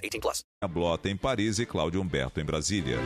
18 plus. A Blota em Paris e Cláudio Humberto em Brasília.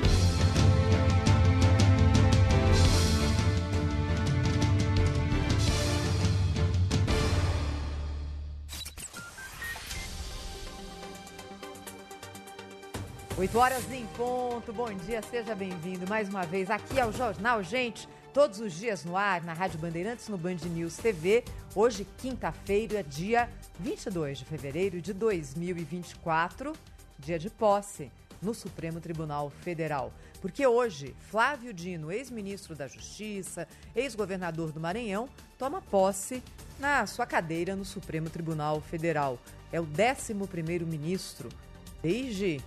Oito horas em ponto, bom dia, seja bem-vindo mais uma vez aqui ao Jornal Gente, todos os dias no ar, na Rádio Bandeirantes, no Band News TV. Hoje, quinta-feira, dia 22 de fevereiro de 2024, dia de posse no Supremo Tribunal Federal. Porque hoje, Flávio Dino, ex-ministro da Justiça, ex-governador do Maranhão, toma posse na sua cadeira no Supremo Tribunal Federal. É o 11º ministro desde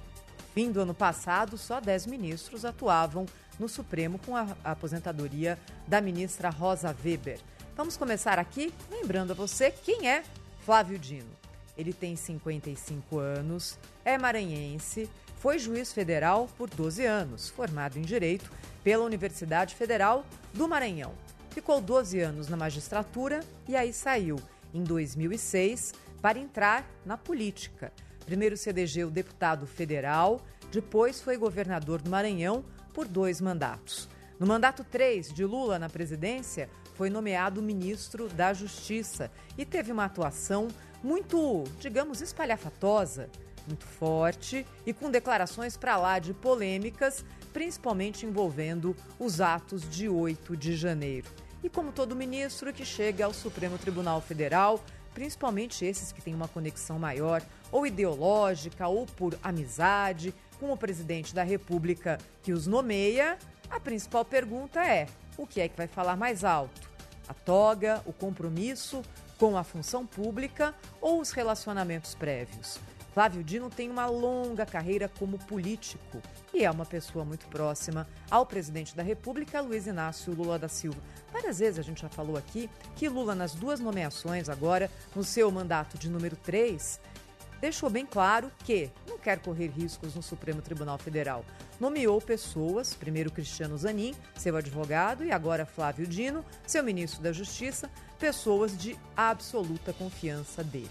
fim do ano passado, só 10 ministros atuavam no Supremo com a aposentadoria da ministra Rosa Weber. Vamos começar aqui lembrando a você quem é Flávio Dino. Ele tem 55 anos, é maranhense, foi juiz federal por 12 anos, formado em Direito pela Universidade Federal do Maranhão. Ficou 12 anos na magistratura e aí saiu, em 2006, para entrar na política. Primeiro se elegeu deputado federal, depois foi governador do Maranhão por dois mandatos. No mandato 3 de Lula na presidência, foi nomeado ministro da Justiça e teve uma atuação muito, digamos, espalhafatosa, muito forte e com declarações para lá de polêmicas, principalmente envolvendo os atos de 8 de janeiro. E como todo ministro que chega ao Supremo Tribunal Federal, principalmente esses que têm uma conexão maior, ou ideológica, ou por amizade, com o presidente da República que os nomeia, a principal pergunta é: o que é que vai falar mais alto? A toga, o compromisso com a função pública ou os relacionamentos prévios? Flávio Dino tem uma longa carreira como político e é uma pessoa muito próxima ao presidente da República, Luiz Inácio Lula da Silva. Várias vezes a gente já falou aqui que Lula, nas duas nomeações agora, no seu mandato de número 3, deixou bem claro que não quer correr riscos no Supremo Tribunal Federal. Nomeou pessoas, primeiro Cristiano Zanin, seu advogado, e agora Flávio Dino, seu ministro da Justiça, pessoas de absoluta confiança dele.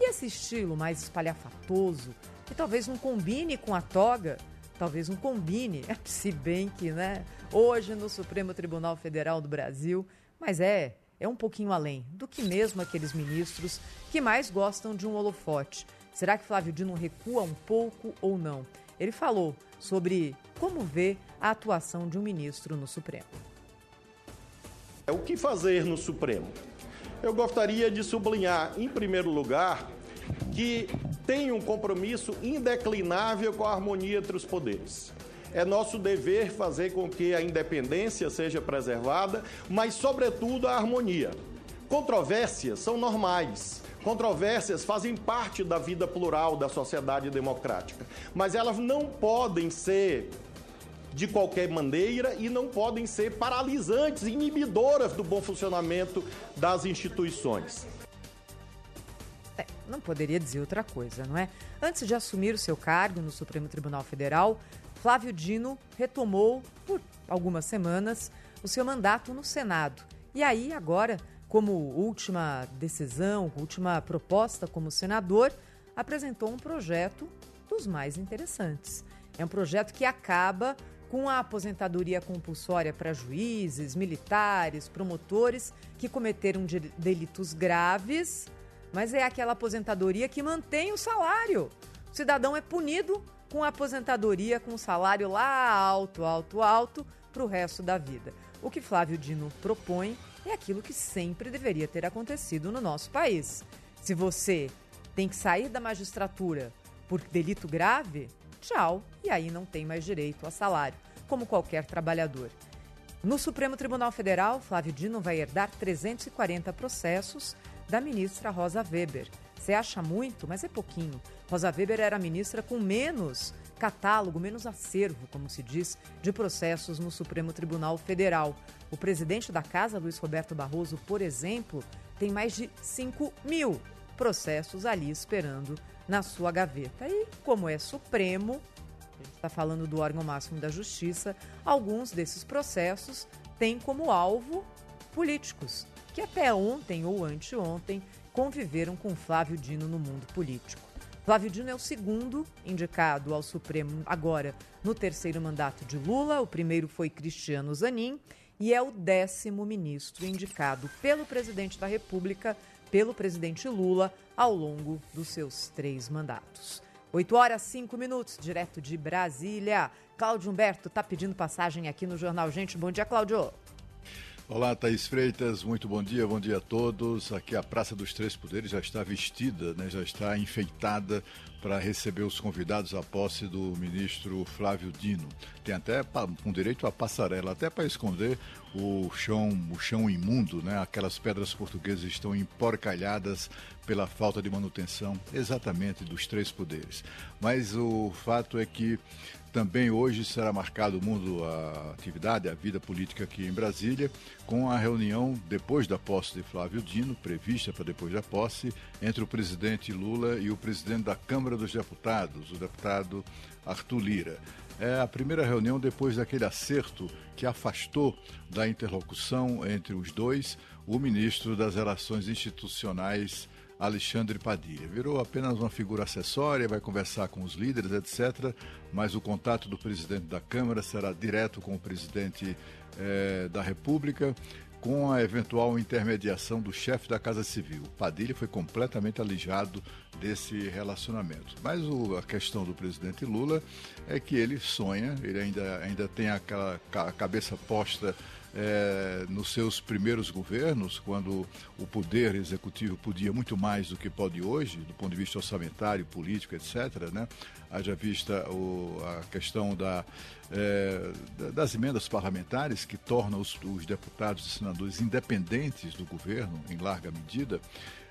E esse estilo mais espalhafatoso, que talvez não combine com a toga, talvez não combine, se bem que, né, hoje no Supremo Tribunal Federal do Brasil, mas é, é um pouquinho além do que mesmo aqueles ministros que mais gostam de um holofote. Será que Flávio Dino recua um pouco ou não? Ele falou sobre como vê a atuação de um ministro no Supremo. É o que fazer no Supremo? Eu gostaria de sublinhar, em primeiro lugar, que tem um compromisso indeclinável com a harmonia entre os poderes. É nosso dever fazer com que a independência seja preservada, mas, sobretudo, a harmonia. Controvérsias são normais. Controvérsias fazem parte da vida plural da sociedade democrática, mas elas não podem ser de qualquer maneira e não podem ser paralisantes, inibidoras do bom funcionamento das instituições. É, não poderia dizer outra coisa, não é? Antes de assumir o seu cargo no Supremo Tribunal Federal, Flávio Dino retomou, por algumas semanas, o seu mandato no Senado. E aí, agora, como última decisão, última proposta como senador, apresentou um projeto dos mais interessantes. É um projeto que acaba com a aposentadoria compulsória para juízes, militares, promotores que cometeram delitos graves, mas é aquela aposentadoria que mantém o salário. O cidadão é punido com aposentadoria com salário lá alto, alto, alto para o resto da vida. O que Flávio Dino propõe é aquilo que sempre deveria ter acontecido no nosso país. Se você tem que sair da magistratura por delito grave, tchau, e aí não tem mais direito a salário, como qualquer trabalhador. No Supremo Tribunal Federal, Flávio Dino vai herdar 340 processos da ministra Rosa Weber. Você acha muito, mas é pouquinho. Rosa Weber era ministra com menos catálogo, menos acervo, como se diz, de processos no Supremo Tribunal Federal. O presidente da casa, Luiz Roberto Barroso, por exemplo, tem mais de 5 mil processos ali esperando na sua gaveta. E como é Supremo, a gente está falando do órgão máximo da Justiça, alguns desses processos têm como alvo políticos, que até ontem ou anteontem conviveram com Flávio Dino no mundo político. Flávio Dino é o segundo indicado ao Supremo agora no terceiro mandato de Lula. O primeiro foi Cristiano Zanin e é o décimo ministro indicado pelo presidente da República, pelo presidente Lula, ao longo dos seus três mandatos. 8 horas 5 minutos, direto de Brasília. Cláudio Humberto está pedindo passagem aqui no Jornal Gente. Bom dia, Cláudio. Olá, Thaís Freitas, muito bom dia, bom dia a todos. Aqui a Praça dos Três Poderes já está vestida, né, já está enfeitada para receber os convidados à posse do ministro Flávio Dino. Tem até com direito à passarela, até para esconder o chão, o chão imundo, né? Aquelas pedras portuguesas estão emporcalhadas pela falta de manutenção, exatamente dos três poderes. Mas o fato é que também hoje será marcado o mundo, a atividade, a vida política aqui em Brasília, com a reunião depois da posse de Flávio Dino, prevista para depois da posse, entre o presidente Lula e o presidente da Câmara dos Deputados, o deputado Arthur Lira. É a primeira reunião depois daquele acerto que afastou da interlocução entre os dois o ministro das Relações Institucionais Alexandre Padilha. Virou apenas uma figura acessória, vai conversar com os líderes, etc. Mas o contato do presidente da Câmara será direto com o presidente eh, da República, com a eventual intermediação do chefe da Casa Civil. Padilha foi completamente alijado desse relacionamento. Mas o, a questão do presidente Lula é que ele sonha, ele ainda, ainda tem aquela cabeça posta é, nos seus primeiros governos, quando o poder executivo podia muito mais do que pode hoje, do ponto de vista orçamentário, político, etc., né? haja vista o, a questão da, é, das emendas parlamentares, que tornam os, os deputados e senadores independentes do governo, em larga medida,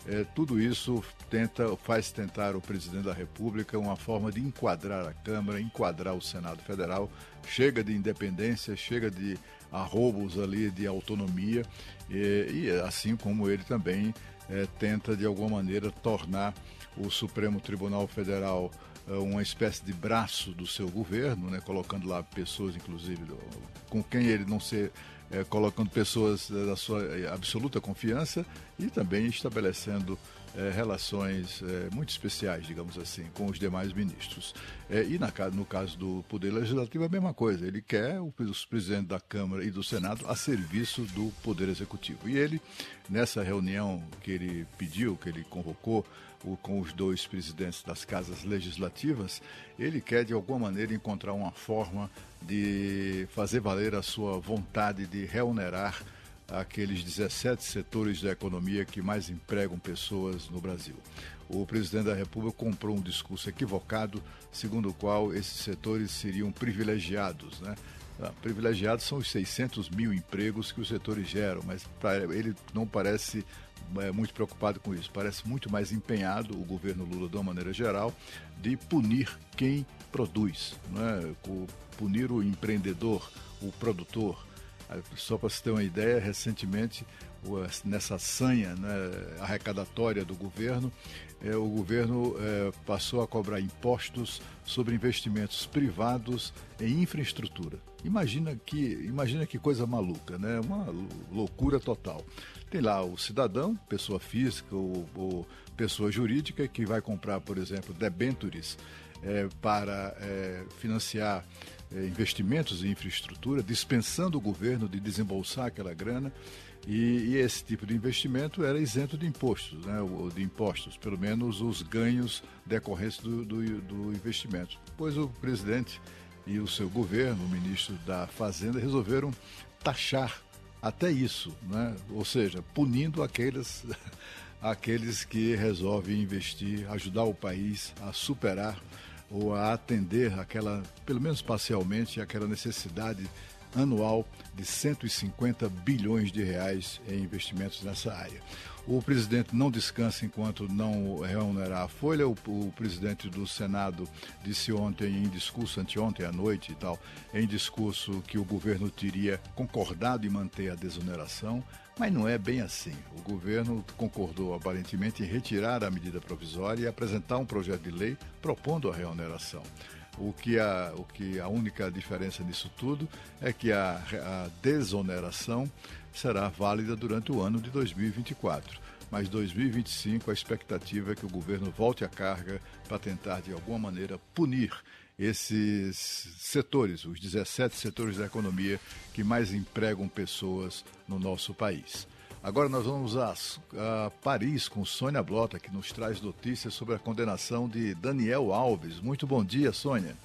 é, tudo isso tenta, faz tentar o presidente da República uma forma de enquadrar a Câmara, enquadrar o Senado Federal. Chega de independência, chega de arroubos ali de autonomia, e, e assim como ele também é, tenta de alguma maneira tornar o Supremo Tribunal Federal é, uma espécie de braço do seu governo, né, colocando lá pessoas, inclusive, com quem ele não ser é, colocando pessoas da sua absoluta confiança e também estabelecendo é, relações é, muito especiais, digamos assim, com os demais ministros. É, e na, no caso do Poder Legislativo, a mesma coisa. Ele quer os presidentes da Câmara e do Senado a serviço do Poder Executivo. E ele, nessa reunião que ele pediu, que ele convocou, com os dois presidentes das casas legislativas, ele quer de alguma maneira encontrar uma forma de fazer valer a sua vontade de reonerar aqueles 17 setores da economia que mais empregam pessoas no Brasil. O presidente da República comprou um discurso equivocado, segundo o qual esses setores seriam privilegiados, né? Ah, privilegiados são os 600 mil empregos que os setores geram, mas ele não parece é, muito preocupado com isso. Parece muito mais empenhado, o governo Lula, de uma maneira geral, de punir quem produz, né? punir o empreendedor, o produtor. Só para você ter uma ideia, recentemente, nessa sanha né, arrecadatória do governo, é, o governo é, passou a cobrar impostos sobre investimentos privados em infraestrutura. Imagina que, imagina que coisa maluca, né? Uma loucura total. Tem lá o cidadão, pessoa física ou, ou pessoa jurídica, que vai comprar, por exemplo, debentures é, para financiar investimentos em infraestrutura, dispensando o governo de desembolsar aquela grana E, e, esse tipo de investimento era isento de impostos, né, de impostos, pelo menos os ganhos decorrentes do, do, do investimento. Pois o presidente e o seu governo, o ministro da Fazenda, resolveram taxar até isso, né? ou seja, punindo aqueles, aqueles que resolvem investir, ajudar o país a superar ou a atender aquela, pelo menos parcialmente, aquela necessidade anual de 150 bilhões de reais em investimentos nessa área. O presidente não descansa enquanto não remunerar a folha. O, o, presidente do Senado disse ontem, em discurso, anteontem à noite e tal, em discurso que o governo teria concordado em manter a desoneração, mas não é bem assim. O governo concordou aparentemente em retirar a medida provisória e apresentar um projeto de lei propondo a reoneração. O que a, o que a única diferença nisso tudo é que a, a desoneração será válida durante o ano de 2024 mas 2025 a expectativa é que o governo volte à carga para tentar, de alguma maneira, punir esses setores, os 17 setores da economia que mais empregam pessoas no nosso país. Agora nós vamos a, a, Paris com Sônia Blota, que nos traz notícias sobre a condenação de Daniel Alves. Muito bom dia, Sônia.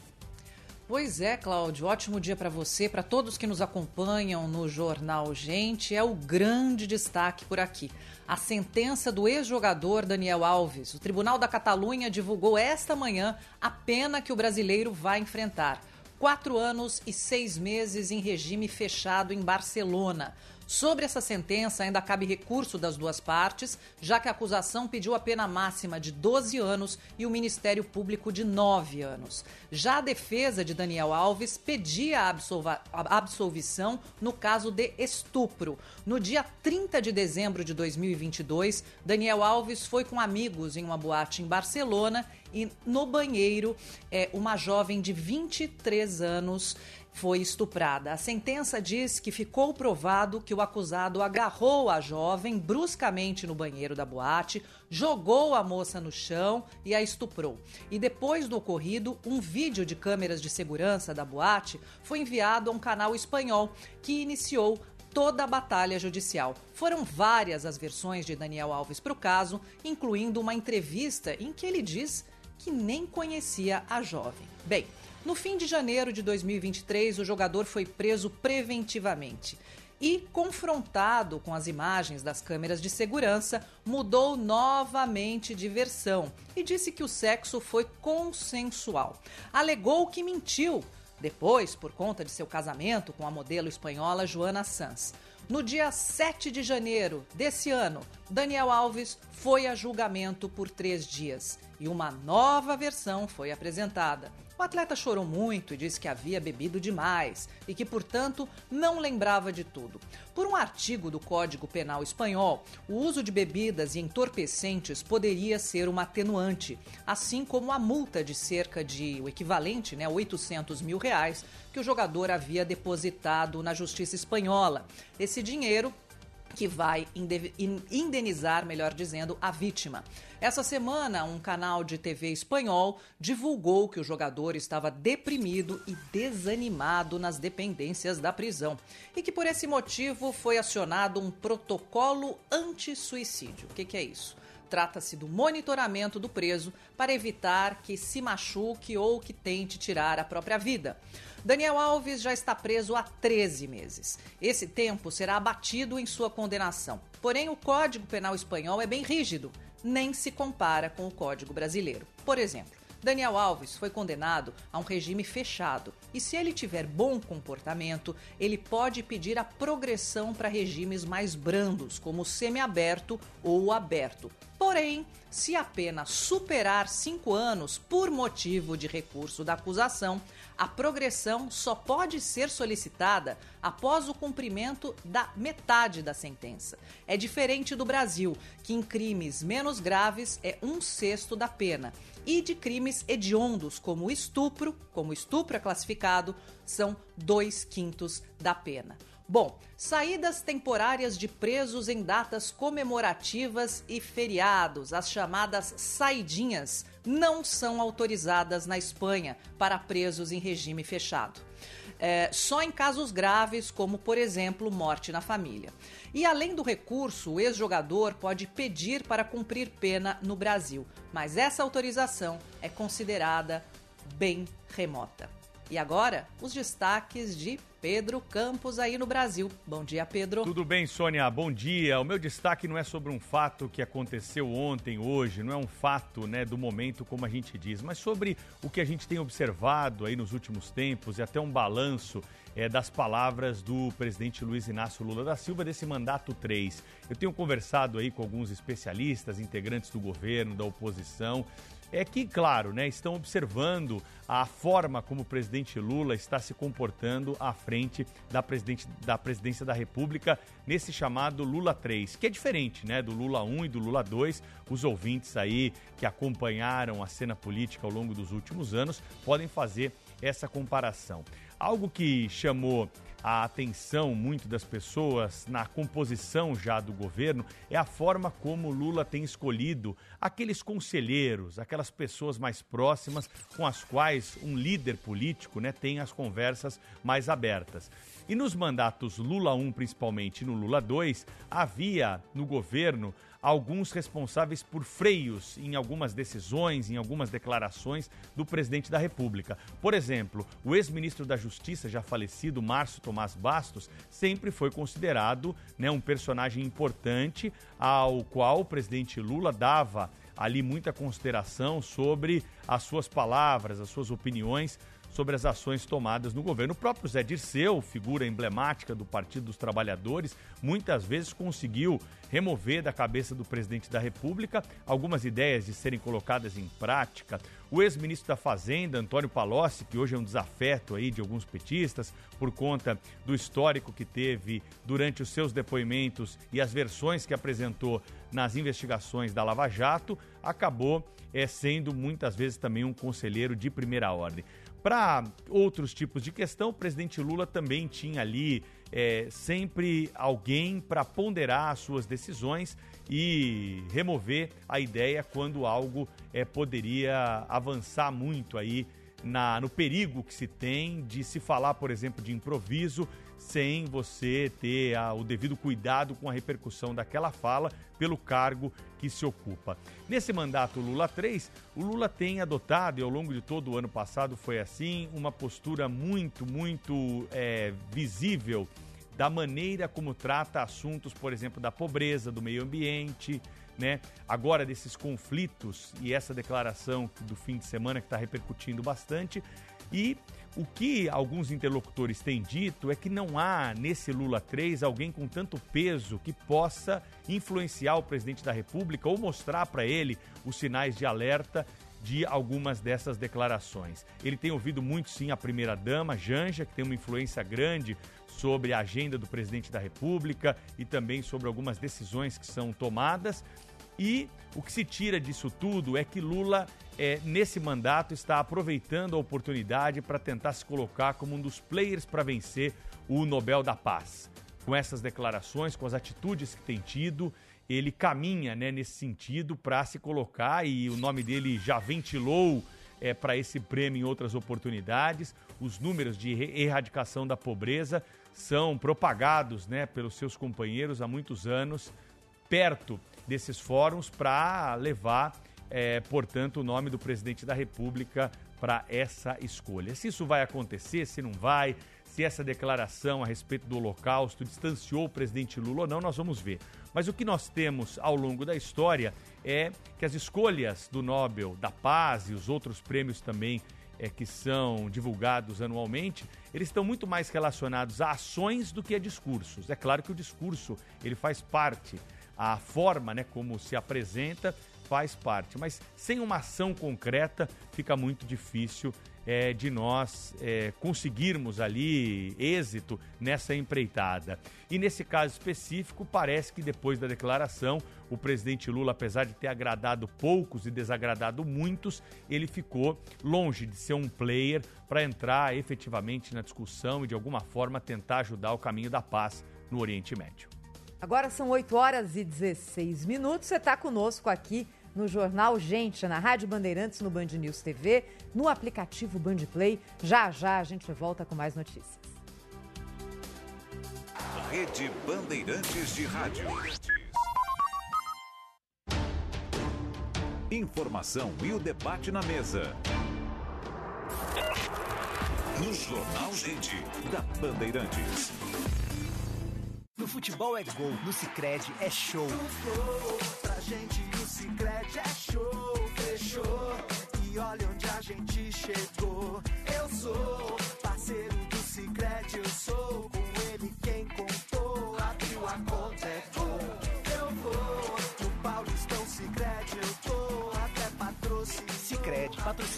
Pois é, Cláudio, ótimo dia para você, para todos que nos acompanham no jornal Gente. É o grande destaque por aqui. A sentença do ex-jogador Daniel Alves. O Tribunal da Catalunha divulgou esta manhã a pena que o brasileiro vai enfrentar. Quatro anos e seis meses em regime fechado em Barcelona. Sobre essa sentença, ainda cabe recurso das duas partes, já que a acusação pediu a pena máxima de 12 anos e o Ministério Público de 9 anos. Já a defesa de Daniel Alves pedia a, a absolvição no caso de estupro. No dia 30 de dezembro de 2022, Daniel Alves foi com amigos em uma boate em Barcelona e no banheiro, é, uma jovem de 23 anos foi estuprada. A sentença diz que ficou provado que o acusado agarrou a jovem bruscamente no banheiro da boate, jogou a moça no chão e a estuprou. E depois do ocorrido, um vídeo de câmeras de segurança da boate foi enviado a um canal espanhol que iniciou toda a batalha judicial. Foram várias as versões de Daniel Alves para o caso, incluindo uma entrevista em que ele diz que nem conhecia a jovem. Bem, no fim de janeiro de 2023, o jogador foi preso preventivamente e, confrontado com as imagens das câmeras de segurança, mudou novamente de versão e disse que o sexo foi consensual. Alegou que mentiu depois, por conta de seu casamento com a modelo espanhola Joana Sanz. No dia 7 de janeiro desse ano, Daniel Alves foi a julgamento por três dias e uma nova versão foi apresentada. O atleta chorou muito e disse que havia bebido demais e que, portanto, não lembrava de tudo. Por um artigo do Código Penal Espanhol, o uso de bebidas e entorpecentes poderia ser uma atenuante, assim como a multa de cerca de o equivalente, né, 800 mil reais, que o jogador havia depositado na Justiça Espanhola. Esse dinheiro que vai indenizar, melhor dizendo, a vítima. Essa semana, um canal de TV espanhol divulgou que o jogador estava deprimido e desanimado nas dependências da prisão e que por esse motivo foi acionado um protocolo anti-suicídio. O que, que é isso? Trata-se do monitoramento do preso para evitar que se machuque ou que tente tirar a própria vida. Daniel Alves já está preso há 13 meses. Esse tempo será abatido em sua condenação. Porém, o Código Penal espanhol é bem rígido, nem se compara com o Código brasileiro. Por exemplo, Daniel Alves foi condenado a um regime fechado e, se ele tiver bom comportamento, ele pode pedir a progressão para regimes mais brandos, como o semiaberto ou o aberto. Porém, se a pena superar cinco anos por motivo de recurso da acusação, a progressão só pode ser solicitada após o cumprimento da metade da sentença. É diferente do Brasil, que em crimes menos graves é um sexto da pena, e de crimes hediondos, como estupro, como estupro é classificado, são dois quintos da pena. Bom, saídas temporárias de presos em datas comemorativas e feriados, as chamadas saidinhas, não são autorizadas na Espanha para presos em regime fechado. É, só em casos graves, como por exemplo morte na família. E além do recurso, o ex-jogador pode pedir para cumprir pena no Brasil, mas essa autorização é considerada bem remota. E agora, os destaques de Pedro Campos aí no Brasil. Bom dia, Pedro. Tudo bem, Sônia? Bom dia. O meu destaque não é sobre um fato que aconteceu ontem, hoje, não é um fato, né, do momento como a gente diz, mas sobre o que a gente tem observado aí nos últimos tempos e até um balanço é, das palavras do presidente Luiz Inácio Lula da Silva desse mandato 3. Eu tenho conversado aí com alguns especialistas, integrantes do governo, da oposição, é que, claro, né, estão observando a forma como o presidente Lula está se comportando à frente da, presidente, da presidência da República nesse chamado Lula 3, que é diferente né, do Lula 1 e do Lula 2. Os ouvintes aí que acompanharam a cena política ao longo dos últimos anos podem fazer essa comparação. Algo que chamou a atenção muito das pessoas na composição já do governo é a forma como Lula tem escolhido aqueles conselheiros, aquelas pessoas mais próximas com as quais um líder político né, tem as conversas mais abertas. E nos mandatos Lula 1, principalmente, no Lula 2, havia no governo alguns responsáveis por freios em algumas decisões, em algumas declarações do presidente da República. Por exemplo, o ex-ministro da Justiça, já falecido, Márcio Tomás Bastos, sempre foi considerado né, um personagem importante ao qual o presidente Lula dava ali muita consideração sobre as suas palavras, as suas opiniões sobre as ações tomadas no governo. O próprio Zé Dirceu, figura emblemática do Partido dos Trabalhadores, muitas vezes conseguiu remover da cabeça do presidente da República algumas ideias de serem colocadas em prática. O ex-ministro da Fazenda, Antônio Palocci, que hoje é um desafeto aí de alguns petistas por conta do histórico que teve durante os seus depoimentos e as versões que apresentou nas investigações da Lava Jato, acabou é, sendo muitas vezes também um conselheiro de primeira ordem. Para outros tipos de questão, o presidente Lula também tinha ali é, sempre alguém para ponderar as suas decisões e remover a ideia quando algo é, poderia avançar muito aí na, no perigo que se tem de se falar, por exemplo, de improviso sem você ter o devido cuidado com a repercussão daquela fala pelo cargo que se ocupa. Nesse mandato Lula 3, o Lula tem adotado, e ao longo de todo o ano passado foi assim, uma postura muito, muito é, visível da maneira como trata assuntos, por exemplo, da pobreza, do meio ambiente, né? Agora desses conflitos e essa declaração do fim de semana que está repercutindo bastante. E o que alguns interlocutores têm dito é que não há nesse Lula 3 alguém com tanto peso que possa influenciar o presidente da República ou mostrar para ele os sinais de alerta de algumas dessas declarações. Ele tem ouvido muito sim a primeira-dama, Janja, que tem uma influência grande sobre a agenda do presidente da República e também sobre algumas decisões que são tomadas. E o que se tira disso tudo é que Lula, é, nesse mandato, está aproveitando a oportunidade para tentar se colocar como um dos players para vencer o Nobel da Paz. Com essas declarações, com as atitudes que tem tido, ele caminha né, nesse sentido para se colocar e o nome dele já ventilou é, para esse prêmio em outras oportunidades. Os números de erradicação da pobreza são propagados né, pelos seus companheiros há muitos anos, perto desses fóruns, para levar, é, portanto, o nome do presidente da República para essa escolha. Se isso vai acontecer, se não vai, se essa declaração a respeito do Holocausto distanciou o presidente Lula ou não, nós vamos ver. Mas o que nós temos ao longo da história é que as escolhas do Nobel da Paz e os outros prêmios também é, que são divulgados anualmente, eles estão muito mais relacionados a ações do que a discursos. É claro que o discurso ele faz parte, a forma né, como se apresenta faz parte. Mas sem uma ação concreta fica muito difícil é, de nós é, conseguirmos ali êxito nessa empreitada. E nesse caso específico, parece que depois da declaração, o presidente Lula, apesar de ter agradado poucos e desagradado muitos, ele ficou longe de ser um player para entrar efetivamente na discussão e de alguma forma tentar ajudar o caminho da paz no Oriente Médio. Agora são 8 horas e 16 minutos. Você está conosco aqui no Jornal Gente, na Rádio Bandeirantes, no Band News TV, no aplicativo Band Play. Já já a gente volta com mais notícias. Rede Bandeirantes de Rádio. Informação e o debate na mesa. No Jornal Gente, da Bandeirantes. Futebol é gol, no Cicred é show. Pra gente o Cicred é show, fechou. E olha onde a gente chegou. Eu sou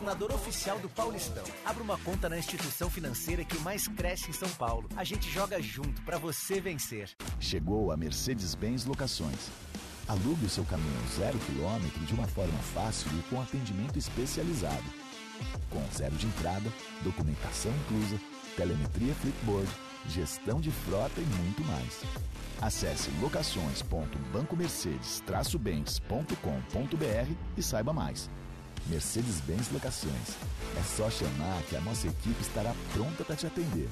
patrocinador oficial do Paulistão. Abra uma conta na instituição financeira que mais cresce em São Paulo. A gente joga junto para você vencer. Chegou a Mercedes-Benz Locações. Alugue o seu caminhão zero quilômetro de uma forma fácil e com atendimento especializado. Com zero de entrada, documentação inclusa, telemetria flipboard, gestão de frota e muito mais. Acesse locações.bancomercedes-bens.com.br e saiba mais. Mercedes-Benz Locações. É só chamar que a nossa equipe estará pronta para te atender.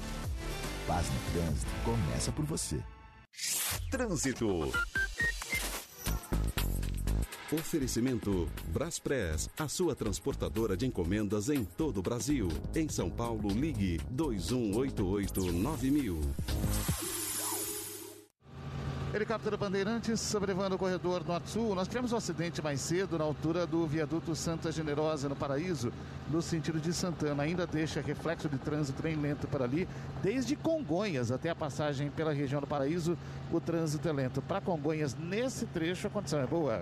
Paz no trânsito começa por você. Trânsito. Oferecimento Braspress, a sua transportadora de encomendas em todo o Brasil. Em São Paulo, ligue 2188-9000. Helicóptero Bandeirantes sobrevoando o corredor norte-sul. Nós tivemos um acidente mais cedo na altura do viaduto Santa Generosa, no Paraíso, no sentido de Santana. Ainda deixa reflexo de trânsito bem lento por ali. Desde Congonhas até a passagem pela região do Paraíso, o trânsito é lento. Para Congonhas, nesse trecho, a condição é boa.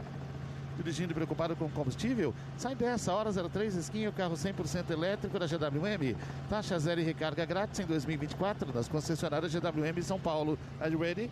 Dirigindo preocupado com combustível? Sai dessa, hora 03, esquinha, o carro 100% elétrico da GWM. Taxa zero e recarga grátis em 2024 nas concessionárias GWM São Paulo. Are you ready?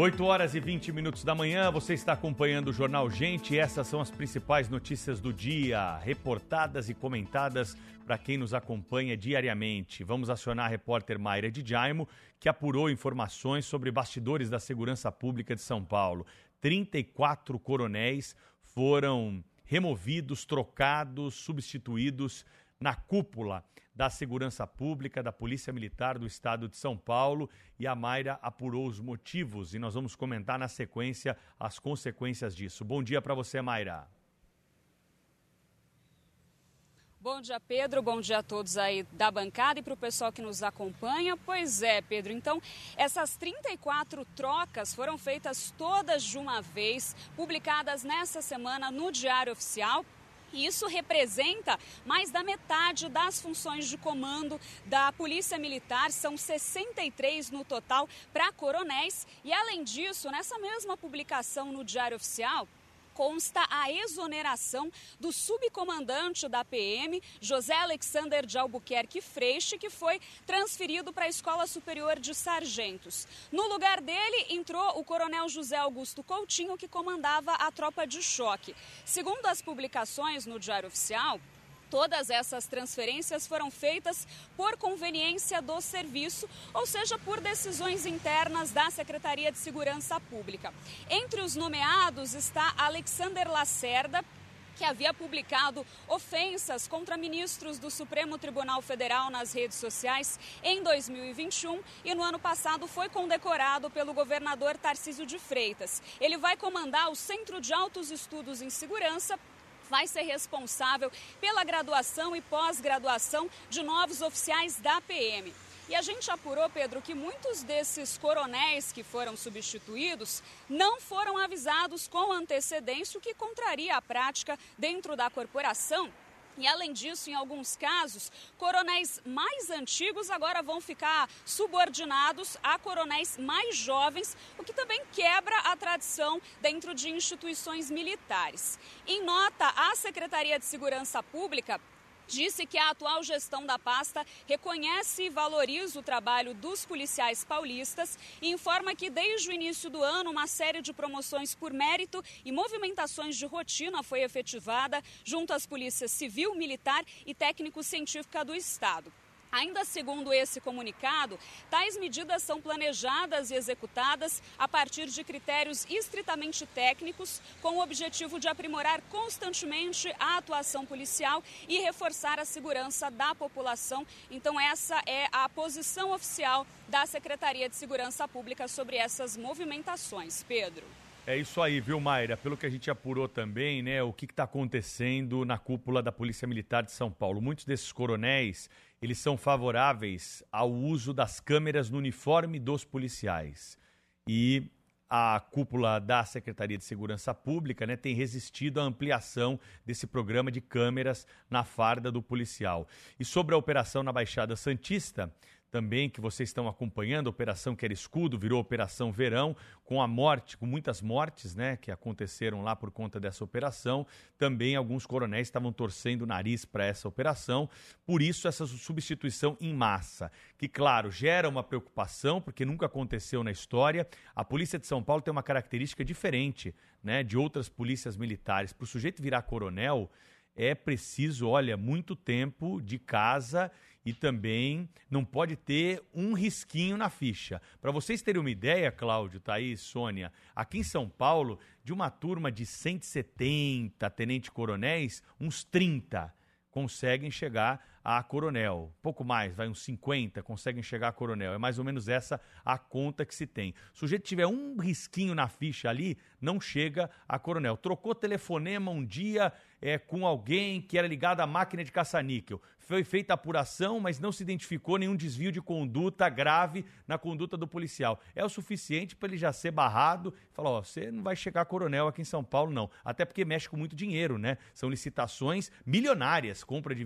8 horas e 20 minutos da manhã, você está acompanhando o Jornal Gente essas são as principais notícias do dia, reportadas e comentadas para quem nos acompanha diariamente. Vamos acionar a repórter Mayra de Jaimo, que apurou informações sobre bastidores da segurança pública de São Paulo. 34 coronéis foram removidos, trocados, substituídos na cúpula da Segurança Pública, da Polícia Militar do Estado de São Paulo e a Mayra apurou os motivos e nós vamos comentar na sequência as consequências disso. Bom dia para você, Mayra. Bom dia, Pedro. Bom dia a todos aí da bancada e para o pessoal que nos acompanha. Pois é, Pedro. Então, essas 34 trocas foram feitas todas de uma vez, publicadas nessa semana no Diário Oficial. E isso representa mais da metade das funções de comando da Polícia Militar, são 63 no total para coronéis. E além disso, nessa mesma publicação no Diário Oficial, consta a exoneração do subcomandante da PM, José Alexander de Albuquerque Freixo, que foi transferido para a Escola Superior de Sargentos. No lugar dele entrou o coronel José Augusto Coutinho, que comandava a tropa de choque. Segundo as publicações no Diário Oficial, Todas essas transferências foram feitas por conveniência do serviço, ou seja, por decisões internas da Secretaria de Segurança Pública. Entre os nomeados está Alexander Lacerda, que havia publicado ofensas contra ministros do Supremo Tribunal Federal nas redes sociais em 2021 e no ano passado foi condecorado pelo governador Tarcísio de Freitas. Ele vai comandar o Centro de Altos Estudos em Segurança vai ser responsável pela graduação e pós-graduação de novos oficiais da PM. E a gente apurou, Pedro, que muitos desses coronéis que foram substituídos não foram avisados com antecedência, o que contraria a prática dentro da corporação e além disso, em alguns casos, coronéis mais antigos agora vão ficar subordinados a coronéis mais jovens, o que também quebra a tradição dentro de instituições militares. Em nota, a Secretaria de Segurança Pública disse que a atual gestão da pasta reconhece e valoriza o trabalho dos policiais paulistas e informa que desde o início do ano uma série de promoções por mérito e movimentações de rotina foi efetivada junto às polícias civil, militar e técnico-científica do Estado. Ainda segundo esse comunicado, tais medidas são planejadas e executadas a partir de critérios estritamente técnicos, com o objetivo de aprimorar constantemente a atuação policial e reforçar a segurança da população. Então, essa é a posição oficial da Secretaria de Segurança Pública sobre essas movimentações. Pedro. É isso aí, viu, Mayra? Pelo que a gente apurou também, né, o que está acontecendo na cúpula da Polícia Militar de São Paulo. Muitos desses coronéis, eles são favoráveis ao uso das câmeras no uniforme dos policiais. E a cúpula da Secretaria de Segurança Pública né, tem resistido à ampliação desse programa de câmeras na farda do policial. E sobre a operação na Baixada Santista, também que vocês estão acompanhando, a Operação Quer Escudo virou Operação Verão, com a morte, com muitas mortes, né, que aconteceram lá por conta dessa operação. Também alguns coronéis estavam torcendo o nariz para essa operação, por isso essa substituição em massa, que claro, gera uma preocupação, porque nunca aconteceu na história. A Polícia de São Paulo tem uma característica diferente, né, de outras polícias militares. Para o sujeito virar coronel, é preciso, olha, muito tempo de casa e também não pode ter um risquinho na ficha. Para vocês terem uma ideia, Cláudio, Thaís, Sônia, aqui em São Paulo, de uma turma de 170 tenente-coronéis, uns 30 conseguem chegar a coronel. Pouco mais, vai uns 50 conseguem chegar a coronel. É mais ou menos essa a conta que se tem. Se o sujeito tiver um risquinho na ficha ali, não chega a coronel. Trocou telefonema um dia é, com alguém que era ligado à máquina de caça-níquel. Foi feita apuração, mas não se identificou nenhum desvio de conduta grave na conduta do policial. É o suficiente para ele já ser barrado e falar: ó, você não vai chegar a coronel aqui em São Paulo, não. Até porque mexe com muito dinheiro, né? São licitações milionárias, compra de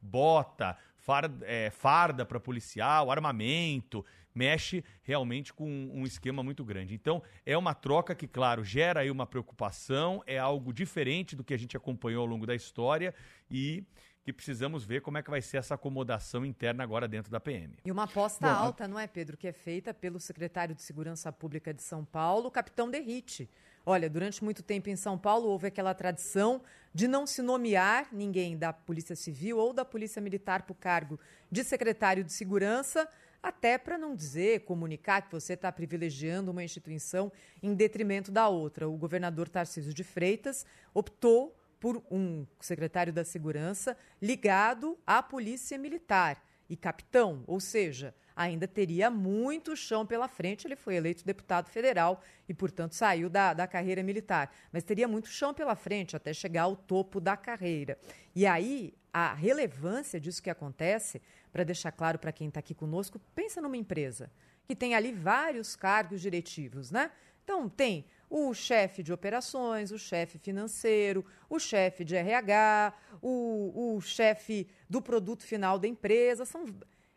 bota, farda, é, farda para policial, armamento, mexe realmente com um esquema muito grande. Então, é uma troca que, claro, gera aí uma preocupação, é algo diferente do que a gente acompanhou ao longo da história e que precisamos ver como é que vai ser essa acomodação interna agora dentro da PM. E uma aposta Bom, alta, não é, Pedro, que é feita pelo secretário de Segurança Pública de São Paulo, o capitão Derrite. Olha, durante muito tempo em São Paulo houve aquela tradição de não se nomear ninguém da Polícia Civil ou da Polícia Militar para o cargo de secretário de Segurança, até para não dizer, comunicar que você está privilegiando uma instituição em detrimento da outra. O governador Tarcísio de Freitas optou por um secretário da Segurança ligado à Polícia Militar e capitão, ou seja, ainda teria muito chão pela frente. Ele foi eleito deputado federal e, portanto, saiu da, da carreira militar. Mas teria muito chão pela frente até chegar ao topo da carreira. E aí, a relevância disso que acontece, para deixar claro para quem está aqui conosco, pensa numa empresa que tem ali vários cargos diretivos, né? Então, tem o chefe de operações, o chefe financeiro, o chefe de RH, o, o chefe do produto final da empresa. São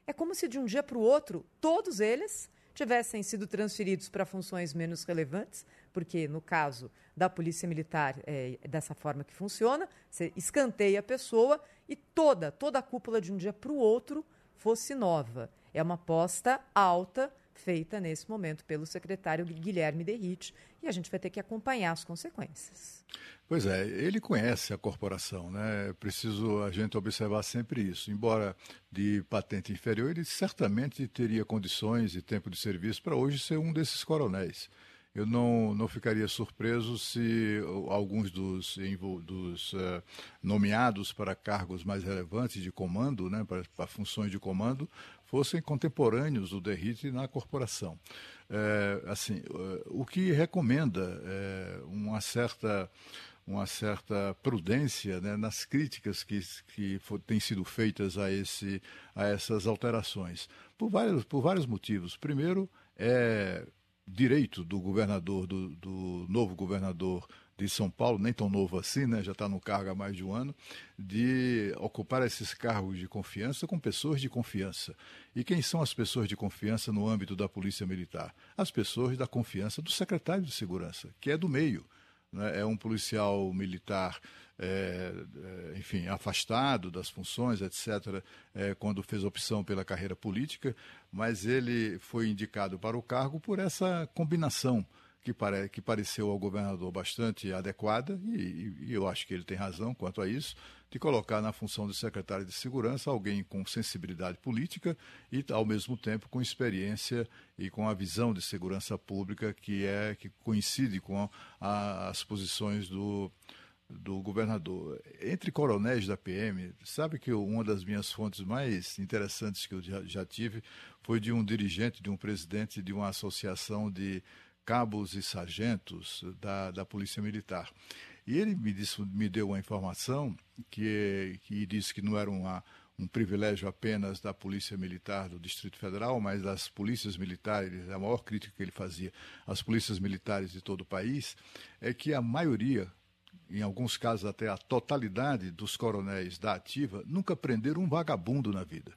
é como se de um dia para o outro todos eles tivessem sido transferidos para funções menos relevantes, porque no caso da Polícia Militar é dessa forma que funciona, você escanteia a pessoa e toda, toda a cúpula de um dia para o outro fosse nova. É uma aposta alta feita nesse momento pelo secretário Guilherme Derrite e a gente vai ter que acompanhar as consequências. Pois é, ele conhece a corporação, né? É preciso a gente observar sempre isso. Embora de patente inferior, ele certamente teria condições e tempo de serviço para hoje ser um desses coronéis. Eu não, não ficaria surpreso se alguns dos, dos uh, nomeados para cargos mais relevantes de comando, né, para, para funções de comando, fossem contemporâneos do Derrite na corporação. É, assim, uh, o que recomenda é, uma certa uma certa prudência né, nas críticas que, que for, têm sido feitas a, esse, a essas alterações, por vários, por vários motivos. Primeiro, é direito do governador, do, do novo governador de São Paulo, nem tão novo assim, né, já está no cargo há mais de um ano, de ocupar esses cargos de confiança com pessoas de confiança. E quem são as pessoas de confiança no âmbito da Polícia Militar? As pessoas da confiança do secretário de Segurança, que é do meio. Né? É um policial militar é, é, enfim, afastado das funções, etc., é, quando fez opção pela carreira política, mas ele foi indicado para o cargo por essa combinação que, pare, que pareceu ao governador bastante adequada, e, e, eu acho que ele tem razão quanto a isso, de colocar na função de secretário de Segurança alguém com sensibilidade política e, ao mesmo tempo, com experiência e com a visão de segurança pública que é que coincide com a, as posições do do governador. Entre coronéis da PM, sabe que uma das minhas fontes mais interessantes que eu já, já, tive foi de um dirigente, de um presidente de uma associação de cabos e sargentos da, da Polícia Militar. E ele me, disse, me deu uma informação que, que disse que não era uma, um privilégio apenas da Polícia Militar do Distrito Federal, mas das polícias militares, a maior crítica que ele fazia às polícias militares de todo o país, é que a maioria, em alguns casos até a totalidade dos coronéis da ativa, nunca prenderam um vagabundo na vida.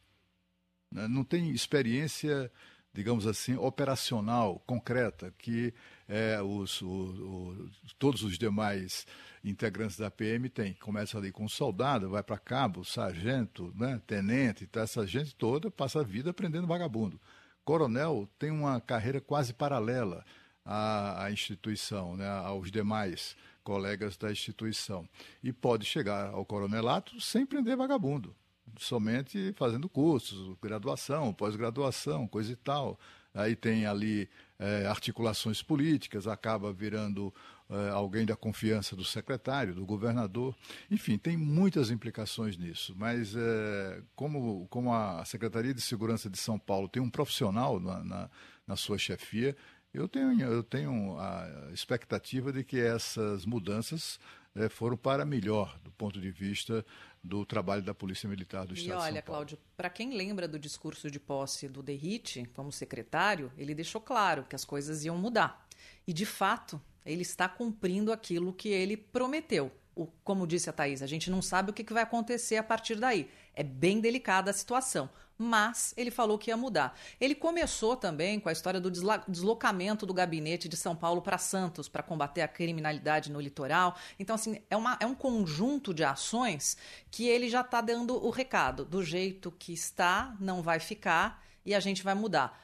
Né? Não tem experiência, digamos assim, operacional, concreta, que é, os, o, o, todos os demais integrantes da PM têm. Começa ali com soldado, vai para cabo, sargento, né, tenente, então essa gente toda passa a vida prendendo vagabundo. Coronel tem uma carreira quase paralela à, à instituição, né, aos demais colegas da instituição. E pode chegar ao coronelato sem prender vagabundo, somente fazendo cursos, graduação, pós-graduação, coisa e tal. Aí tem ali é, articulações políticas, acaba virando é, alguém da confiança do secretário, do governador. Enfim, tem muitas implicações nisso. Mas é, como, como a Secretaria de Segurança de São Paulo tem um profissional na, na, na sua chefia, eu tenho, eu tenho a expectativa de que essas mudanças é, foram para melhor do ponto de vista do trabalho da Polícia Militar do Estado e olha, de São Paulo. Cláudio, para quem lembra do discurso de posse do Derrite como secretário, ele deixou claro que as coisas iam mudar. E, de fato, ele está cumprindo aquilo que ele prometeu. O, como disse a Thaís, a gente não sabe o que, que vai acontecer a partir daí. É bem delicada a situação mas ele falou que ia mudar. Ele começou também com a história do deslocamento do gabinete de São Paulo para Santos para combater a criminalidade no litoral. Então, assim, é, uma, é um conjunto de ações que ele já está dando o recado. Do jeito que está, não vai ficar e a gente vai mudar.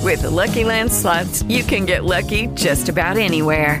With the Lucky Land slots, you can get lucky just about anywhere.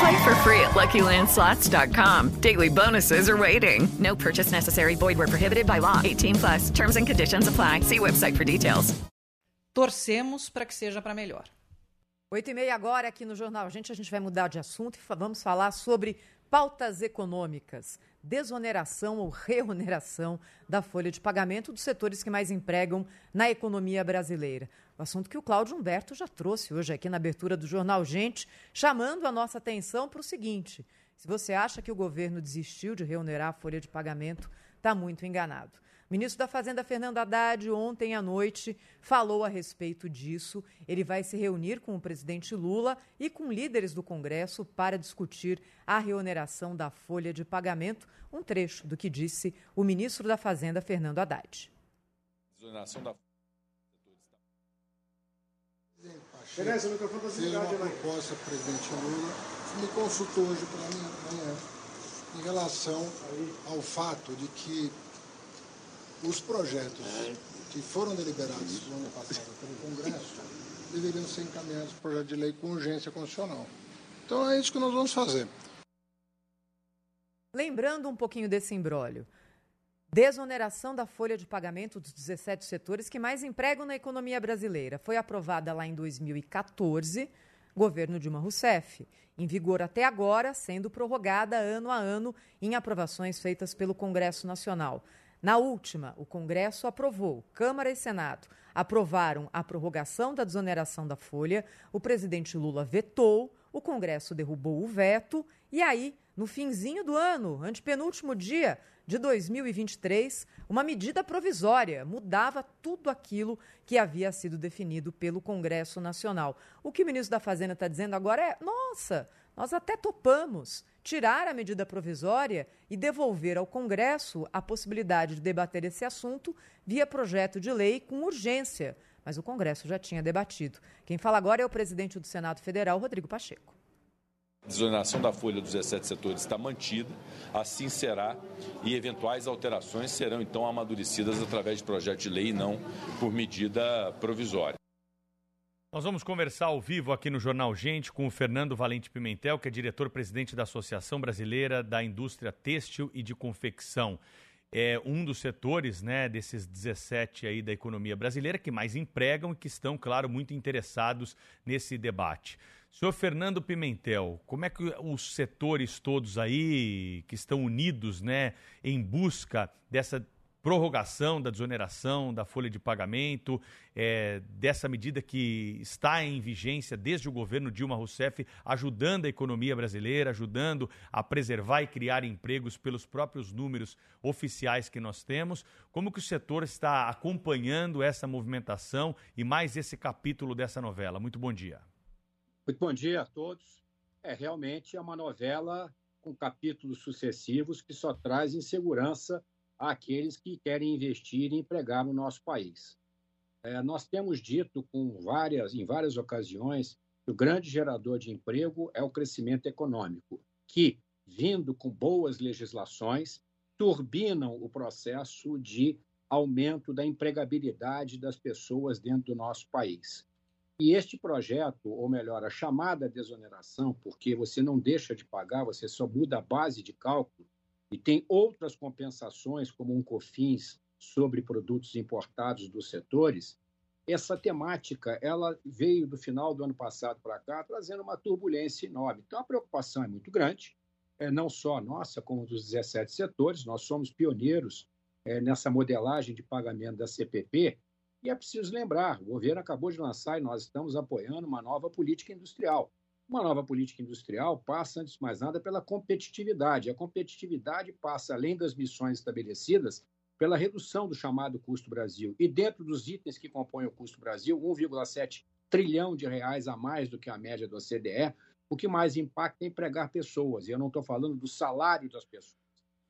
Play for free at LuckyLandSlots.com. Daily bonuses are waiting. No purchase necessary. Void were prohibited by law. 18 plus. Terms and conditions apply. See website for details. Torcemos para que seja para melhor. Oito e meia agora aqui no Jornal Gente, a gente vai mudar de assunto e vamos falar sobre pautas econômicas, desoneração ou reoneração da folha de pagamento dos setores que mais empregam na economia brasileira. O assunto que o Cláudio Humberto já trouxe hoje aqui na abertura do Jornal Gente, chamando a nossa atenção para o seguinte: se você acha que o governo desistiu de reonerar a folha de pagamento, está muito enganado. O ministro da Fazenda, Fernando Haddad, ontem à noite falou a respeito disso. Ele vai se reunir com o presidente Lula e com líderes do Congresso para discutir a reoneração da folha de pagamento. Um trecho do que disse o ministro da Fazenda, Fernando Haddad. Tereza, o microfone está Fez uma desligado, proposta presidente Lula, me consultou hoje pela manhã, em relação ao fato de que os projetos que foram deliberados no ano passado pelo Congresso deveriam ser encaminhados para projeto de lei com urgência constitucional. Então é isso que nós vamos fazer. Lembrando um pouquinho desse imbróglio. Desoneração da folha de pagamento dos 17 setores que mais empregam na economia brasileira. Foi aprovada lá em 2014, governo Dilma Rousseff. Em vigor até agora, sendo prorrogada ano a ano em aprovações feitas pelo Congresso Nacional. Na última, o Congresso aprovou, Câmara e Senado aprovaram a prorrogação da desoneração da folha, o presidente Lula vetou, o Congresso derrubou o veto e aí, no finzinho do ano, antepenúltimo dia de 2023, uma medida provisória mudava tudo aquilo que havia sido definido pelo Congresso Nacional. O que o ministro da Fazenda está dizendo agora é: nossa, nós até topamos tirar a medida provisória e devolver ao Congresso a possibilidade de debater esse assunto via projeto de lei com urgência. Mas o Congresso já tinha debatido. Quem fala agora é o presidente do Senado Federal, Rodrigo Pacheco. A desoneração da folha dos 17 setores está mantida, assim será, e eventuais alterações serão então amadurecidas através de projeto de lei e não por medida provisória. Nós vamos conversar ao vivo aqui no Jornal Gente com o Fernando Valente Pimentel, que é diretor-presidente da Associação Brasileira da Indústria Têxtil e de Confecção. É um dos setores, né, desses 17 aí da economia brasileira que mais empregam e que estão, claro, muito interessados nesse debate. Senhor Fernando Pimentel, como é que os setores todos aí que estão unidos, né, em busca dessa prorrogação da desoneração da folha de pagamento, é, dessa medida que está em vigência desde o governo Dilma Rousseff, ajudando a economia brasileira, ajudando a preservar e criar empregos pelos próprios números oficiais que nós temos. Como que o setor está acompanhando essa movimentação e mais esse capítulo dessa novela? Muito bom dia. Muito bom dia a todos. É realmente é uma novela com capítulos sucessivos que só traz insegurança àqueles que querem investir e empregar no nosso país. É, nós temos dito com várias, em várias ocasiões que o grande gerador de emprego é o crescimento econômico, que, vindo com boas legislações, turbinam o processo de aumento da empregabilidade das pessoas dentro do nosso país. E este projeto, ou melhor, a chamada desoneração, porque você não deixa de pagar, você só muda a base de cálculo, e tem outras compensações, como um COFINS sobre produtos importados dos setores, essa temática ela veio do final do ano passado para cá trazendo uma turbulência enorme. Então a preocupação é muito grande, é, não só nossa, como dos 17 setores. Nós somos pioneiros é, nessa modelagem de pagamento da CPP. E é preciso lembrar: o governo acabou de lançar e nós estamos apoiando uma nova política industrial. Uma nova política industrial passa, antes de mais nada, pela competitividade. A competitividade passa, além das missões estabelecidas, pela redução do chamado custo Brasil. E dentro dos itens que compõem o custo Brasil, 1,7 trilhão de reais a mais do que a média do OCDE, o que mais impacta é empregar pessoas. E eu não estou falando do salário das pessoas.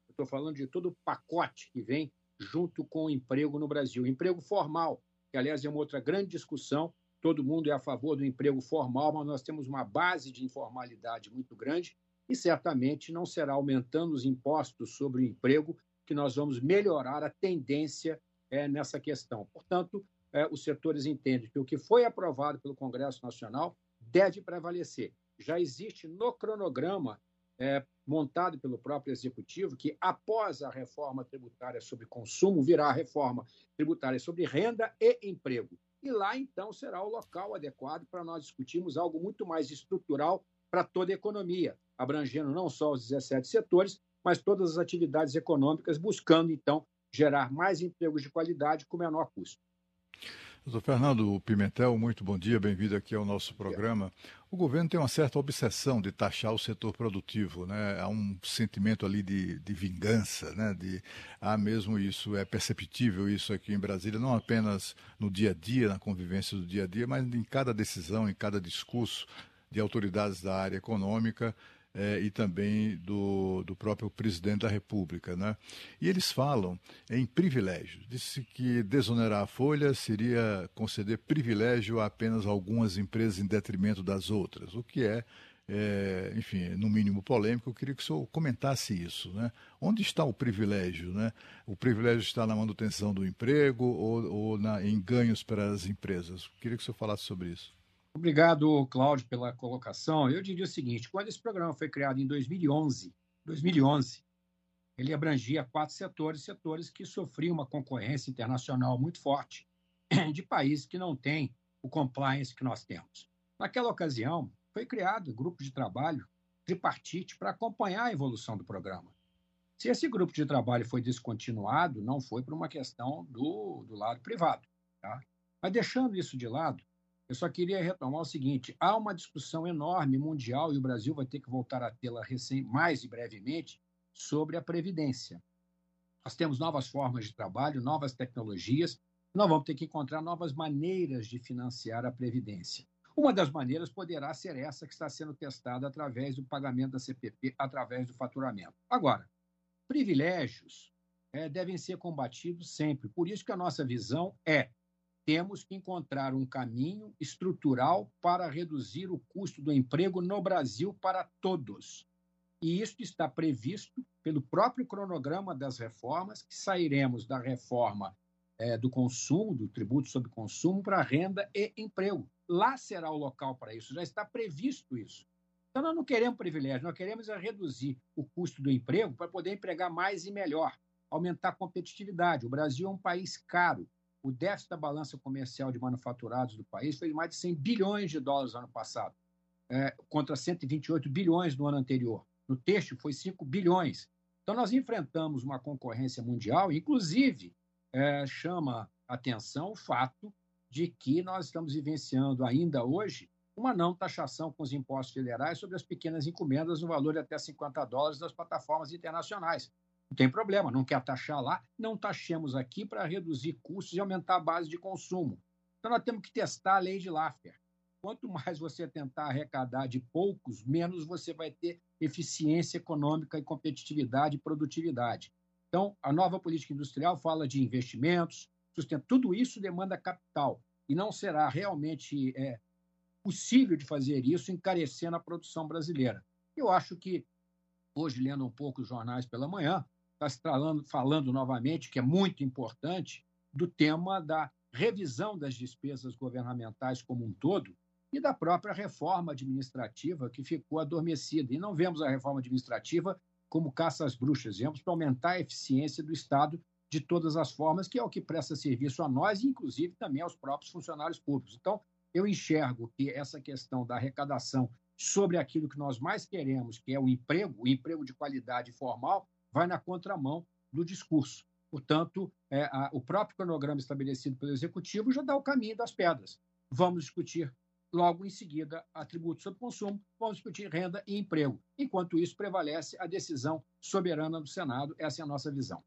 Eu estou falando de todo o pacote que vem junto com o emprego no Brasil. Emprego formal, que, aliás, é uma outra grande discussão. Todo mundo é a favor do emprego formal, mas nós temos uma base de informalidade muito grande e certamente não será aumentando os impostos sobre o emprego que nós vamos melhorar a tendência é, nessa questão. Portanto, é, os setores entendem que o que foi aprovado pelo Congresso Nacional deve prevalecer. já existe no cronograma é, montado pelo próprio Executivo que, após a reforma tributária sobre consumo, virá a reforma tributária sobre renda e emprego. E lá, então, será o local adequado para nós discutirmos algo muito mais estrutural para toda a economia, abrangendo não só os 17 setores, mas todas as atividades econômicas, buscando, então, gerar mais empregos de qualidade com menor custo. Doutor Fernando Pimentel, muito bom dia, bem-vindo aqui ao nosso programa. O governo tem uma certa obsessão de taxar o setor produtivo, né? Há um sentimento ali de, de vingança, né? De, há mesmo isso, é perceptível isso aqui em Brasília, não apenas no dia a dia, na convivência do dia a dia, mas em cada decisão, em cada discurso de autoridades da área econômica é, e também do, do próprio presidente da República. Né? E eles falam em privilégio. Disse que desonerar a folha seria conceder privilégio a apenas algumas empresas em detrimento das outras, o que é, é, enfim, no mínimo polêmico. Eu queria que o senhor comentasse isso. Né? Onde está o privilégio? Né? O privilégio está na manutenção do emprego ou, ou na, em ganhos para as empresas? Eu queria que o senhor falasse sobre isso. Obrigado, Cláudio, pela colocação. Eu diria o seguinte: quando esse programa foi criado em 2011, 2011 ele abrangia quatro setores, setores que sofriam uma concorrência internacional muito forte de países que não têm o compliance que nós temos. Naquela ocasião, foi criado um grupo de trabalho tripartite para acompanhar a evolução do programa. Se esse grupo de trabalho foi descontinuado, não foi por uma questão do, do lado privado. Tá? Mas deixando isso de lado, eu só queria retomar o seguinte: há uma discussão enorme mundial, e o Brasil vai ter que voltar a tê-la mais e brevemente, sobre a Previdência. Nós temos novas formas de trabalho, novas tecnologias, nós vamos ter que encontrar novas maneiras de financiar a Previdência. Uma das maneiras poderá ser essa que está sendo testada através do pagamento da CPP, através do faturamento. Agora, privilégios é, devem ser combatidos sempre. Por isso que a nossa visão é temos que encontrar um caminho estrutural para reduzir o custo do emprego no Brasil para todos. E isso está previsto pelo próprio cronograma das reformas, que sairemos da reforma é, do consumo, do tributo sobre consumo, para renda e emprego. Lá será o local para isso, já está previsto isso. Então, nós não queremos privilégio, nós queremos é reduzir o custo do emprego para poder empregar mais e melhor, aumentar a competitividade. O Brasil é um país caro, o déficit da balança comercial de manufaturados do país foi de mais de 100 bilhões de dólares no ano passado, é, contra 128 bilhões no ano anterior. No texto foi 5 bilhões. Então, nós enfrentamos uma concorrência mundial, inclusive é, chama atenção o fato de que nós estamos vivenciando ainda hoje uma não taxação com os impostos federais sobre as pequenas encomendas no valor de até 50 dólares das plataformas internacionais. Não tem problema, não quer taxar lá, não taxemos aqui para reduzir custos e aumentar a base de consumo. Então nós temos que testar a lei de Laffer. Quanto mais você tentar arrecadar de poucos, menos você vai ter eficiência econômica e competitividade e produtividade. Então, a nova política industrial fala de investimentos, sustento. Tudo isso demanda capital e não será realmente é, possível de fazer isso encarecendo a produção brasileira. Eu acho que, hoje, lendo um pouco os jornais pela manhã, está falando, falando novamente, que é muito importante, do tema da revisão das despesas governamentais como um todo e da própria reforma administrativa que ficou adormecida. E não vemos a reforma administrativa como caça às bruxas, vemos para aumentar a eficiência do Estado de todas as formas, que é o que presta serviço a nós e, inclusive, também aos próprios funcionários públicos. Então, eu enxergo que essa questão da arrecadação sobre aquilo que nós mais queremos, que é o emprego, o emprego de qualidade formal, vai na contramão do discurso. Portanto, é, a, o próprio cronograma estabelecido pelo Executivo já dá o caminho das pedras. Vamos discutir logo em seguida atributos sobre consumo, vamos discutir renda e emprego. Enquanto isso, prevalece a decisão soberana do Senado. Essa é a nossa visão.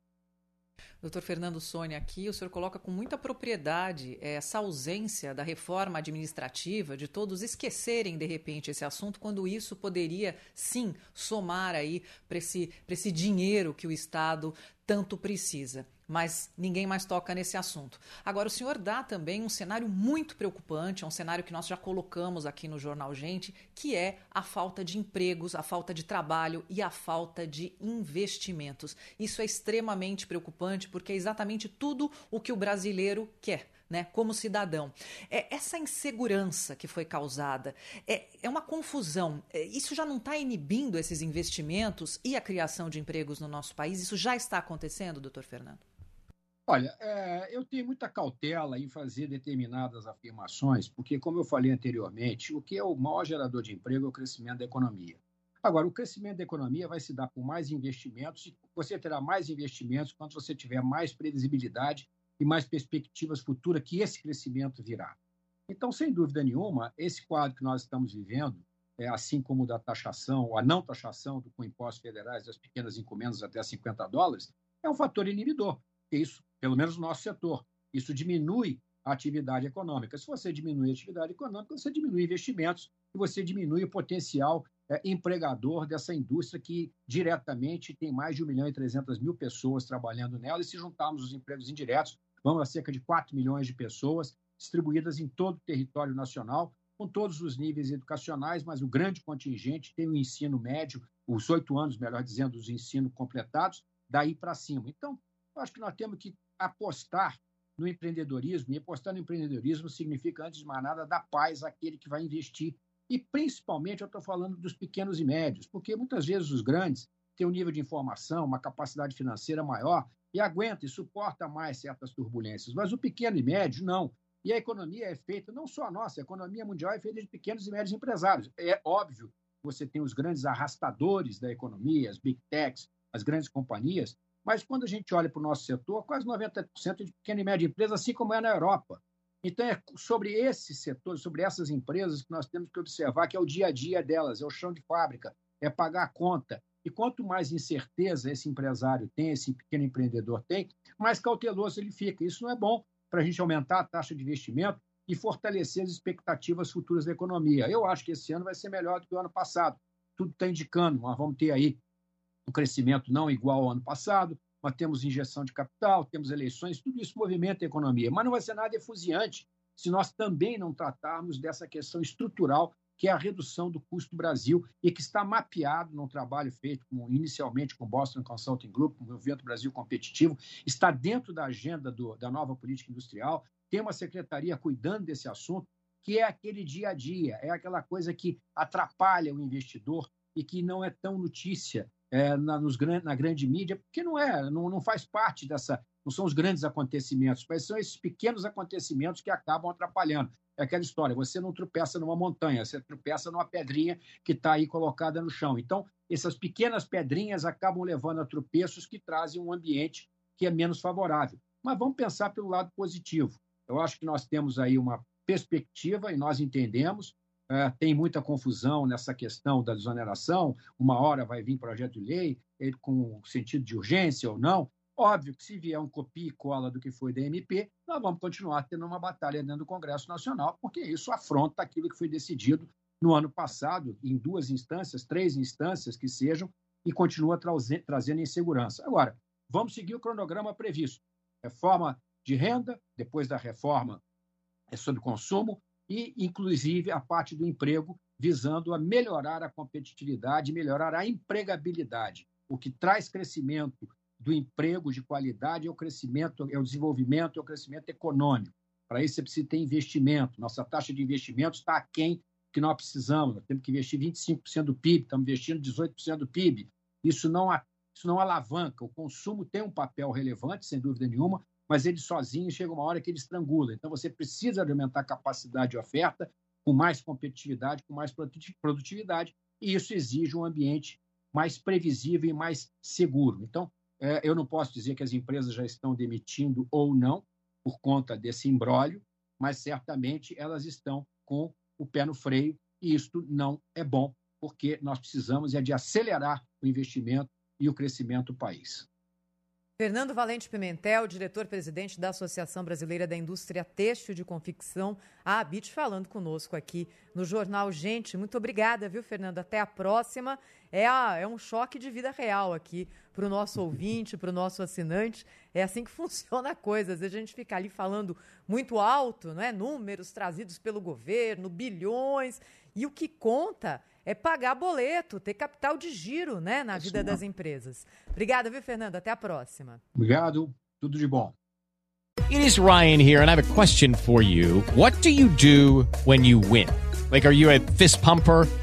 Doutor Fernando Sônia, aqui o senhor coloca com muita propriedade essa ausência da reforma administrativa, de todos esquecerem de repente esse assunto, quando isso poderia sim somar aí para esse, esse dinheiro que o Estado tanto precisa mas ninguém mais toca nesse assunto. Agora, o senhor dá também um cenário muito preocupante, é um cenário que nós já colocamos aqui no Jornal Gente, que é a falta de empregos, a falta de trabalho e a falta de investimentos. Isso é extremamente preocupante porque é exatamente tudo o que o brasileiro quer né, como cidadão. É, essa insegurança que foi causada é, é uma confusão. É, isso já não está inibindo esses investimentos e a criação de empregos no nosso país? Isso já está acontecendo, doutor Fernando? Olha, é, eu tenho muita cautela em fazer determinadas afirmações, porque, como eu falei anteriormente, o que é o maior gerador de emprego é o crescimento da economia. Agora, o crescimento da economia vai se dar por mais investimentos, e você terá mais investimentos quando você tiver mais previsibilidade e mais perspectivas futuras que esse crescimento virá. Então, sem dúvida nenhuma, esse quadro que nós estamos vivendo, é, assim como da taxação, a não taxação do, com impostos federais das pequenas encomendas até 50 dólares, é um fator inibidor. Isso pelo menos no nosso setor. Isso diminui a atividade econômica. Se você diminui a atividade econômica, você diminui investimentos e você diminui o potencial é, empregador dessa indústria que diretamente tem mais de 1 milhão e 300 mil pessoas trabalhando nela. E se juntarmos os empregos indiretos, vamos a cerca de 4 milhões de pessoas distribuídas em todo o território nacional, com todos os níveis educacionais, mas o grande contingente tem o ensino médio, os oito anos, melhor dizendo, os ensino completados, daí para cima. Então, eu acho que nós temos que apostar no empreendedorismo, e apostar no empreendedorismo significa, antes de mais nada, dar paz àquele que vai investir. E, principalmente, eu estou falando dos pequenos e médios, porque muitas vezes os grandes têm um nível de informação, uma capacidade financeira maior e aguenta e suporta mais certas turbulências. Mas o pequeno e médio, não. E a economia é feita, não só a nossa, a economia mundial é feita de pequenos e médios empresários. É óbvio você tem os grandes arrastadores da economia, as big techs, as grandes companhias, mas quando a gente olha para o nosso setor, quase 90% de pequena e média empresa, assim como é na Europa. Então, é sobre esse setor, sobre essas empresas que nós temos que observar que é o dia a dia delas, é o chão de fábrica, é pagar a conta. E quanto mais incerteza esse empresário tem, esse pequeno empreendedor tem, mais cauteloso ele fica. Isso não é bom para a gente aumentar a taxa de investimento e fortalecer as expectativas futuras da economia. Eu acho que esse ano vai ser melhor do que o ano passado. Tudo está indicando, nós vamos ter aí um crescimento não igual ao ano passado, mas temos injeção de capital, temos eleições, tudo isso movimenta a economia. Mas não vai ser nada efusiante se nós também não tratarmos dessa questão estrutural, que é a redução do custo do Brasil e que está mapeado num trabalho feito com, inicialmente com o Boston Consulting Group, com o Movimento Brasil Competitivo, está dentro da agenda do, da nova política industrial, tem uma secretaria cuidando desse assunto, que é aquele dia a dia, é aquela coisa que atrapalha o investidor e que não é tão notícia é, na, nos, na grande mídia, porque não é, não, não faz parte dessa, não são os grandes acontecimentos, mas são esses pequenos acontecimentos que acabam atrapalhando. É aquela história, você não tropeça numa montanha, você tropeça numa pedrinha que está aí colocada no chão. Então, essas pequenas pedrinhas acabam levando a tropeços que trazem um ambiente que é menos favorável. Mas vamos pensar pelo lado positivo. Eu acho que nós temos aí uma perspectiva e nós entendemos tem muita confusão nessa questão da desoneração. Uma hora vai vir projeto de lei com sentido de urgência ou não. Óbvio que se vier um copia e cola do que foi da MP, nós vamos continuar tendo uma batalha dentro do Congresso Nacional, porque isso afronta aquilo que foi decidido no ano passado, em duas instâncias, três instâncias que sejam, e continua trazendo insegurança. Agora, vamos seguir o cronograma previsto. Reforma de renda, depois da reforma é sobre consumo, e, inclusive, a parte do emprego, visando a melhorar a competitividade, melhorar a empregabilidade. O que traz crescimento do emprego de qualidade é o crescimento, é o desenvolvimento, é o crescimento econômico. Para isso, você precisa ter investimento. Nossa taxa de investimento está aquém que nós precisamos. Nós temos que investir 25% do PIB, estamos investindo 18% do PIB. Isso não, isso não alavanca. O consumo tem um papel relevante, sem dúvida nenhuma, mas ele sozinho chega uma hora que ele estrangula. Então você precisa aumentar a capacidade de oferta com mais competitividade, com mais produtividade, e isso exige um ambiente mais previsível e mais seguro. Então, é, eu não posso dizer que as empresas já estão demitindo ou não por conta desse embrólio, mas certamente elas estão com o pé no freio, e isto não é bom, porque nós precisamos é de acelerar o investimento e o crescimento do país. Fernando Valente Pimentel, diretor-presidente da Associação Brasileira da Indústria Têxtil de Confecção, a ABIT, falando conosco aqui no Jornal Gente. Muito obrigada, viu, Fernando? Até a próxima. É, a, é um choque de vida real aqui para o nosso ouvinte, para o nosso assinante. É assim que funciona a coisa. Às vezes a gente fica ali falando muito alto, né? números trazidos pelo governo, bilhões, e o que conta é pagar boleto, ter capital de giro né, na vida das empresas. Obrigada, viu, Fernando? Até a próxima. Obrigado, tudo de bom. It is Ryan here, and I have a question for you. What do you do when you win? Like, are you a fist pumper?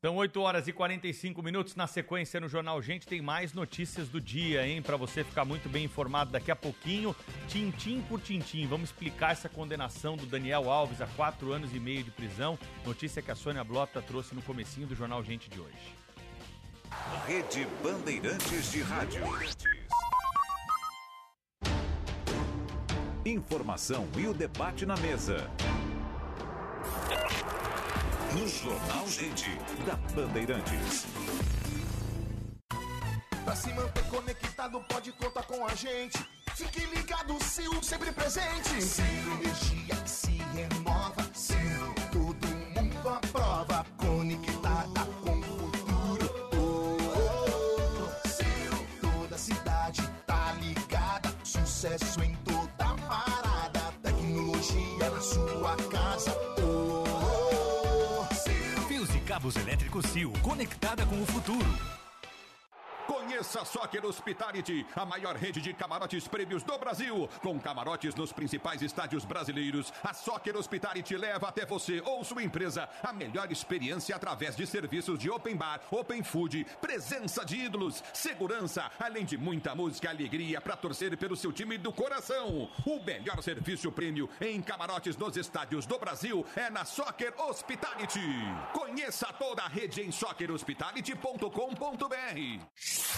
São 8 horas e 45 minutos. Na sequência, no Jornal Gente, tem mais notícias do dia, hein? Para você ficar muito bem informado daqui a pouquinho, tintim por tintim. Vamos explicar essa condenação do Daniel Alves a quatro anos e meio de prisão. Notícia que a Sônia Blota trouxe no comecinho do Jornal Gente de hoje. Rede Bandeirantes de Rádio. Informação e o debate na mesa. No Jornal Gente, da Bandeirantes. Pra se manter conectado, pode contar com a gente. Fique ligado, Sil, sempre presente. Sil, energia que se renova. Sil, todo mundo aprova. Cabos elétricos Sil, conectada com o futuro. Conheça a Soccer Hospitality, a maior rede de camarotes prêmios do Brasil. Com camarotes nos principais estádios brasileiros, a Soccer Hospitality leva até você ou sua empresa a melhor experiência através de serviços de open bar, open food, presença de ídolos, segurança, além de muita música alegria para torcer pelo seu time do coração. O melhor serviço prêmio em camarotes nos estádios do Brasil é na Soccer Hospitality. Conheça toda a rede em soccerhospitality.com.br.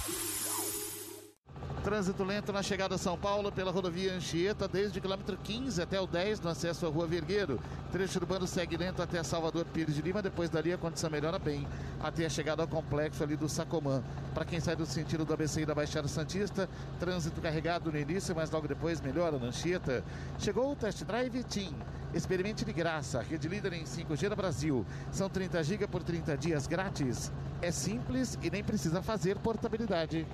Trânsito lento na chegada a São Paulo pela rodovia Anchieta, desde o quilômetro 15 até o 10 no acesso à Rua Vergueiro. Trecho urbano segue lento até Salvador Pires de Lima, depois dali a condição melhora bem até a chegada ao complexo ali do Sacomã. Para quem sai do sentido do ABC e da Baixada Santista, trânsito carregado no início, mas logo depois melhora na Anchieta. Chegou o Test Drive Team. Experimente de graça, rede líder em 5G no Brasil. São 30 GB por 30 dias grátis. É simples e nem precisa fazer portabilidade.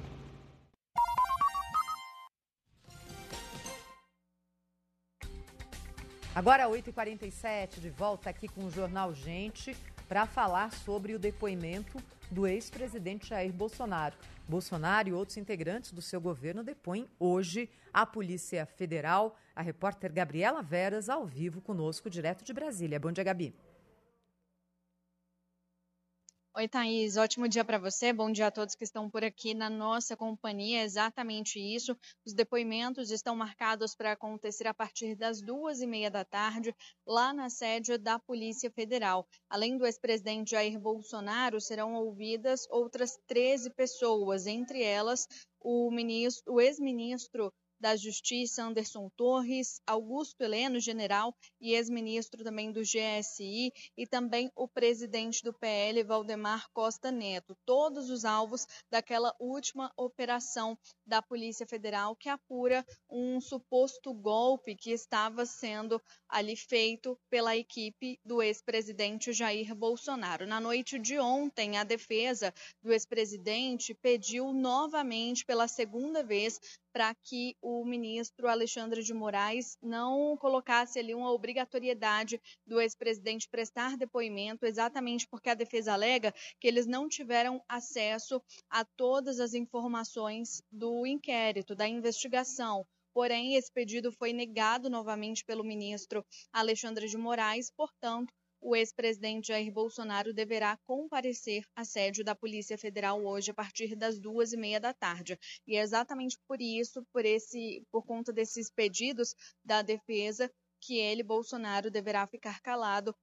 Agora, 8h47, de volta aqui com o Jornal Gente para falar sobre o depoimento do ex-presidente Jair Bolsonaro. Bolsonaro e outros integrantes do seu governo depõem hoje à Polícia Federal. A repórter Gabriela Veras, ao vivo conosco, direto de Brasília. Bom dia, Gabi. Oi, Thaís. Ótimo dia para você. Bom dia a todos que estão por aqui na nossa companhia. É exatamente isso. Os depoimentos estão marcados para acontecer a partir das duas e meia da tarde, lá na sede da Polícia Federal. Além do ex-presidente Jair Bolsonaro, serão ouvidas outras 13 pessoas, entre elas o, o ex-ministro da Justiça Anderson Torres, Augusto Heleno, general e ex-ministro também do GSI, e também o presidente do PL, Valdemar Costa Neto. Todos os alvos daquela última operação da Polícia Federal que apura um suposto golpe que estava sendo ali feito pela equipe do ex-presidente Jair Bolsonaro. Na noite de ontem, a defesa do ex-presidente pediu novamente, pela segunda vez, para que o ministro Alexandre de Moraes não colocasse ali uma obrigatoriedade do ex-presidente prestar depoimento, exatamente porque a defesa alega que eles não tiveram acesso a todas as informações do inquérito, da investigação. Porém, esse pedido foi negado novamente pelo ministro Alexandre de Moraes, portanto, o ex-presidente Jair Bolsonaro deverá comparecer à sede da Polícia Federal hoje a partir das duas e meia da tarde. E é exatamente por isso, por esse, por conta desses pedidos da defesa, que ele, Bolsonaro, deverá ficar calado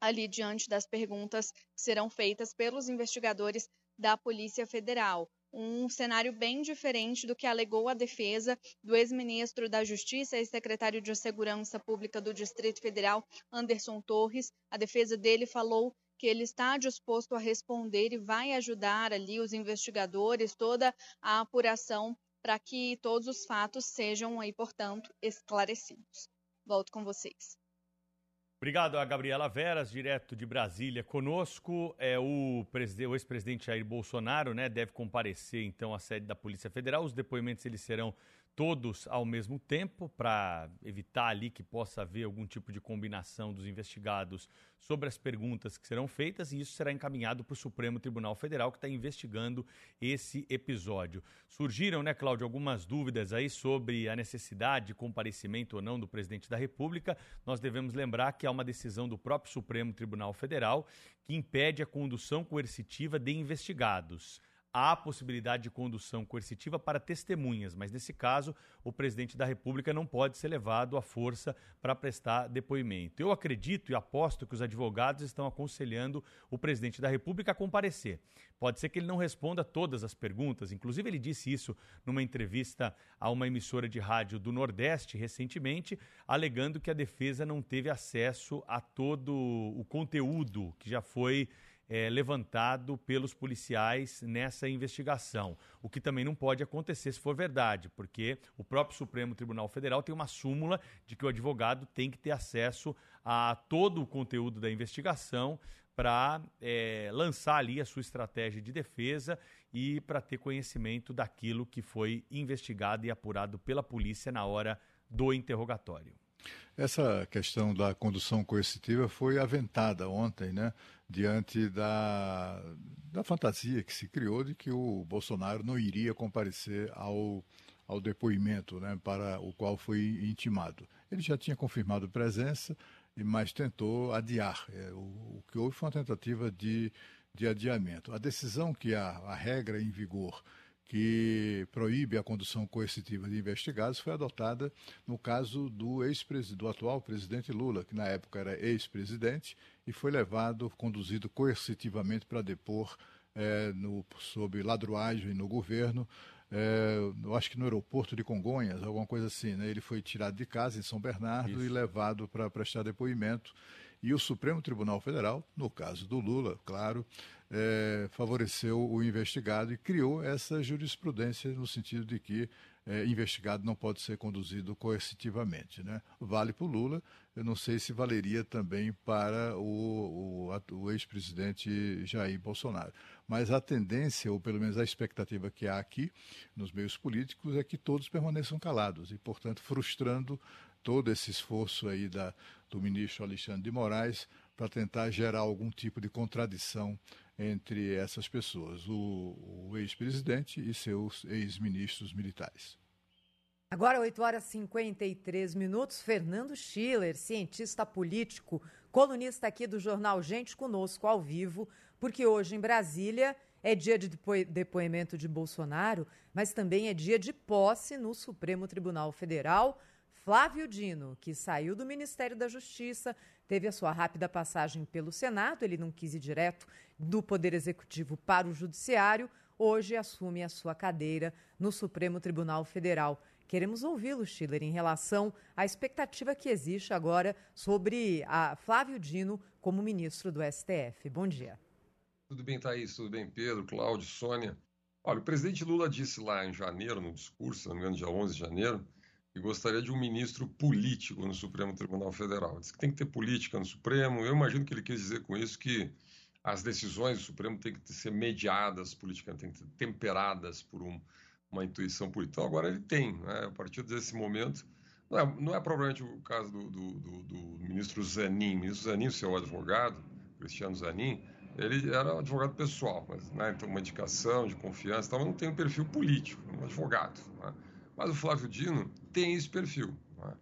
ali diante das perguntas que serão feitas pelos investigadores da Polícia Federal um cenário bem diferente do que alegou a defesa do ex-ministro da Justiça e secretário de Segurança Pública do Distrito Federal, Anderson Torres. A defesa dele falou que ele está disposto a responder e vai ajudar ali os investigadores, toda a apuração para que todos os fatos sejam aí, portanto, esclarecidos. Volto com vocês. Obrigado a Gabriela Veras, direto de Brasília, conosco. É o, ex-presidente Jair Bolsonaro, né, deve comparecer então à sede da Polícia Federal. Os depoimentos eles serão todos ao mesmo tempo para evitar ali que possa haver algum tipo de combinação dos investigados sobre as perguntas que serão feitas e isso será encaminhado para o Supremo Tribunal Federal que está investigando esse episódio. Surgiram, né, Cláudio, algumas dúvidas aí sobre a necessidade de comparecimento ou não do presidente da República. Nós devemos lembrar que há uma decisão do próprio Supremo Tribunal Federal que impede a condução coercitiva de investigados há possibilidade de condução coercitiva para testemunhas, mas nesse caso o presidente da República não pode ser levado à força para prestar depoimento. Eu acredito e aposto que os advogados estão aconselhando o presidente da República a comparecer. Pode ser que ele não responda todas as perguntas, inclusive ele disse isso numa entrevista a uma emissora de rádio do Nordeste recentemente, alegando que a defesa não teve acesso a todo o conteúdo que já foi é, levantado pelos policiais nessa investigação. O que também não pode acontecer se for verdade, porque o próprio Supremo Tribunal Federal tem uma súmula de que o advogado tem que ter acesso a todo o conteúdo da investigação para é, lançar ali a sua estratégia de defesa e para ter conhecimento daquilo que foi investigado e apurado pela polícia na hora do interrogatório. Essa questão da condução coercitiva foi aventada ontem, né, diante da, da fantasia que se criou de que o Bolsonaro não iria comparecer ao, ao depoimento né, para o qual foi intimado. Ele já tinha confirmado presença, mas tentou adiar. É, o, o, que houve foi uma tentativa de, de adiamento. A decisão que a, a regra em vigor que proíbe a condução coercitiva de investigados foi adotada no caso do ex do atual presidente Lula, que na época era ex-presidente e foi levado, conduzido coercitivamente para depor é, no, sob ladruagem no governo, é, eu acho que no aeroporto de Congonhas, alguma coisa assim. Né? Ele foi tirado de casa em São Bernardo Isso. e levado para prestar depoimento. E o Supremo Tribunal Federal, no caso do Lula, claro, é, favoreceu o investigado e criou essa jurisprudência no sentido de que é, investigado não pode ser conduzido coercitivamente. Né? Vale para o Lula, eu não sei se valeria também para o, o, o ex-presidente Jair Bolsonaro. Mas a tendência, ou pelo menos a expectativa que há aqui nos meios políticos, é que todos permaneçam calados e, portanto, frustrando todo esse esforço aí da, do ministro Alexandre de Moraes para tentar gerar algum tipo de contradição entre essas pessoas, o, o ex-presidente e seus ex-ministros militares. Agora, 8 horas e 53 minutos. Fernando Schiller, cientista político, colunista aqui do jornal Gente Conosco ao vivo, porque hoje em Brasília é dia de depo depoimento de Bolsonaro, mas também é dia de posse no Supremo Tribunal Federal. Flávio Dino, que saiu do Ministério da Justiça, teve a sua rápida passagem pelo Senado, ele não quis ir direto do Poder Executivo para o Judiciário, hoje assume a sua cadeira no Supremo Tribunal Federal. Queremos ouvi-lo, Schiller, em relação à expectativa que existe agora sobre a Flávio Dino como ministro do STF. Bom dia. Tudo bem, Thaís? Tudo bem, Pedro, Cláudio, Sônia? Olha, o presidente Lula disse lá em janeiro, no discurso, engano, dia 11 de janeiro, que gostaria de um ministro político no Supremo Tribunal Federal. Diz que tem que ter política no Supremo. Eu imagino que ele quis dizer com isso que as decisões do Supremo têm que ser mediadas politicamente, têm que ser temperadas por um, uma intuição política. Então, agora ele tem, né? a partir desse momento. Não é, não é provavelmente o caso do, do, do, do ministro Zanin. O ministro Zanin, seu advogado, Cristiano Zanin, ele era um advogado pessoal, mas, né, então uma indicação de confiança, então, mas não tem um perfil político, um advogado. Né? Mas o Flávio Dino tem esse perfil. Né?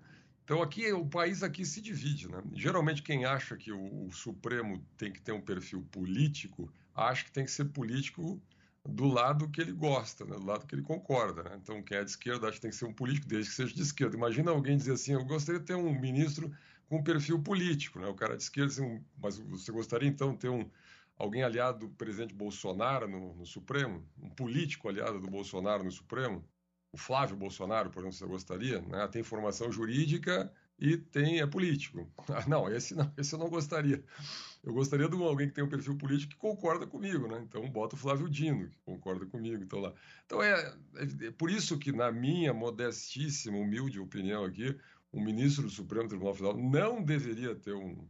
Então aqui o país aqui se divide, né? Geralmente quem acha que o, o, Supremo tem que ter um perfil político, acha que tem que ser político do lado que ele gosta, né? do lado que ele concorda. Né? Então quem é de esquerda acha que tem que ser um político desde que seja de esquerda. Imagina alguém dizer assim, eu gostaria de ter um ministro com perfil político, né? O cara de esquerda, assim, mas você gostaria então de ter um alguém aliado do presidente Bolsonaro no, no Supremo, um político aliado do Bolsonaro no Supremo? o Flávio Bolsonaro, por exemplo, você gostaria, né, tem formação jurídica e tem é político. Ah, não, esse não, esse eu não gostaria. Eu gostaria de alguém que tem um perfil político que concorda comigo, né? Então bota o Flávio Dino, que concorda comigo, então lá. Então é, é, é por isso que na minha modestíssima, humilde opinião aqui, o ministro do Supremo Tribunal Federal não deveria ter um,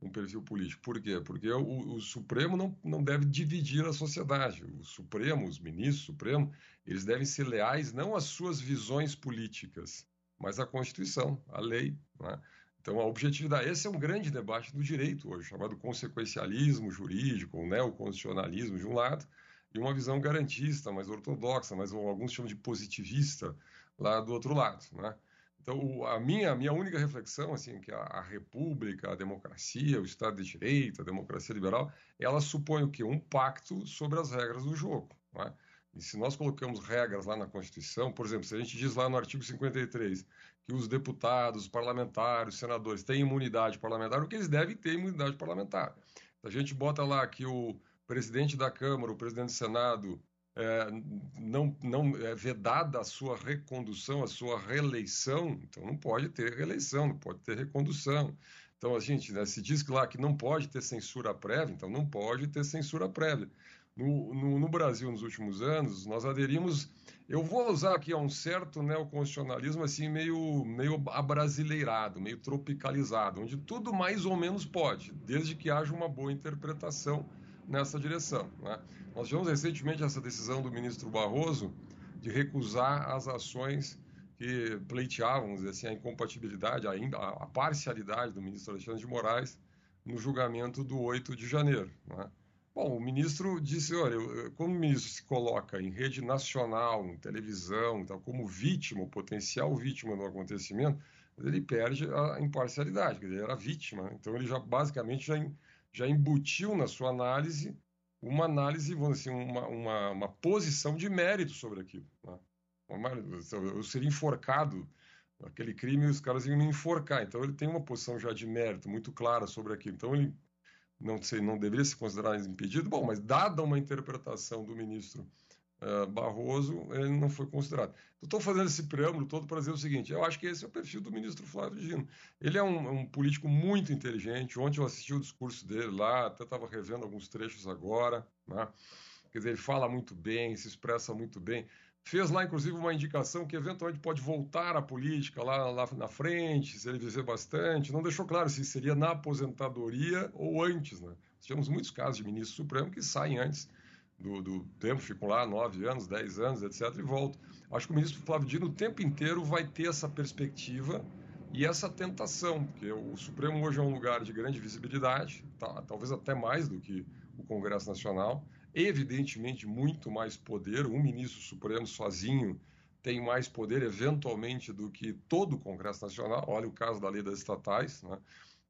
um perfil político. Por quê? Porque o, o, Supremo não, não deve dividir a sociedade. O Supremo, os ministros Supremo, eles devem ser leais não às suas visões políticas, mas à Constituição, à lei. Né? Então, a objetividade, esse é um grande debate do direito hoje, chamado consequencialismo jurídico, o neoconstitucionalismo de um lado, e uma visão garantista, mais ortodoxa, mas alguns chamam de positivista, lá do outro lado. Né? Então, a minha, a minha única reflexão, assim, que a, a, república, a democracia, o Estado de Direito, a democracia liberal, ela supõe o quê? Um pacto sobre as regras do jogo. É? E se nós colocamos regras lá na Constituição, por exemplo, se a gente diz lá no artigo 53 que os deputados, os parlamentares, os senadores têm imunidade parlamentar, o que eles devem ter imunidade parlamentar. Se a gente bota lá que o presidente da Câmara, o presidente do Senado, é, não, não é vedada a sua recondução, a sua reeleição, então não pode ter reeleição, não pode ter recondução. Então a gente né, se diz lá que não pode ter censura prévia, então não pode ter censura prévia. No, no, no Brasil, nos últimos anos, nós aderimos, eu vou usar aqui um certo neoconstitucionalismo assim meio, meio abrasileirado, meio tropicalizado, onde tudo mais ou menos pode, desde que haja uma boa interpretação nessa direção. Né? Nós tivemos recentemente essa decisão do ministro Barroso de recusar as ações que pleiteavam assim, a incompatibilidade, ainda a parcialidade do ministro Alexandre de Moraes no julgamento do 8 de janeiro. Né? Bom, o ministro disse, olha, como o ministro se coloca em rede nacional, em televisão, então, como vítima, potencial vítima do acontecimento, ele perde a imparcialidade, ele era vítima, então ele já basicamente já, já embutiu na sua análise uma análise, vamos assim, uma, uma, uma posição de mérito sobre aquilo. Né? Eu seria enforcado aquele crime os caras iam me enforcar. Então ele tem uma posição já de mérito muito clara sobre aquilo. Então ele não sei, não deveria se considerar impedido. Bom, mas dada uma interpretação do ministro uh, Barroso, ele não foi considerado. Estou fazendo esse preâmbulo todo para dizer o seguinte: eu acho que esse é o perfil do ministro Flávio Dino. Ele é um, um político muito inteligente. Ontem eu assisti o discurso dele lá, até estava revendo alguns trechos agora. Né? Quer dizer, ele fala muito bem, se expressa muito bem. Fez lá, inclusive, uma indicação que eventualmente pode voltar à política lá, lá na frente, se ele viver bastante. Não deixou claro se seria na aposentadoria ou antes. Né? Nós tivemos muitos casos de ministro supremo que saem antes do, do, tempo, ficam lá nove anos, dez anos, etc., e voltam. Acho que o ministro Flávio Dino o tempo inteiro vai ter essa perspectiva e essa tentação, porque o Supremo hoje é um lugar de grande visibilidade, tá, talvez até mais do que o Congresso Nacional, evidentemente muito mais poder. Um ministro supremo sozinho tem mais poder, eventualmente, do que todo o Congresso Nacional. Olha o caso da lei das estatais, né?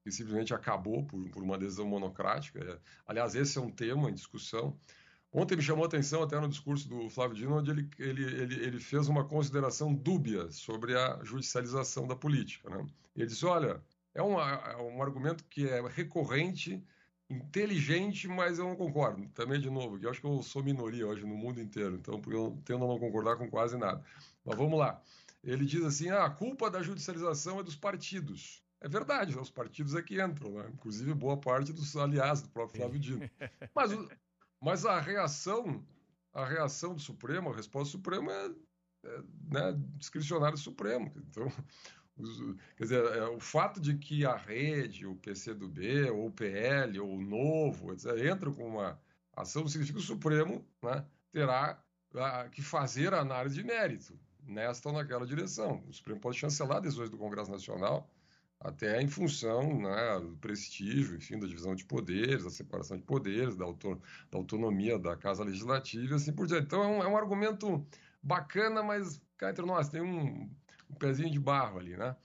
que simplesmente acabou por, por uma decisão monocrática. É, aliás, esse é um tema em discussão. Ontem me chamou a atenção, até no discurso do Flávio Dino, onde ele, ele, ele, ele fez uma consideração dúbia sobre a judicialização da política. Né? Ele disse: olha, é um, é um argumento que é recorrente inteligente, mas eu não concordo. Também, de novo, que eu acho que eu sou minoria hoje no mundo inteiro, então porque eu tendo a não concordar com quase nada. Mas vamos lá. Ele diz assim: ah, a culpa da judicialização é dos partidos. É verdade, né? os partidos é que entram, né? inclusive boa parte dos aliados do próprio Flávio Dino. Mas, mas a reação, a reação do Supremo, a resposta do Supremo é, é né, discricionário Supremo. Então, Quer dizer, é, o fato de que a rede, o PCdoB, ou o PL, ou o Novo, etc., entram com uma ação, significa que o Supremo né, terá que fazer a análise de mérito nesta ou naquela direção. O Supremo pode chancelar decisões do Congresso Nacional até em função né, do prestígio, enfim, da divisão de poderes, da separação de poderes, da, auto, da autonomia da Casa Legislativa e assim por diante. Então é um, é um argumento bacana, mas cá entre nós tem um um pezinho de barro ali, né?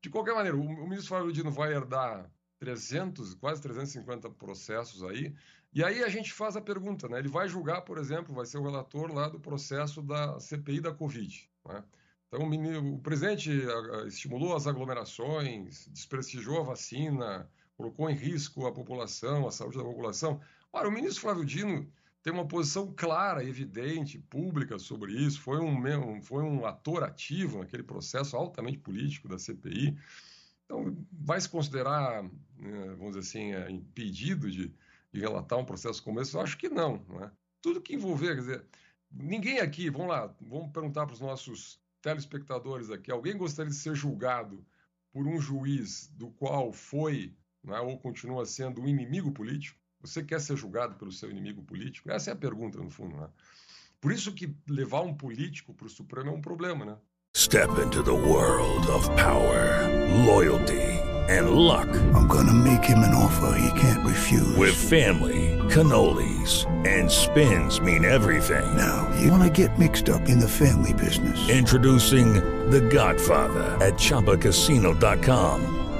De qualquer maneira, o, o ministro Flávio Dino vai herdar 300, quase 350 processos aí, e aí a gente faz a pergunta, né? Ele vai julgar, por exemplo, vai ser o relator lá do processo da CPI da Covid, né? Então, o, o presidente estimulou as aglomerações, desprestigiou a vacina, colocou em risco a população, a saúde da população. Ora, o ministro Flávio Dino tem uma posição clara, evidente, pública sobre isso, foi um, foi um ator ativo naquele processo altamente político da CPI. Então, vai se considerar, né, vamos dizer assim, é, impedido de, de relatar um processo como esse? Eu acho que não. não é? Tudo que envolver, quer dizer, ninguém aqui, vamos lá, vamos perguntar para os nossos telespectadores aqui, alguém gostaria de ser julgado por um juiz do qual foi é, ou continua sendo um inimigo político? Você quer ser julgado pelo seu inimigo político? Essa é a pergunta, no fundo. Né? Por isso que levar um político para o Supremo é um problema, né? Step into the world of power, loyalty, and luck. I'm gonna make him an offer he can't refuse. With family, cannolis, and spins mean everything. Now, you wanna get mixed up in the family business. Introducing The Godfather at ChumbaCasino.com.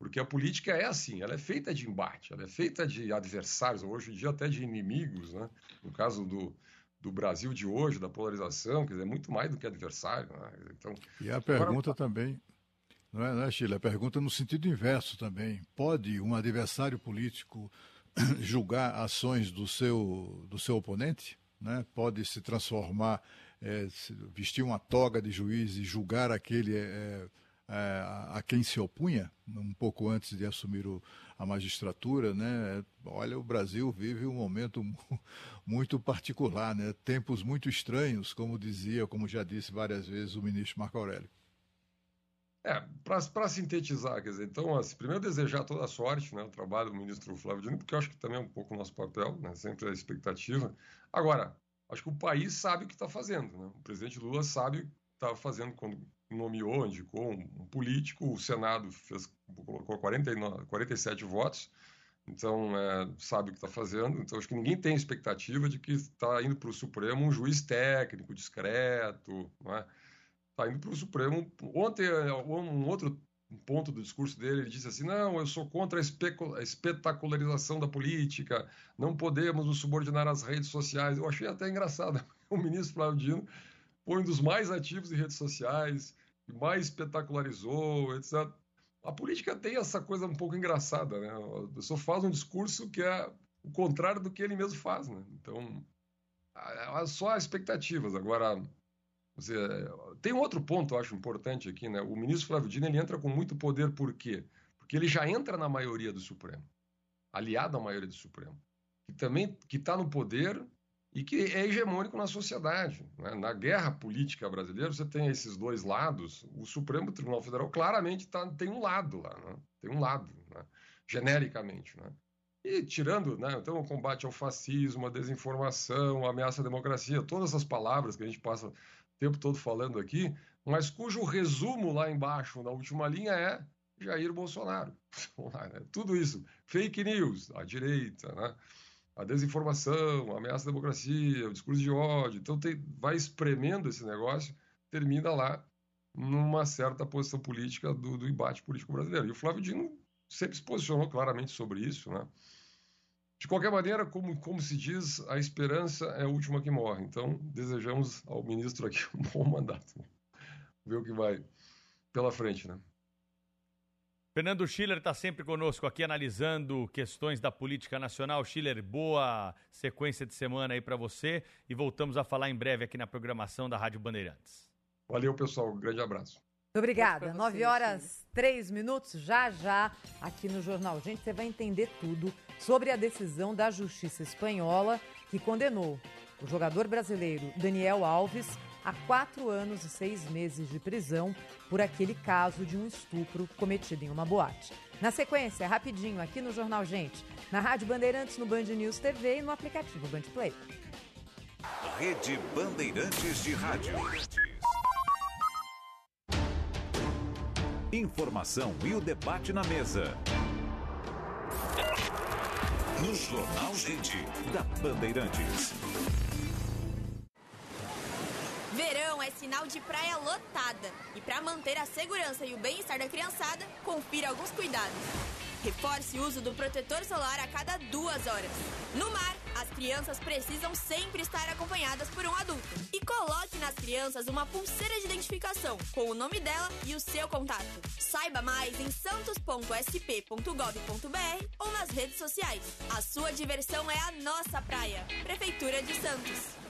Porque a política é assim, ela é feita de embate, ela é feita de adversários, hoje em dia até de inimigos, né? No caso do, do Brasil de hoje, da polarização, quer dizer, é muito mais do que adversário. Né? Então, e a pergunta agora... também, não é, não é, Chile? A pergunta no sentido inverso também. Pode um adversário político julgar ações do seu, do seu oponente? Né? Pode se transformar, é, vestir uma toga de juiz e julgar aquele. É, é, a quem se opunha, um pouco antes de assumir o, a magistratura, né? Olha, o Brasil vive um momento muito particular, né? Tempos muito estranhos, como dizia, como já disse várias vezes o ministro Marco Aurélio. É, para sintetizar, quer dizer, então, assim, primeiro desejar toda a sorte, né, o trabalho do ministro Flávio Dino, porque eu acho que também é um pouco o nosso papel, né, sempre a expectativa. Agora, acho que o país sabe o que está fazendo, né? O presidente Lula sabe o que estava fazendo quando nomeou, indicou um, político, o Senado fez, colocou 49, 47 votos, então é, sabe o que está fazendo. Então acho que ninguém tem expectativa de que está indo para o Supremo um juiz técnico, discreto, não é? Está indo para o Supremo. Ontem, é, um outro ponto do discurso dele, ele disse assim: não, eu sou contra a, espetacularização da política, não podemos nos subordinar às redes sociais. Eu achei até engraçado o ministro Flávio Dino foi um dos mais ativos em redes sociais, que mais espetacularizou, etc. A política tem essa coisa um pouco engraçada, né? A pessoa faz um discurso que é o contrário do que ele mesmo faz, né? Então, só expectativas. Agora, você, tem outro ponto, eu acho importante aqui, né? O ministro Flávio Dino, ele entra com muito poder, por quê? Porque ele já entra na maioria do Supremo, aliado à maioria do Supremo, que também que está no poder e que é hegemônico na sociedade. Né? Na guerra política brasileira, você tem esses dois lados. O Supremo Tribunal Federal claramente tá, tem um lado lá, né? tem um lado, né? genericamente. Né? E tirando, né, então, o combate ao fascismo, a desinformação, a ameaça à democracia, todas essas palavras que a gente passa o tempo todo falando aqui, mas cujo resumo lá embaixo, na última linha, é Jair Bolsonaro. Né? Tudo isso. Fake news, à direita, né? A desinformação, a ameaça à democracia, o discurso de ódio. Então, tem, vai espremendo esse negócio, termina lá numa certa posição política do, do embate político brasileiro. E o Flávio Dino sempre se posicionou claramente sobre isso, né? De qualquer maneira, como, como se diz, a esperança é a última que morre. Então, desejamos ao ministro aqui um bom mandato. Ver o que vai pela frente, né? Fernando Schiller está sempre conosco aqui analisando questões da política nacional. Schiller, boa sequência de semana aí para você e voltamos a falar em breve aqui na programação da Rádio Bandeirantes. Valeu, pessoal. Um grande abraço. Muito obrigada. Nove horas, três minutos. Já, já, aqui no Jornal Gente, você vai entender tudo sobre a decisão da Justiça Espanhola que condenou o jogador brasileiro Daniel Alves a quatro anos e seis meses de prisão por aquele caso de um estupro cometido em uma boate. Na sequência, rapidinho, aqui no Jornal Gente, na Rádio Bandeirantes, no Band News TV e no aplicativo Band Play. Rede Bandeirantes de Rádio. Informação e o debate na mesa. No Jornal Gente, da Bandeirantes. É sinal de praia lotada. E para manter a segurança e o bem-estar da criançada, confira alguns cuidados. Reforce o uso do protetor solar a cada duas horas. No mar, as crianças precisam sempre estar acompanhadas por um adulto. E coloque nas crianças uma pulseira de identificação com o nome dela e o seu contato. Saiba mais em santos.sp.gov.br ou nas redes sociais. A sua diversão é a nossa praia. Prefeitura de Santos.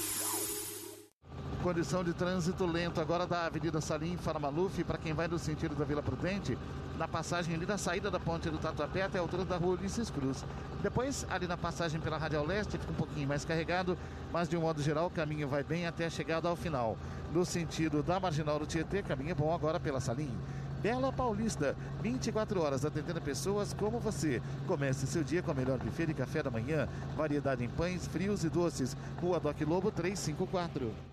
Condição de trânsito lento agora da Avenida Salim Farmaluf para quem vai no sentido da Vila Prudente, na passagem ali da saída da ponte do Tatuapé até a altura da rua Ulisses Cruz. Depois, ali na passagem pela Radial Leste, fica um pouquinho mais carregado, mas de um modo geral o caminho vai bem até a chegada ao final. No sentido da Marginal do Tietê, caminho bom agora pela Salim. Bela Paulista, 24 horas atendendo pessoas como você. Comece seu dia com a melhor buffet de café da manhã, variedade em pães, frios e doces. Rua Doc Lobo 354.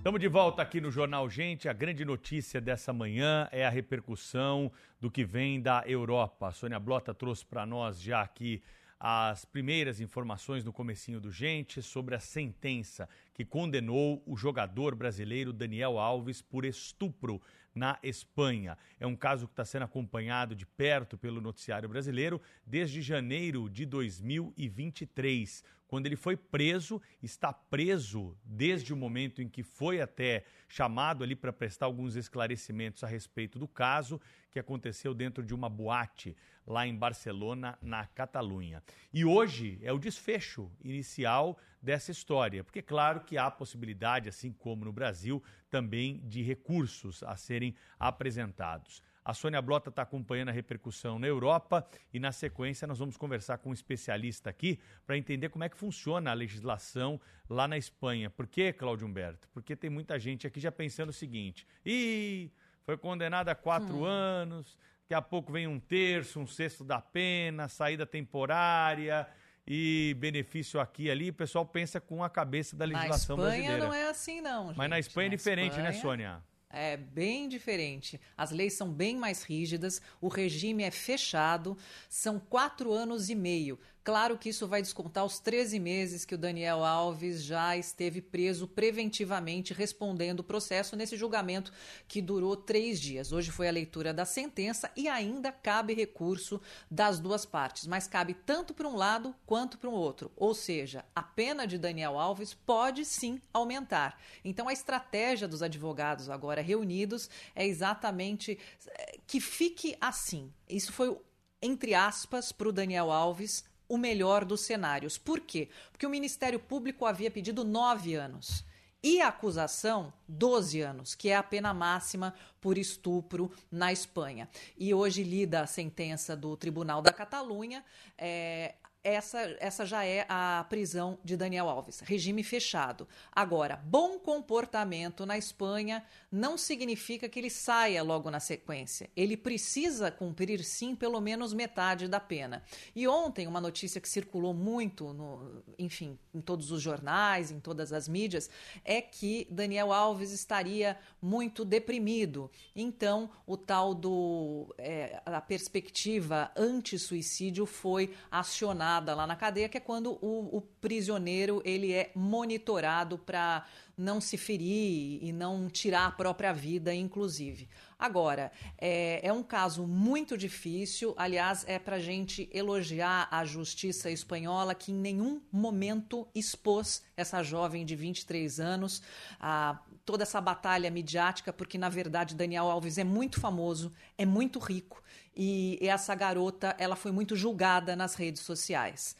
Estamos de volta aqui no Jornal Gente. A grande notícia dessa manhã é a repercussão do que vem da Europa. A Sônia Blota trouxe para nós já aqui as primeiras informações no comecinho do Gente sobre a sentença que condenou o jogador brasileiro Daniel Alves por estupro na Espanha. É um caso que está sendo acompanhado de perto pelo noticiário brasileiro desde janeiro de 2023 quando ele foi preso, está preso desde o momento em que foi até chamado ali para prestar alguns esclarecimentos a respeito do caso que aconteceu dentro de uma boate lá em Barcelona, na Catalunha. E hoje é o desfecho inicial dessa história, porque claro que há possibilidade, assim como no Brasil, também de recursos a serem apresentados. A Sônia Blota está acompanhando a repercussão na Europa e, na sequência, nós vamos conversar com um especialista aqui para entender como é que funciona a legislação lá na Espanha. Por que, Cláudio Humberto? Porque tem muita gente aqui já pensando o seguinte: ih, foi condenado a quatro hum. anos, daqui a pouco vem um terço, um sexto da pena, saída temporária e benefício aqui e ali, o pessoal pensa com a cabeça da legislação brasileira. Na Espanha brasileira. não é assim não, gente. Mas na Espanha na é diferente, né, Espanha... né, Sônia? É bem diferente. As leis são bem mais rígidas, o regime é fechado, são quatro anos e meio. Claro que isso vai descontar os 13 meses que o Daniel Alves já esteve preso preventivamente respondendo o processo nesse julgamento que durou três dias. Hoje foi a leitura da sentença e ainda cabe recurso das duas partes, mas cabe tanto para um lado quanto para o outro. Ou seja, a pena de Daniel Alves pode sim aumentar. Então a estratégia dos advogados agora reunidos é exatamente eh, que fique assim. Isso foi entre aspas, para o Daniel Alves, o melhor dos cenários. Por quê? Porque o Ministério Público havia pedido nove anos. E a acusação, 12 anos, que é a pena máxima por estupro na Espanha. E hoje lida a sentença do Tribunal da Catalunha. É, essa, essa já é a prisão de Daniel Alves, regime fechado. Agora, bom comportamento na Espanha não significa que ele saia logo na sequência. Ele precisa cumprir, sim, pelo menos metade da pena. E ontem, uma notícia que circulou muito, no, enfim, em todos os jornais, em todas as mídias, é que Daniel Alves estaria muito deprimido. Então, o tal do. É, a perspectiva anti-suicídio foi acionada internada lá na cadeia, que é quando o, o prisioneiro ele é monitorado para não se ferir e não tirar a própria vida, inclusive. Agora, é, é um caso muito difícil. Aliás, é para gente elogiar a justiça espanhola, que em nenhum momento expôs essa jovem de 23 anos a toda essa batalha midiática, porque na verdade Daniel Alves é muito famoso, é muito rico e essa garota ela foi muito julgada nas redes sociais.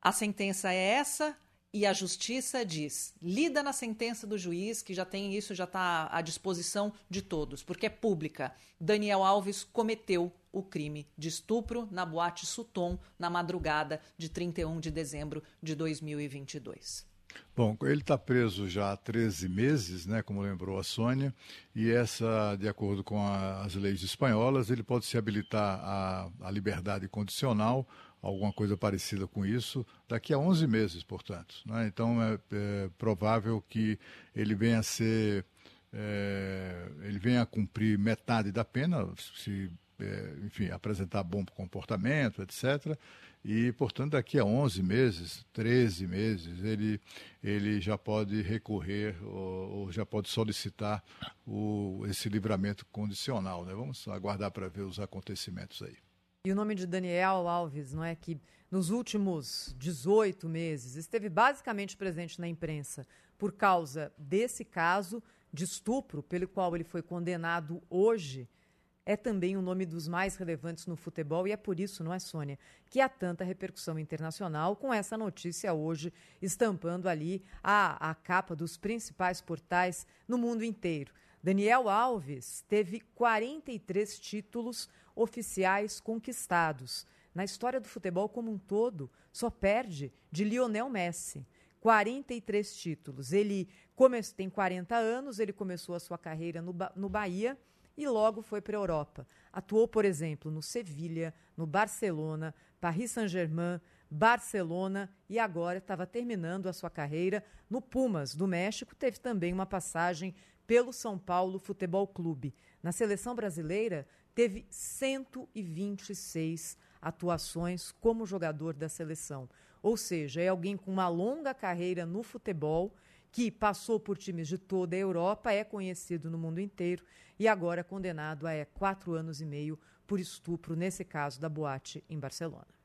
A sentença é essa e a justiça diz: lida na sentença do juiz, que já tem isso, já está à disposição de todos, porque é pública. Daniel Alves cometeu o crime de estupro na boate Suton na madrugada de 31 de dezembro de 2022. Bom, ele está preso já há 13 meses, né, como lembrou a Sônia, e essa, de acordo com a, as leis espanholas, ele pode se habilitar à, à liberdade condicional alguma coisa parecida com isso, daqui a 11 meses, portanto. Né? Então é, é, provável que ele venha a ser, é, ele venha a cumprir metade da pena, se, é, enfim, apresentar bom comportamento, etc. E, portanto, daqui a 11 meses, 13 meses, ele, ele já pode recorrer ou, ou já pode solicitar o, esse livramento condicional. Né? Vamos aguardar para ver os acontecimentos aí. E o nome de Daniel Alves, não é que nos últimos 18 meses esteve basicamente presente na imprensa por causa desse caso de estupro pelo qual ele foi condenado hoje, é também um nome dos mais relevantes no futebol e é por isso, não é, Sônia, que há tanta repercussão internacional com essa notícia hoje estampando ali a, a capa dos principais portais no mundo inteiro. Daniel Alves teve 43 títulos oficiais conquistados. Na história do futebol como um todo, só perde de Lionel Messi. 43 títulos. Ele come... tem 40 anos, ele começou a sua carreira no, ba... no Bahia e logo foi para a Europa. Atuou, por exemplo, no Sevilha, no Barcelona, Paris Saint-Germain, Barcelona e agora estava terminando a sua carreira no Pumas, do México. Teve também uma passagem pelo São Paulo Futebol Clube. Na seleção brasileira, teve 126 atuações como jogador da seleção. Ou seja, é alguém com uma longa carreira no futebol, que passou por times de toda a Europa, é conhecido no mundo inteiro e agora é condenado a quatro anos e meio por estupro, nesse caso da boate em Barcelona.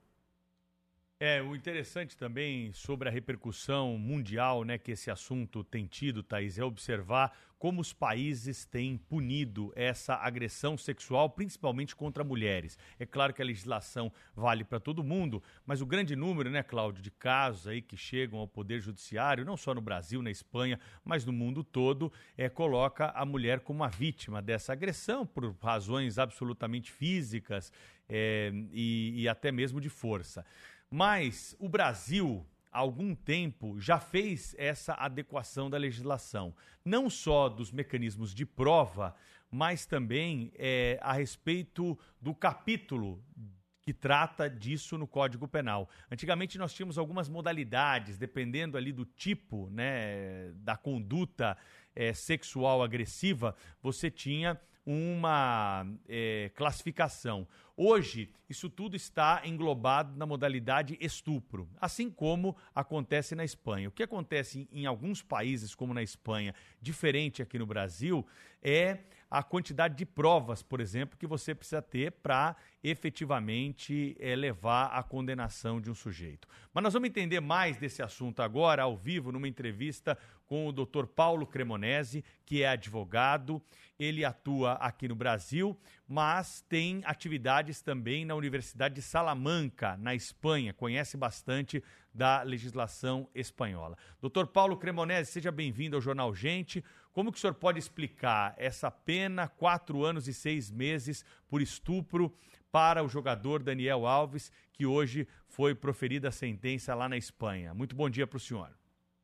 É, o interessante também sobre a repercussão mundial né, que esse assunto tem tido, Thaís, é observar como os países têm punido essa agressão sexual, principalmente contra mulheres. É claro que a legislação vale para todo mundo, mas o grande número, né, Cláudio, de casos aí que chegam ao Poder Judiciário, não só no Brasil, na Espanha, mas no mundo todo, é, coloca a mulher como a vítima dessa agressão por razões absolutamente físicas é, e, e até mesmo de força. Mas o Brasil, há algum tempo, já fez essa adequação da legislação, não só dos mecanismos de prova, mas também é, a respeito do capítulo que trata disso no Código Penal. Antigamente nós tínhamos algumas modalidades, dependendo ali do tipo né, da conduta é, sexual agressiva, você tinha uma é, classificação. Hoje, isso tudo está englobado na modalidade estupro, assim como acontece na Espanha. O que acontece em alguns países, como na Espanha, diferente aqui no Brasil, é a quantidade de provas, por exemplo, que você precisa ter para efetivamente é, levar à condenação de um sujeito. Mas nós vamos entender mais desse assunto agora, ao vivo, numa entrevista com o Dr. Paulo Cremonese, que é advogado. Ele atua aqui no Brasil, mas tem atividades também na Universidade de Salamanca, na Espanha. Conhece bastante da legislação espanhola. Doutor Paulo Cremonese, seja bem-vindo ao Jornal Gente. Como que o senhor pode explicar essa pena, quatro anos e seis meses por estupro para o jogador Daniel Alves, que hoje foi proferida a sentença lá na Espanha? Muito bom dia para o senhor.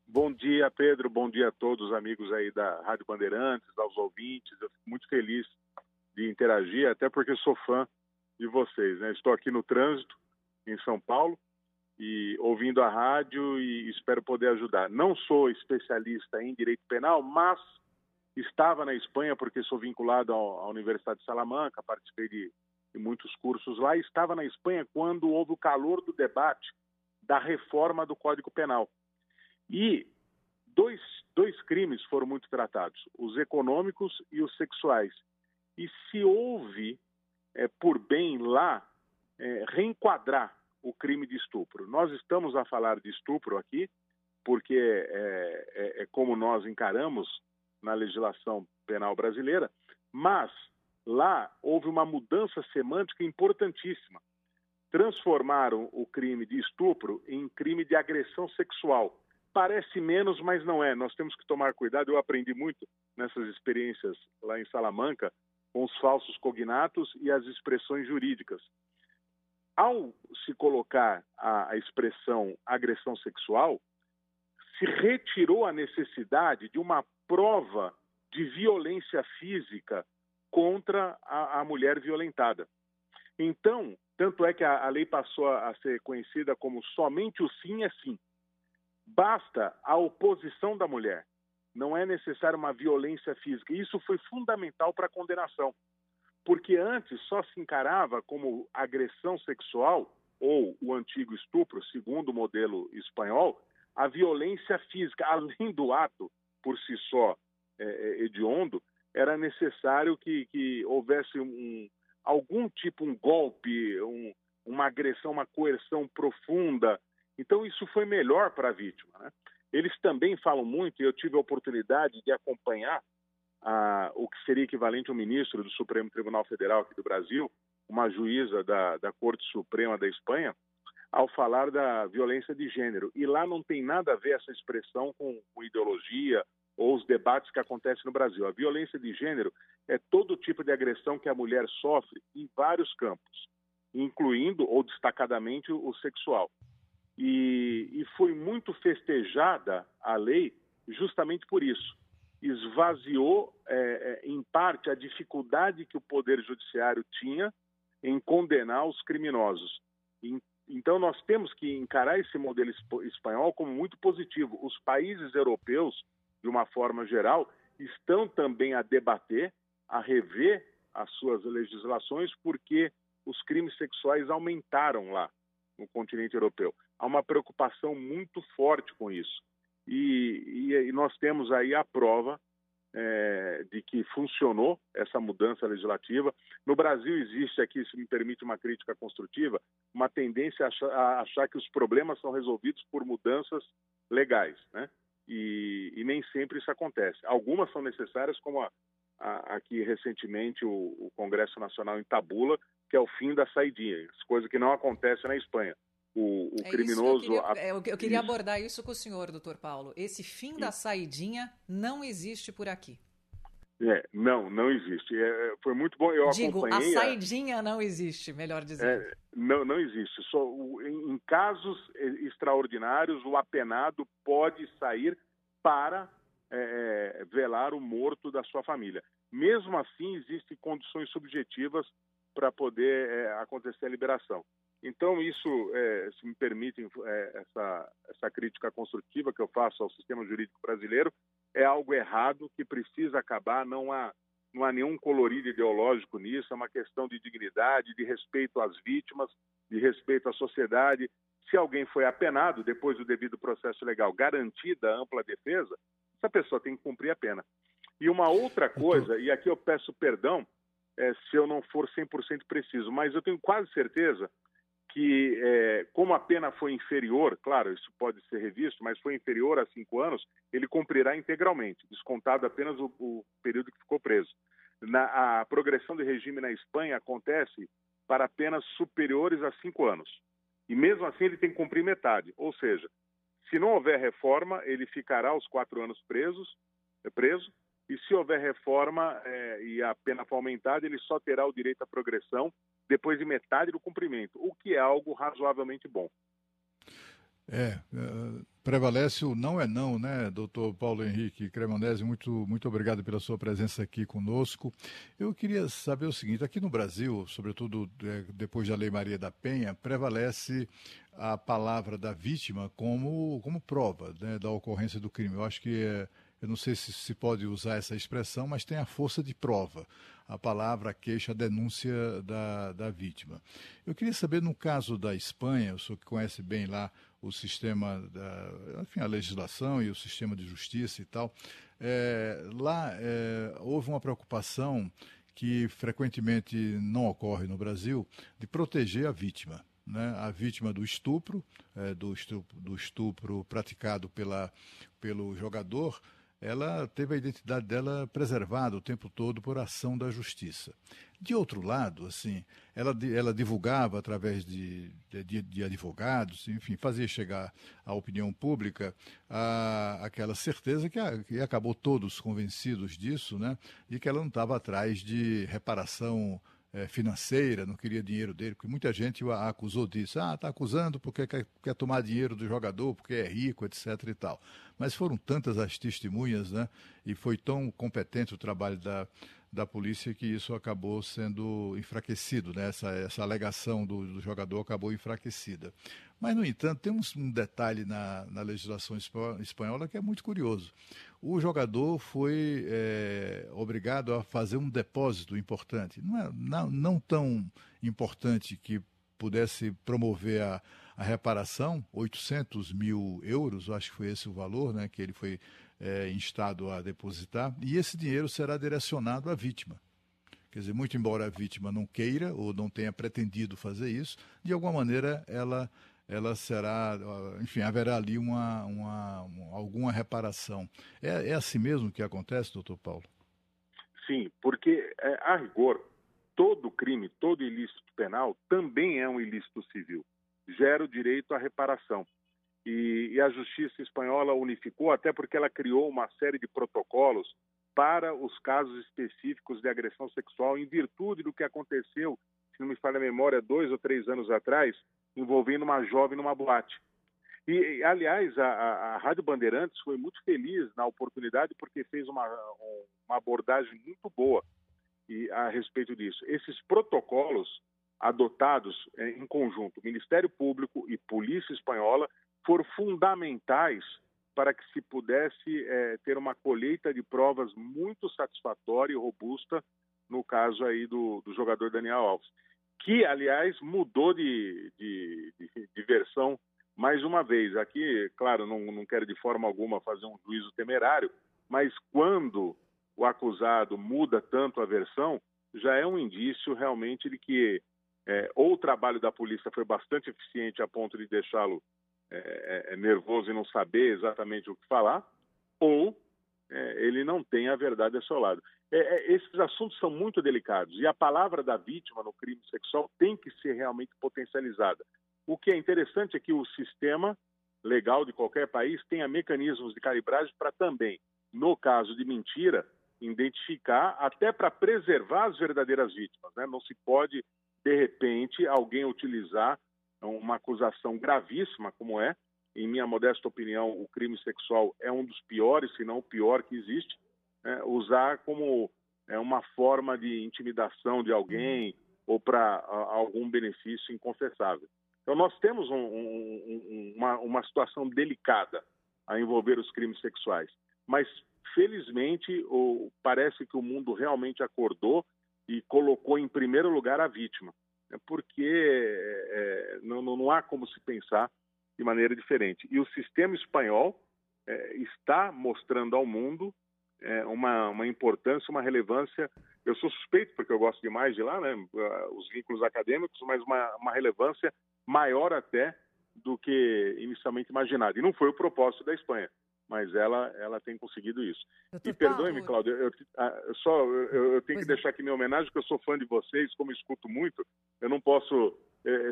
Bom dia, Pedro. Bom dia a todos os amigos aí da Rádio Bandeirantes, aos ouvintes. Eu fico muito feliz de interagir, até porque sou fã de vocês. Né? Estou aqui no trânsito em São Paulo e ouvindo a rádio e espero poder ajudar. Não sou especialista em direito penal, mas estava na Espanha porque sou vinculado à Universidade de Salamanca, participei de, de muitos cursos lá. Estava na Espanha quando houve o calor do debate da reforma do Código Penal. E dois, dois crimes foram muito tratados: os econômicos e os sexuais. E se houve, é, por bem lá, é, reenquadrar o crime de estupro. Nós estamos a falar de estupro aqui, porque é, é, é como nós encaramos na legislação penal brasileira, mas lá houve uma mudança semântica importantíssima. Transformaram o crime de estupro em crime de agressão sexual. Parece menos, mas não é. Nós temos que tomar cuidado. Eu aprendi muito nessas experiências lá em Salamanca com os falsos cognatos e as expressões jurídicas. Ao se colocar a, expressão agressão sexual, se retirou a necessidade de uma prova de violência física contra a, a mulher violentada. Então, tanto é que a, a lei passou a, ser conhecida como somente o sim é sim. Basta a oposição da mulher. Não é necessária uma violência física. Isso foi fundamental para a condenação. Porque antes só se encarava como agressão sexual ou o antigo estupro, segundo o modelo espanhol, a violência física, além do ato por si só é, é, hediondo, era necessário que, que houvesse um, algum tipo, um golpe, um, uma agressão, uma coerção profunda. Então, isso foi melhor para a vítima. Né? Eles também falam muito, e eu tive a oportunidade de acompanhar a, o que seria equivalente ao ministro do Supremo Tribunal Federal aqui do Brasil, uma juíza da, da Corte Suprema da Espanha, ao falar da violência de gênero. E lá não tem nada a ver essa expressão com, com ideologia ou os debates que acontecem no Brasil. A violência de gênero é todo tipo de agressão que a mulher sofre em vários campos, incluindo ou destacadamente o sexual. E, e foi muito festejada a lei justamente por isso. Esvaziou, é, é, em parte, a dificuldade que o Poder Judiciário tinha em condenar os criminosos. Então, nós temos que encarar esse modelo espanhol como muito positivo. Os países europeus, de uma forma geral, estão também a debater, a rever as suas legislações, porque os crimes sexuais aumentaram lá no continente europeu. Há uma preocupação muito forte com isso. E, e, e nós temos aí a prova é, de que funcionou essa mudança legislativa. No Brasil existe aqui, se me permite uma crítica construtiva, uma tendência a achar, a achar que os problemas são resolvidos por mudanças legais, né? E, e, nem sempre isso acontece. Algumas são necessárias, como a, a, aqui recentemente o, o, Congresso Nacional em Tabula, que é o fim da saidinha, coisa que não acontece na Espanha. O, o é criminoso. Eu queria, eu, eu queria abordar isso com o senhor, doutor Paulo. Esse fim da saidinha não existe por aqui. É, não, não existe. É, é foi muito bom. Eu Digo, a saidinha não existe, melhor dizendo. É, não, não existe. Só em, em, casos extraordinários, o apenado pode sair para é, é, velar o morto da sua família. Mesmo assim, existem condições subjetivas para poder é, acontecer a liberação. Então, isso, é, se me permitem é, essa, essa crítica construtiva que eu faço ao sistema jurídico brasileiro, é algo errado que precisa acabar, não há, não há nenhum colorido ideológico nisso, é uma questão de dignidade, de respeito às vítimas, de respeito à sociedade. Se alguém foi apenado depois do devido processo legal, garantida a ampla defesa, essa pessoa tem que cumprir a pena. E uma outra coisa, e aqui eu peço perdão é, se eu não for 100% preciso, mas eu tenho quase certeza que, é, como a pena foi inferior, claro, isso pode ser revisto, mas foi inferior a cinco anos, ele cumprirá integralmente, descontado apenas o, o período que ficou preso. Na, a progressão de regime na Espanha acontece para penas superiores a cinco anos. E mesmo assim ele tem que cumprir metade. Ou seja, se não houver reforma, ele ficará os quatro anos presos, preso, e se houver reforma é, e a pena for aumentada, ele só terá o direito à progressão depois de metade do cumprimento, o que é algo razoavelmente bom. É, uh, prevalece o não é não, né, doutor Paulo Henrique Cremonese, muito, muito obrigado pela sua presença aqui conosco. Eu queria saber o seguinte, aqui no Brasil, sobretudo é, depois da Lei Maria da Penha, prevalece a palavra da vítima como, como prova né, da ocorrência do crime. Eu acho que é, eu não sei se se pode usar essa expressão, mas tem a força de prova, a palavra, a queixa, a denúncia da, da vítima. Eu queria saber, no caso da Espanha, o senhor que conhece bem lá o sistema, da, enfim, a legislação e o sistema de justiça e tal, é, lá é, houve uma preocupação que frequentemente não ocorre no Brasil, de proteger a vítima. Né, a vítima do estupro, é, do estupro, do estupro praticado pela, pelo jogador, ela teve a identidade dela preservada o tempo todo por ação da justiça. De outro lado, assim, ela, ela divulgava através de, de, de advogados, enfim, fazia chegar à opinião pública a, aquela certeza que, a, que acabou todos convencidos disso, né, de que ela não estava atrás de reparação é, financeira, não queria dinheiro dele, porque muita gente a acusou disso. Ah, está acusando porque quer, quer, tomar dinheiro do jogador, porque é rico, etc. e tal. Mas foram tantas as testemunhas, né? E foi tão competente o trabalho da, da polícia que isso acabou sendo enfraquecido, né? essa, essa alegação do, do jogador acabou enfraquecida. Mas, no entanto, tem um, um detalhe na, na, legislação espanhola que é muito curioso. O jogador foi é, obrigado a fazer um depósito importante, não, é, não, não tão importante que pudesse promover a, a reparação, 800 mil euros, acho que foi esse o valor né, que ele foi é, instado a depositar, e esse dinheiro será direcionado à vítima. Quer dizer, muito embora a vítima não queira ou não tenha pretendido fazer isso, de alguma maneira ela, ela será, enfim, haverá ali uma, uma, uma alguma reparação. É, é assim mesmo que acontece, doutor Paulo? Sim, porque, é, a rigor, todo crime, todo ilícito penal também é um ilícito civil. Gera o direito à reparação. E, e, a justiça espanhola unificou, até porque ela criou uma série de protocolos para os casos específicos de agressão sexual, em virtude do que aconteceu, se não me falha a memória, dois ou três anos atrás, envolvendo uma jovem numa boate. E, aliás, a, a, Rádio Bandeirantes foi muito feliz na oportunidade porque fez uma, uma abordagem muito boa e, a respeito disso. Esses protocolos adotados é, em conjunto, Ministério Público e Polícia Espanhola, foram fundamentais para que se pudesse é, ter uma colheita de provas muito satisfatória e robusta no caso aí do, do jogador Daniel Alves, que aliás mudou de, de, de, de, versão mais uma vez. Aqui, claro, não, não quero de forma alguma fazer um juízo temerário, mas quando o acusado muda tanto a versão, já é um indício realmente de que é, ou o trabalho da polícia foi bastante eficiente a ponto de deixá-lo é, é, é, nervoso e não saber exatamente o que falar, ou é, ele não tem a verdade ao seu lado. É, é, esses assuntos são muito delicados e a palavra da vítima no crime sexual tem que ser realmente potencializada. O que é interessante é que o sistema legal de qualquer país tenha mecanismos de calibragem para também, no caso de mentira, identificar, até para preservar as verdadeiras vítimas. Né? Não se pode, de repente, alguém utilizar uma acusação gravíssima como é. Em minha modesta opinião, o crime sexual é um dos piores, se não o pior que existe. É, usar como é, uma forma de intimidação de alguém ou para algum benefício inconfessável. Então, nós temos um, um, uma, uma situação delicada a envolver os crimes sexuais. Mas, felizmente, o, parece que o mundo realmente acordou e colocou em primeiro lugar a vítima. É porque é, não, não, há como se pensar de maneira diferente. E o sistema espanhol é, está mostrando ao mundo é, uma, uma importância, uma relevância. Eu sou suspeito, porque eu gosto demais de lá, né, os vínculos acadêmicos, mas uma, uma relevância maior até do que inicialmente imaginado. E não foi o propósito da Espanha mas ela, ela tem conseguido isso. Doutor e perdoe-me, Cláudio, eu, eu, só eu, eu tenho pois que deixar aqui minha homenagem, porque eu sou fã de vocês, como escuto muito, eu não posso, é,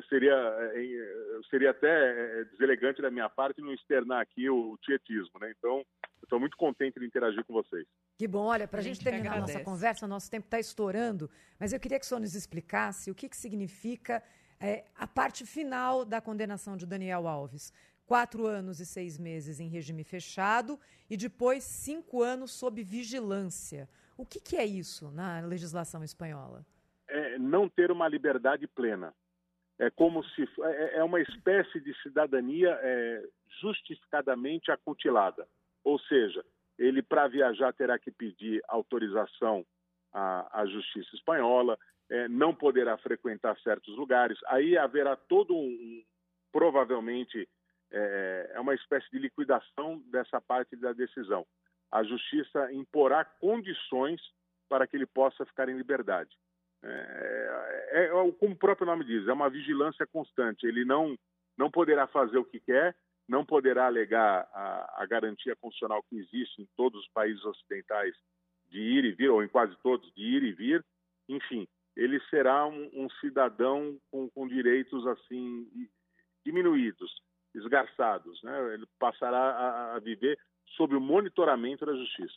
seria, é, seria até é, deselegante da minha parte não externar aqui o, o tietismo, né? Então, estou muito contente de interagir com vocês. Que bom, olha, para a gente, gente terminar a nossa conversa, nosso tempo está estourando, mas eu queria que o senhor nos explicasse o que, que significa é, a parte final da condenação de Daniel Alves quatro anos e seis meses em regime fechado e depois cinco anos sob vigilância. O que, que é isso na legislação espanhola? É não ter uma liberdade plena. É como se é, é uma espécie de cidadania é, justificadamente acutilada. Ou seja, ele, para viajar, terá que pedir autorização à, à Justiça Espanhola, é, não poderá frequentar certos lugares. Aí haverá todo um. Provavelmente é, é uma espécie de liquidação dessa parte da decisão. A Justiça imporá condições para que ele possa ficar em liberdade. É, é, é, como o próprio nome diz, é uma vigilância constante. Ele não, não poderá fazer o que quer, não poderá alegar a, a, garantia constitucional que existe em todos os países ocidentais de ir e vir, ou em quase todos, de ir e vir. Enfim, ele será um, um cidadão com, com, direitos assim diminuídos, esgarçados. Né? Ele passará a, a viver sob o monitoramento da justiça.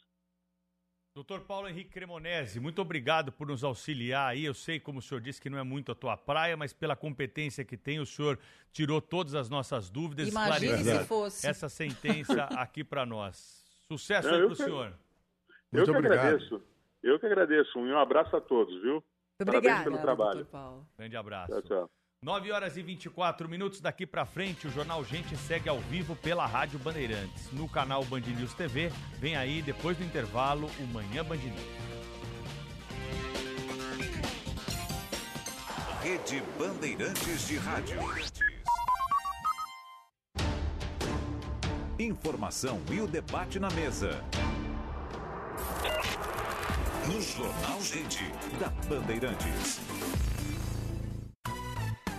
Doutor Paulo Henrique Cremonese, muito obrigado por nos auxiliar aí. Eu sei, como o senhor disse, que não é muito a tua praia, mas pela competência que tem, o senhor tirou todas as nossas dúvidas. Imagine se fosse. Essa sentença aqui para nós. Sucesso aí para o senhor. Eu muito que obrigado. agradeço. Eu que agradeço. Um abraço a todos, viu? Obrigado. pelo trabalho. Grande abraço. Tchau, tchau. 9 horas e 24 minutos daqui para frente, o Jornal Gente segue ao vivo pela Rádio Bandeirantes. No canal Band News TV, vem aí, depois do intervalo, o Manhã Band News. Rede Bandeirantes de Rádio. Informação e o debate na mesa. No Jornal Gente, da Bandeirantes.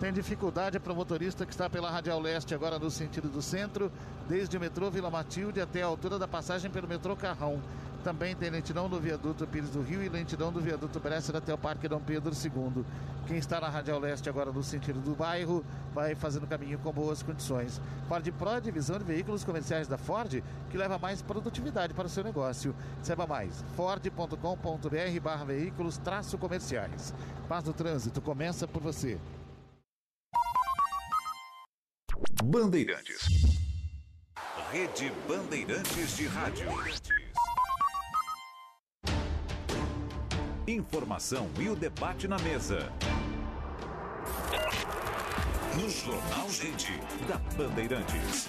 Tem dificuldade para o motorista que está pela Radial Leste, agora no sentido do centro, desde o metrô Vila Matilde até a altura da passagem pelo metrô Carrão. Também tem lentidão do viaduto Pires do Rio e lentidão do viaduto Bresser até o Parque Dom Pedro II. Quem está na Radial Leste agora no sentido do bairro vai fazendo caminho com boas condições. Ford Pro, divisão de veículos comerciais da Ford, que leva mais produtividade para o seu negócio. Saiba mais, ford.com.br barra veículos traço comerciais. Paz do trânsito começa por você. Bandeirantes. Rede Bandeirantes de Rádio. Informação e o debate na mesa. No Jornal Gente, da Bandeirantes.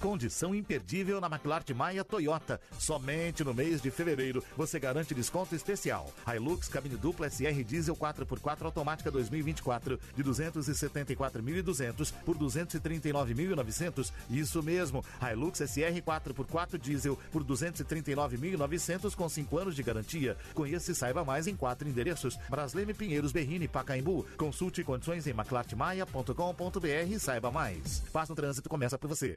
Condição imperdível na McLart Maia Toyota. Somente no mês de fevereiro você garante desconto especial. Hilux cabine dupla SR diesel 4x4 automática 2024 de 274.200 por 239.900. Isso mesmo. Hilux SR 4x4 diesel por 239.900 com 5 anos de garantia. Conheça e saiba mais em quatro endereços: Brasleme, Pinheiros, Berrini, Pacaembu. Consulte condições em maclartmaia.com.br e saiba mais. Passa no trânsito começa por você.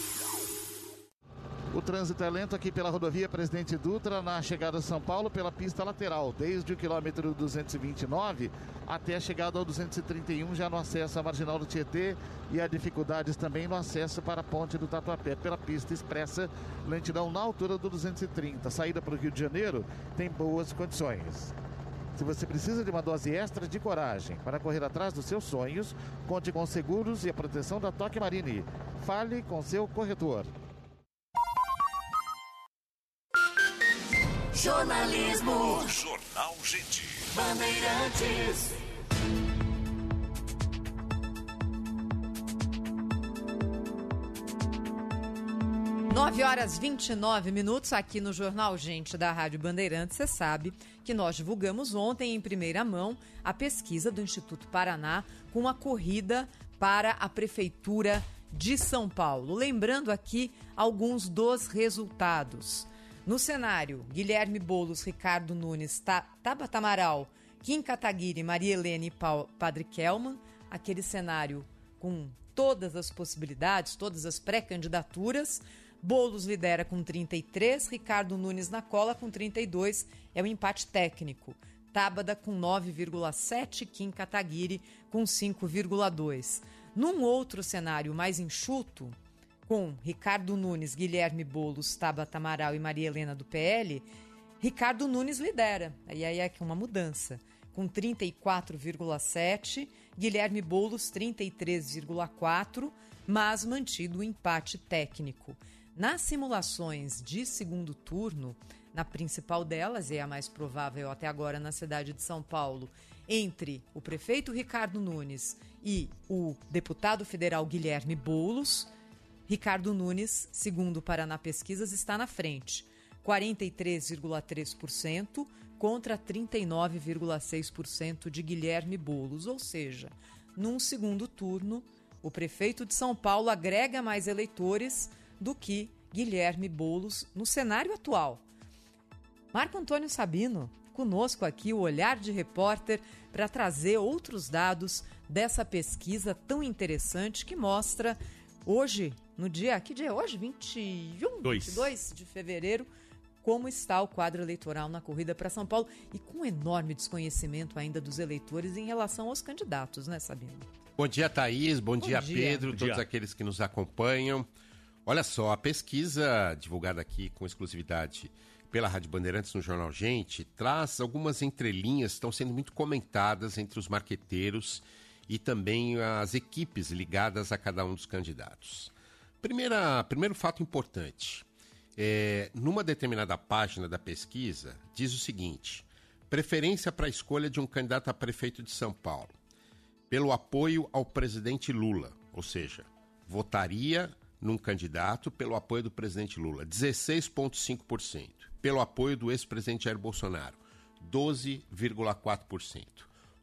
O trânsito é lento aqui pela rodovia Presidente Dutra, na chegada a São Paulo, pela pista lateral, desde o quilômetro 229 até a chegada ao 231, já no acesso à marginal do Tietê e há dificuldades também no acesso para a ponte do Tatuapé, pela pista expressa, lentidão na altura do 230. Saída para o Rio de Janeiro tem boas condições. Se você precisa de uma dose extra de coragem para correr atrás dos seus sonhos, conte com seguros e a proteção da Toque Marine. Fale com seu corretor. Jornalismo. Jornal Gente. Bandeirantes. Nove horas 29 minutos aqui no Jornal Gente da Rádio Bandeirantes. Você sabe que nós divulgamos ontem em primeira mão a pesquisa do Instituto Paraná com a corrida para a Prefeitura de São Paulo. Lembrando aqui alguns dos resultados. No cenário, Guilherme Bolos, Ricardo Nunes, Ta Tabata Amaral, Kim Kataguiri, Maria Helena e Pau Padre Kelman. Aquele cenário com todas as possibilidades, todas as pré-candidaturas. Bolos lidera com 33, Ricardo Nunes na cola com 32, é o empate técnico. Tábada com 9,7, Kim Kataguiri com 5,2. Num outro cenário mais enxuto, com Ricardo Nunes, Guilherme Bolos, Tabata Amaral e Maria Helena do PL, Ricardo Nunes lidera. Aí aí é uma mudança. Com 34,7, Guilherme Bolos 33,4, mas mantido o empate técnico. Nas simulações de segundo turno, na principal delas, e é a mais provável até agora na cidade de São Paulo, entre o prefeito Ricardo Nunes e o deputado federal Guilherme Boulos, Ricardo Nunes, segundo o Paraná Pesquisas, está na frente, 43,3% contra 39,6% de Guilherme Boulos, ou seja, num segundo turno, o prefeito de São Paulo agrega mais eleitores do que Guilherme Boulos no cenário atual. Marco Antônio Sabino, conosco aqui o olhar de repórter para trazer outros dados dessa pesquisa tão interessante que mostra hoje, no dia, que dia é hoje? 21, Dois. 22 de fevereiro, como está o quadro eleitoral na corrida para São Paulo e com enorme desconhecimento ainda dos eleitores em relação aos candidatos, né, Sabino? Bom dia, Thaís. Bom, Bom dia, dia. Pedro, Bom todos dia. aqueles que nos acompanham. Olha só, a pesquisa divulgada aqui com exclusividade pela Rádio Bandeirantes no Jornal Gente traz algumas entrelinhas que estão sendo muito comentadas entre os marqueteiros e também as equipes ligadas a cada um dos candidatos. Primeira, primeiro fato importante. É, numa determinada página da pesquisa, diz o seguinte: preferência para a escolha de um candidato a prefeito de São Paulo pelo apoio ao presidente Lula, ou seja, votaria num candidato pelo apoio do presidente Lula, 16,5%. Pelo apoio do ex-presidente Jair Bolsonaro, 12,4%.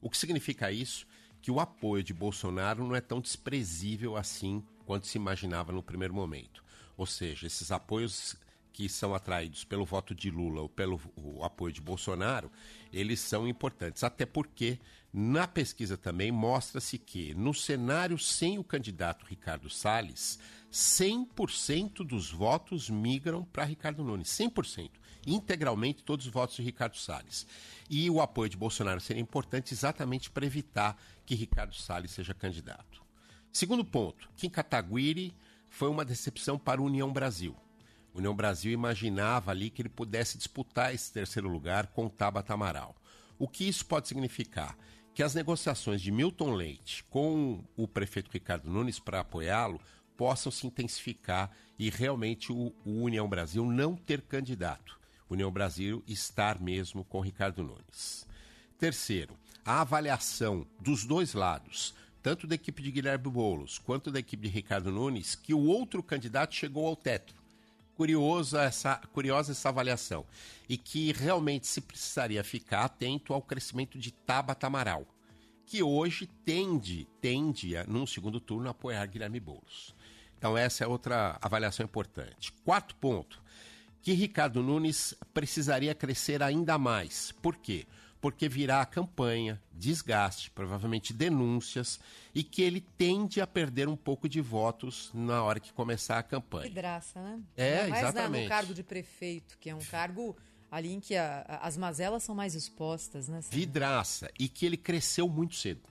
O que significa isso? Que o apoio de Bolsonaro não é tão desprezível assim quanto se imaginava no primeiro momento. Ou seja, esses apoios que são atraídos pelo voto de Lula ou pelo apoio de Bolsonaro, eles são importantes. Até porque na pesquisa também mostra-se que no cenário sem o candidato Ricardo Salles, 100% dos votos migram para Ricardo Nunes. 100%. Integralmente todos os votos de Ricardo Salles. E o apoio de Bolsonaro seria importante exatamente para evitar que Ricardo Salles seja candidato. Segundo ponto, Kim Kataguiri foi uma decepção para a União Brasil. A União Brasil imaginava ali que ele pudesse disputar esse terceiro lugar com o Tabata Amaral. O que isso pode significar? Que as negociações de Milton Leite com o prefeito Ricardo Nunes para apoiá-lo possam se intensificar e realmente o, o União Brasil não ter candidato. União Brasil estar mesmo com Ricardo Nunes. Terceiro, a avaliação dos dois lados, tanto da equipe de Guilherme Boulos quanto da equipe de Ricardo Nunes, que o outro candidato chegou ao teto. Curiosa essa, curiosa essa avaliação. E que realmente se precisaria ficar atento ao crescimento de Tabata Amaral, que hoje tende, tende a, num segundo turno, a apoiar Guilherme Boulos. Então, essa é outra avaliação importante. Quarto ponto, que Ricardo Nunes precisaria crescer ainda mais. Por quê? porque virá a campanha, desgaste, provavelmente denúncias, e que ele tende a perder um pouco de votos na hora que começar a campanha. Que graça, né? É, Ainda mais né, exatamente. no cargo de prefeito, que é um cargo ali em que a- a- as mazelas são mais expostas, né? vidraça e que ele cresceu muito cedo,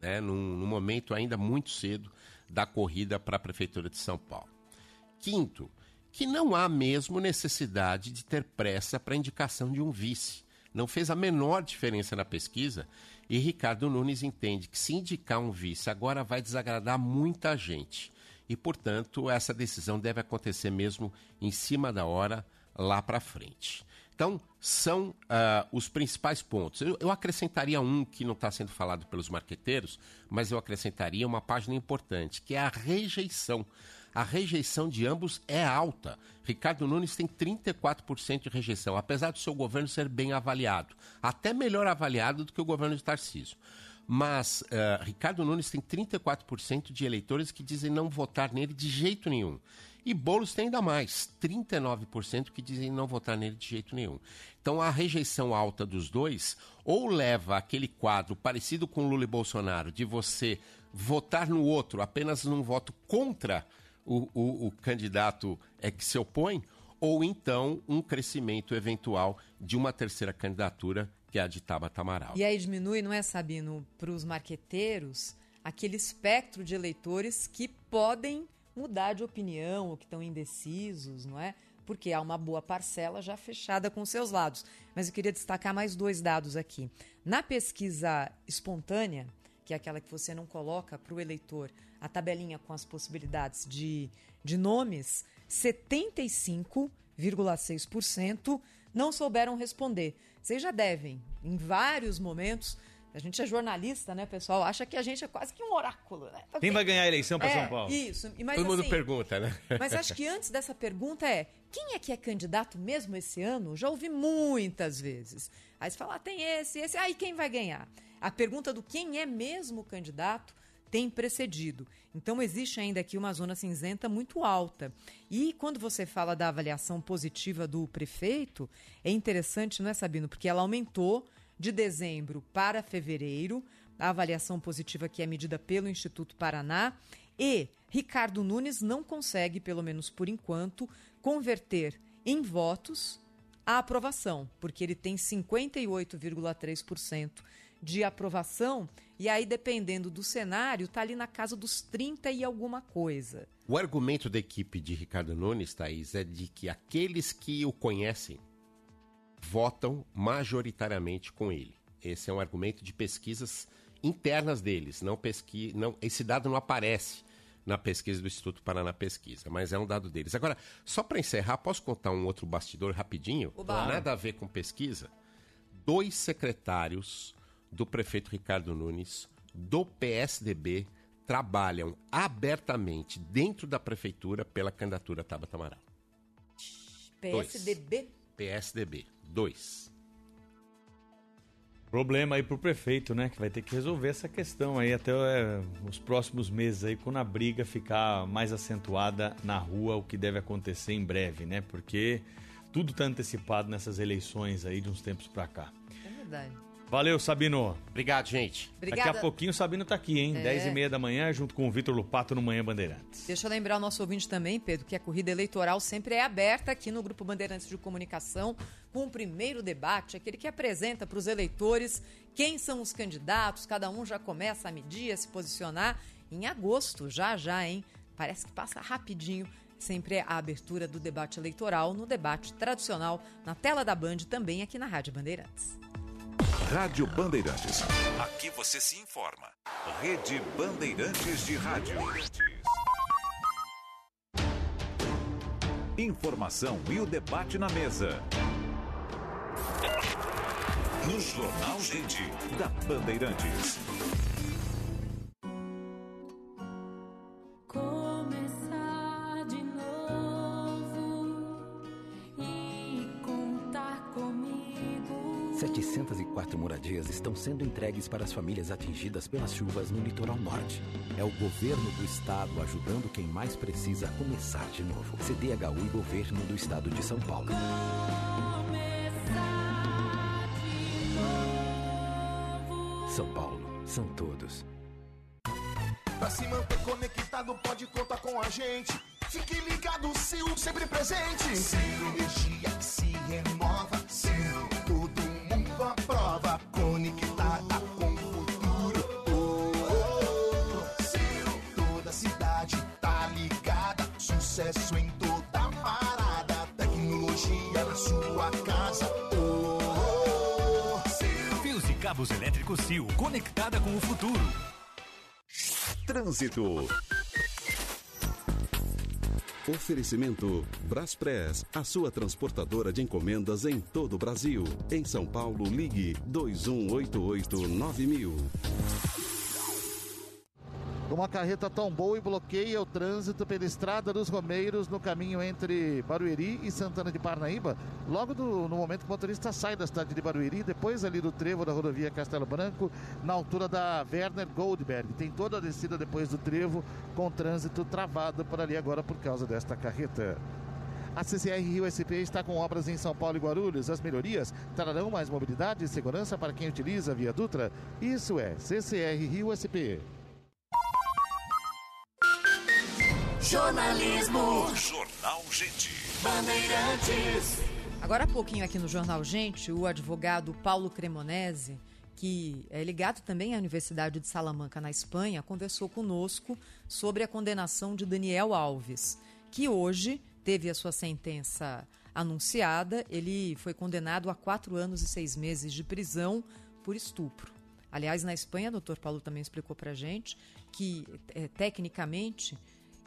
né? num, num momento ainda muito cedo da corrida para a Prefeitura de São Paulo. Quinto, que não há mesmo necessidade de ter pressa para a indicação de um vice. Não fez a menor diferença na pesquisa e Ricardo Nunes entende que se indicar um vice agora vai desagradar muita gente. E, portanto, essa decisão deve acontecer mesmo em cima da hora, lá para frente. Então, são ah, os principais pontos. Eu, eu acrescentaria um que não está sendo falado pelos marqueteiros, mas eu acrescentaria uma página importante, que é a rejeição. A rejeição de ambos é alta. Ricardo Nunes tem 34% de rejeição, apesar do seu governo ser bem avaliado. Até melhor avaliado do que o governo de Tarcísio. Mas eh, Ricardo Nunes tem 34% de eleitores que dizem não votar nele de jeito nenhum. E Boulos tem ainda mais, 39% que dizem não votar nele de jeito nenhum. Então a rejeição alta dos dois ou leva aquele quadro parecido com Lula e Bolsonaro, de você votar no outro apenas num voto contra o, o- o candidato é que se opõe, ou então um crescimento eventual de uma terceira candidatura, que é a de Tabata Amaral. E aí diminui, não é, Sabino, para os marqueteiros, aquele espectro de eleitores que podem mudar de opinião ou que estão indecisos, não é? Porque há uma boa parcela já fechada com seus lados. Mas eu queria destacar mais dois dados aqui. Na pesquisa espontânea, que é aquela que você não coloca para o eleitor a tabelinha com as possibilidades de, de nomes, 75,6% não souberam responder. Vocês já devem, em vários momentos. A gente é jornalista, né, pessoal? Acha que a gente é quase que um oráculo, né? Quem vai ganhar a eleição para É, São Paulo? Isso. Mas, Todo mundo assim, pergunta, né? mas acho que antes dessa pergunta é: quem é que é candidato mesmo esse ano? Já ouvi muitas vezes. Aí você fala, ah, tem esse, esse, aí quem vai ganhar? A pergunta do quem é mesmo candidato tem precedido. Então existe ainda aqui uma zona cinzenta muito alta. E quando você fala da avaliação positiva do prefeito, é interessante, não é, Sabino? Porque ela aumentou de dezembro para fevereiro, a avaliação positiva que é medida pelo Instituto Paraná, e Ricardo Nunes não consegue, pelo menos por enquanto, converter em votos a aprovação, porque ele tem 58,3% de aprovação, e aí, dependendo do cenário, está ali na casa dos 30 e alguma coisa. O argumento da equipe de Ricardo Nunes, Thaís, é de que aqueles que o conhecem votam majoritariamente com ele. Esse é um argumento de pesquisas internas deles. Não pesqui... não... Esse dado não aparece na pesquisa do Instituto Paraná Pesquisa, mas é um dado deles. Agora, só para encerrar, posso contar um outro bastidor rapidinho? Oba. Nada a ver com pesquisa. Dois secretários do prefeito Ricardo Nunes, do PSDB, trabalham abertamente dentro da prefeitura pela candidatura Tabata Amaral. Dois. PSDB? PSDB. Dois. Problema aí pro prefeito, né? Que vai ter que resolver essa questão aí até é, os próximos meses aí, quando a briga ficar mais acentuada na rua, o que deve acontecer em breve, né? Porque tudo tá antecipado nessas eleições aí de uns tempos pra cá. É verdade. Valeu, Sabino. Obrigado, gente. Obrigada. Daqui a pouquinho o Sabino tá aqui, hein? É. 10 e meia da manhã, junto com o Vitor Lupato no Manhã Bandeirantes. Deixa eu lembrar o nosso ouvinte também, Pedro, que a corrida eleitoral sempre é aberta aqui no Grupo Bandeirantes de Comunicação, com o primeiro debate, aquele que apresenta para os eleitores quem são os candidatos, cada um já começa a medir, a se posicionar em agosto, já já, hein? Parece que passa rapidinho. Sempre é a abertura do debate eleitoral no debate tradicional na tela da Band, também aqui na Rádio Bandeirantes. Rádio Bandeirantes. Aqui você se informa. Rede Bandeirantes de Rádio. Informação e o debate na mesa. No Jornal Gente, da Bandeirantes. 604 moradias estão sendo entregues para as famílias atingidas pelas chuvas no litoral norte. É o governo do estado ajudando quem mais precisa a começar de novo. CDHU e Governo do Estado de São Paulo. Começar de novo. São Paulo, são todos. Para se manter conectado, pode contar com a gente. Fique ligado, Sil, sempre presente. Tecnologia que se renova cabos elétricos Sil, conectada com o futuro. Trânsito. Oferecimento Braspress, a sua transportadora de encomendas em todo o Brasil. Em São Paulo, ligue 2188-9000. Uma carreta tombou e bloqueia o trânsito pela Estrada dos Romeiros no caminho entre Barueri e Santana de Parnaíba. Logo do- no momento que o motorista sai da cidade de Barueri, depois ali do trevo da rodovia Castelo Branco, na altura da Werner Goldberg. Tem toda a descida depois do trevo com trânsito travado por ali agora por causa desta carreta. A CCR Rio SP está com obras em São Paulo e Guarulhos. As melhorias trarão mais mobilidade e segurança para quem utiliza a Via Dutra. Isso é CCR Rio SP. Jornalismo. Jornal Gente. Bandeirantes. Agora há pouquinho aqui no Jornal Gente, o advogado Paulo Cremonese, que é ligado também à Universidade de Salamanca, na Espanha, conversou conosco sobre a condenação de Daniel Alves, que hoje teve a sua sentença anunciada. Ele foi condenado a quatro anos e seis meses de prisão por estupro. Aliás, na Espanha, o doutor Paulo também explicou para gente que, eh, tecnicamente,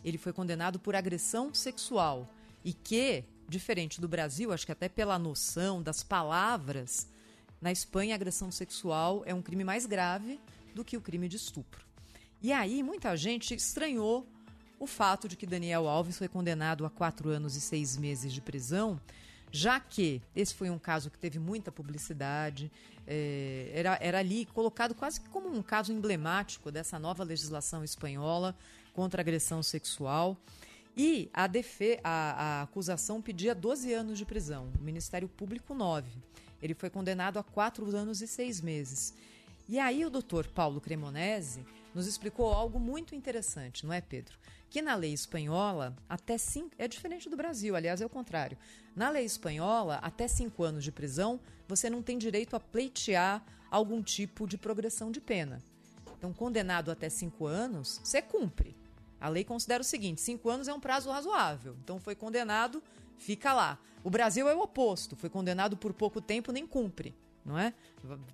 ele foi condenado por agressão sexual e que, diferente do Brasil, acho que até pela noção das palavras, na Espanha agressão sexual é um crime mais grave do que o crime de estupro. E aí muita gente estranhou o fato de que Daniel Alves foi condenado a quatro anos e seis meses de prisão, já que esse foi um caso que teve muita publicidade, eh, era, era ali colocado quase como um caso emblemático dessa nova legislação espanhola contra agressão sexual. E a, defe a, a acusação pedia 12 anos de prisão, o Ministério Público 9. Ele foi condenado a quatro anos e seis meses. E aí o doutor Paulo Cremonese nos explicou algo muito interessante, não é, Pedro? Que na lei espanhola, até cinco. É diferente do Brasil, aliás, é o contrário. Na lei espanhola, até cinco anos de prisão, você não tem direito a pleitear algum tipo de progressão de pena. Então, condenado até cinco anos, você cumpre. A lei considera o seguinte: cinco anos é um prazo razoável. Então, foi condenado, fica lá. O Brasil é o oposto: foi condenado por pouco tempo, nem cumpre, não é?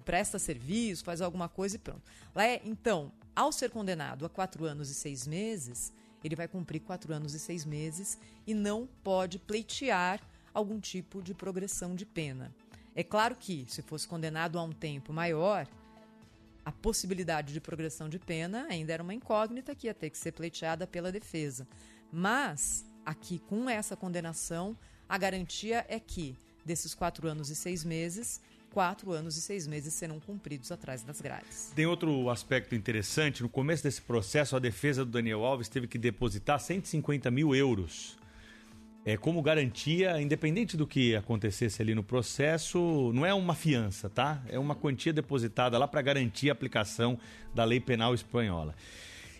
Presta serviço, faz alguma coisa e pronto. Lá é, então, ao ser condenado a quatro anos e seis meses, ele vai cumprir quatro anos e seis meses e não pode pleitear algum tipo de progressão de pena. É claro que, se fosse condenado a um tempo maior, a possibilidade de progressão de pena ainda era uma incógnita que ia ter que ser pleiteada pela defesa. Mas, aqui com essa condenação, a garantia é que, desses quatro anos e seis meses, quatro anos e seis meses serão cumpridos atrás das grades. Tem outro aspecto interessante. No começo desse processo, a defesa do Daniel Alves teve que depositar 150 mil euros é, como garantia, independente do que acontecesse ali no processo, não é uma fiança, tá? É uma quantia depositada lá para garantir a aplicação da lei penal espanhola.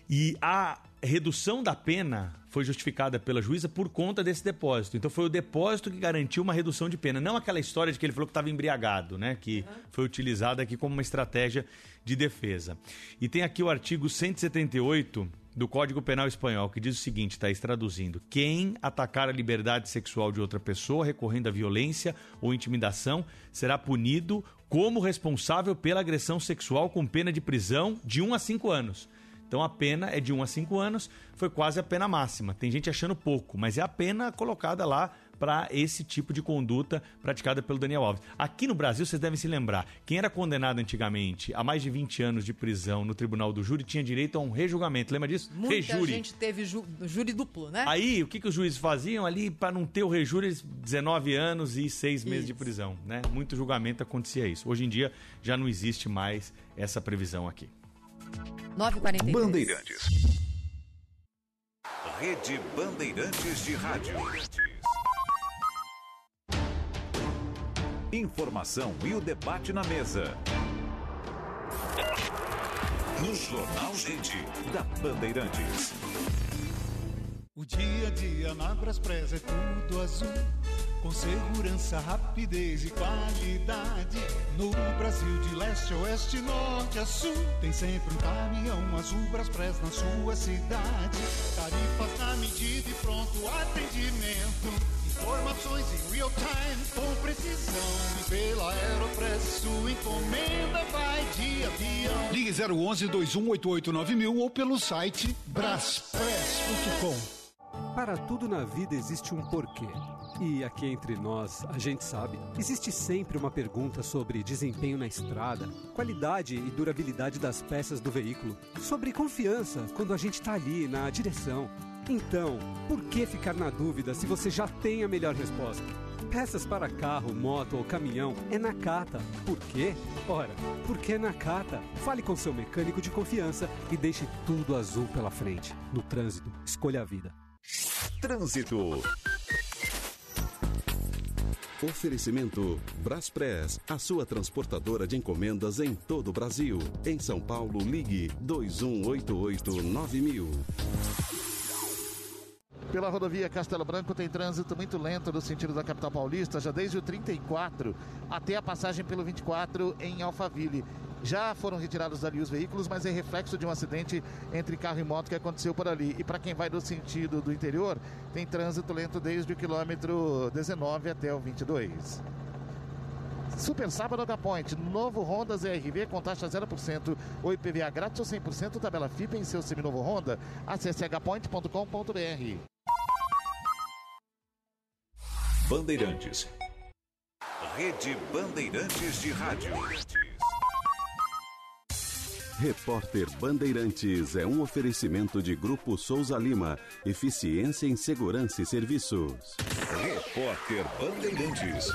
E a redução da pena foi justificada pela juíza por conta desse depósito. Então foi o depósito que garantiu uma redução de pena, não aquela história de que ele falou que estava embriagado, né? Que foi utilizada aqui como uma estratégia de defesa. E tem aqui o artigo 178 do Código Penal Espanhol, que diz o seguinte, Thaís, traduzindo: quem atacar a liberdade sexual de outra pessoa recorrendo à violência ou intimidação será punido como responsável pela agressão sexual com pena de prisão de 1 a 5 anos. Então a pena é de 1 a 5 anos, foi quase a pena máxima. Tem gente achando pouco, mas é a pena colocada lá para esse tipo de conduta praticada pelo Daniel Alves. Aqui no Brasil, vocês devem se lembrar, quem era condenado antigamente a mais de 20 anos de prisão no Tribunal do Júri tinha direito a um rejulgamento. Lembra disso? Muita Rejúri. gente teve ju- júri duplo, né? Aí, o que, que os juízes faziam ali para não ter o rejúri? eles- 19 anos e 6 meses de prisão, né? Muito julgamento acontecia isso. Hoje em dia já não existe mais essa previsão aqui. 9h43. Bandeirantes. Rede Bandeirantes de Rádio. Informação e o debate na mesa. No Jornal Gente, da Bandeirantes. O dia a dia na Braspress é tudo azul. Com segurança, rapidez e qualidade. No Brasil, de leste a oeste, norte a sul. Tem sempre um caminhão azul Braspress na sua cidade. Tarifas na medida e pronto atendimento. Informações em real time, com precisão. Pela Aeropress, sua encomenda vai de avião. Ligue 011 2188 ou pelo site braspress.com. Para tudo na vida existe um porquê. E aqui entre nós, a gente sabe, existe sempre uma pergunta sobre desempenho na estrada, qualidade e durabilidade das peças do veículo, sobre confiança quando a gente está ali na direção. Então, por que ficar na dúvida se você já tem a melhor resposta? Peças para carro, moto ou caminhão é na Cata. Por quê? Ora, porque é na Cata. Fale com seu mecânico de confiança e deixe tudo azul pela frente. No trânsito, escolha a vida. Trânsito. Oferecimento Braspress, a sua transportadora de encomendas em todo o Brasil. Em São Paulo, ligue 2188-9000. Pela rodovia Castelo Branco tem trânsito muito lento no sentido da capital paulista, já desde o 34 até a passagem pelo 24 em Alphaville. Já foram retirados dali os veículos, mas é reflexo de um acidente entre carro e moto que aconteceu por ali. E para quem vai do sentido do interior, tem trânsito lento desde o quilômetro 19 até o 22. Super Sábado da Point, novo Honda ZRV com taxa 0%, ou IPVA grátis ou 100% tabela FIP em seu seminovo Honda. Acesse hpoint.com.br. Bandeirantes. Rede Bandeirantes de Rádio. Repórter Bandeirantes é um oferecimento de Grupo Souza Lima. Eficiência em Segurança e Serviços. Repórter Bandeirantes.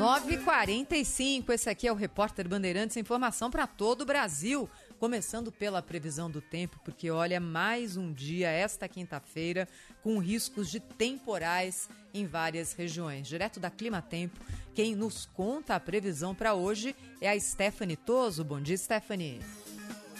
9h45, esse aqui é o Repórter Bandeirantes, informação para todo o Brasil. Começando pela previsão do tempo, porque olha, mais um dia, esta quinta-feira, com riscos de temporais em várias regiões. Direto da Clima Tempo, quem nos conta a previsão para hoje é a Stephanie Toso. Bom dia, Stephanie.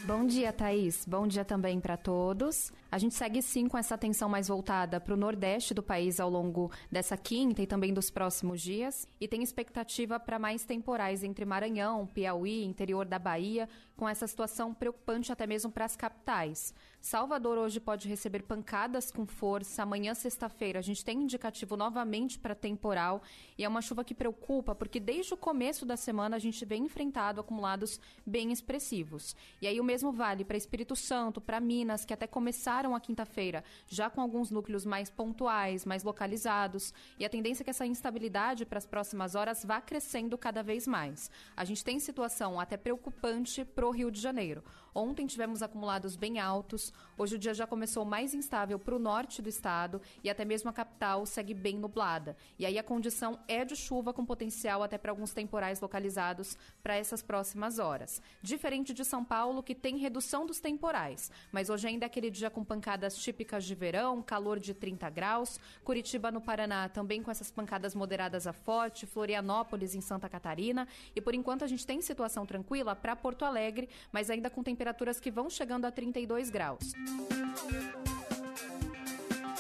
Bom dia, Thaís. Bom dia também para todos. A gente segue sim com essa atenção mais voltada para o nordeste do país ao longo dessa quinta e também dos próximos dias. E tem expectativa para mais temporais entre Maranhão, Piauí, interior da Bahia, com essa situação preocupante até mesmo para as capitais. Salvador hoje pode receber pancadas com força. Amanhã, sexta-feira, a gente tem indicativo novamente para temporal. E é uma chuva que preocupa, porque desde o começo da semana a gente vem enfrentado acumulados bem expressivos. E aí o mesmo vale para Espírito Santo, para Minas, que até começaram a quinta-feira já com alguns núcleos mais pontuais, mais localizados. E a tendência é que essa instabilidade para as próximas horas vá crescendo cada vez mais. A gente tem situação até preocupante para o Rio de Janeiro. Ontem tivemos acumulados bem altos, hoje o dia já começou mais instável para o norte do estado e até mesmo a capital segue bem nublada. E aí a condição é de chuva com potencial até para alguns temporais localizados para essas próximas horas. Diferente de São Paulo, que tem redução dos temporais, mas hoje ainda é aquele dia com pancadas típicas de verão, calor de 30 graus. Curitiba, no Paraná, também com essas pancadas moderadas a forte, Florianópolis, em Santa Catarina. E por enquanto a gente tem situação tranquila para Porto Alegre, mas ainda com temperaturas que vão chegando a 32 graus.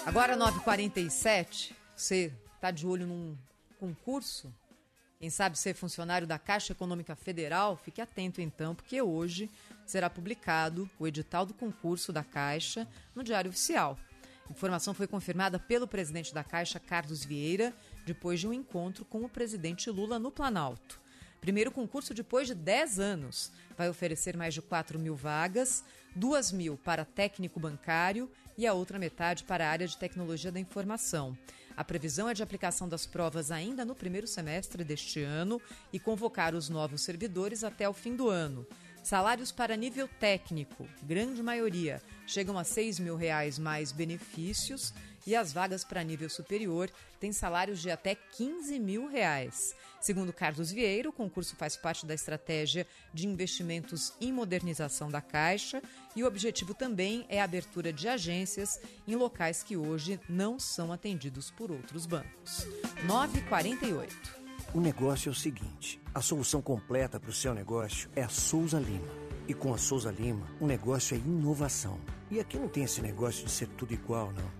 Agora 9h47, você está de olho num concurso? Quem sabe ser funcionário da Caixa Econômica Federal? Fique atento então, porque hoje será publicado o edital do concurso da Caixa no Diário Oficial. A informação foi confirmada pelo presidente da Caixa, Carlos Vieira, depois de um encontro com o presidente Lula no Planalto. Primeiro concurso depois de 10 anos. Vai oferecer mais de 4 mil vagas, 2 mil para técnico bancário e a outra metade para a área de tecnologia da informação. A previsão é de aplicação das provas ainda no primeiro semestre deste ano e convocar os novos servidores até o fim do ano. Salários para nível técnico, grande maioria, chegam a 6 mil reais mais benefícios e as vagas para nível superior têm salários de até 15 mil reais. Segundo Carlos Vieira, o concurso faz parte da estratégia de investimentos em modernização da Caixa e o objetivo também é a abertura de agências em locais que hoje não são atendidos por outros bancos. 948. O negócio é o seguinte: a solução completa para o seu negócio é a Souza Lima. E com a Souza Lima, o negócio é inovação. E aqui não tem esse negócio de ser tudo igual, não.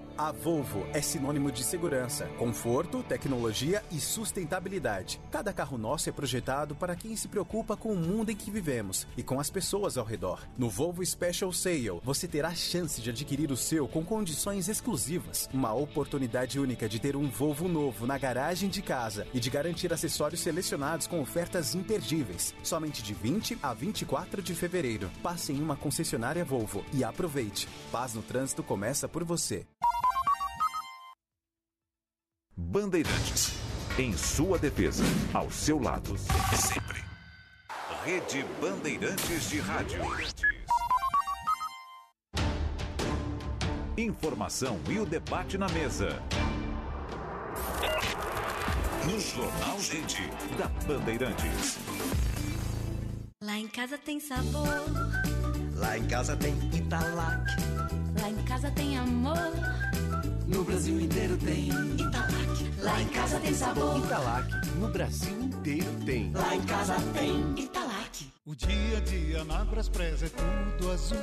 A Volvo é sinônimo de segurança, conforto, tecnologia e sustentabilidade. Cada carro nosso é projetado para quem se preocupa com o mundo em que vivemos e com as pessoas ao redor. No Volvo Special Sale, você terá a chance de adquirir o seu com condições exclusivas, uma oportunidade única de ter um Volvo novo na garagem de casa e de garantir acessórios selecionados com ofertas imperdíveis, somente de 20 a 24 de fevereiro. Passe em uma concessionária Volvo e aproveite. Paz no trânsito começa por você. Bandeirantes. Em sua defesa. Ao seu lado. Sempre. Rede Bandeirantes de Rádio. Informação e o debate na mesa. No Jornal Gente, da Bandeirantes. Lá em casa tem sabor. Lá em casa tem Italac. Lá em casa tem amor. No Brasil inteiro tem Italac. Lá em casa tem sabor. Italac. No Brasil inteiro tem. Lá em casa tem Italac. O dia a dia na Braspress é tudo azul.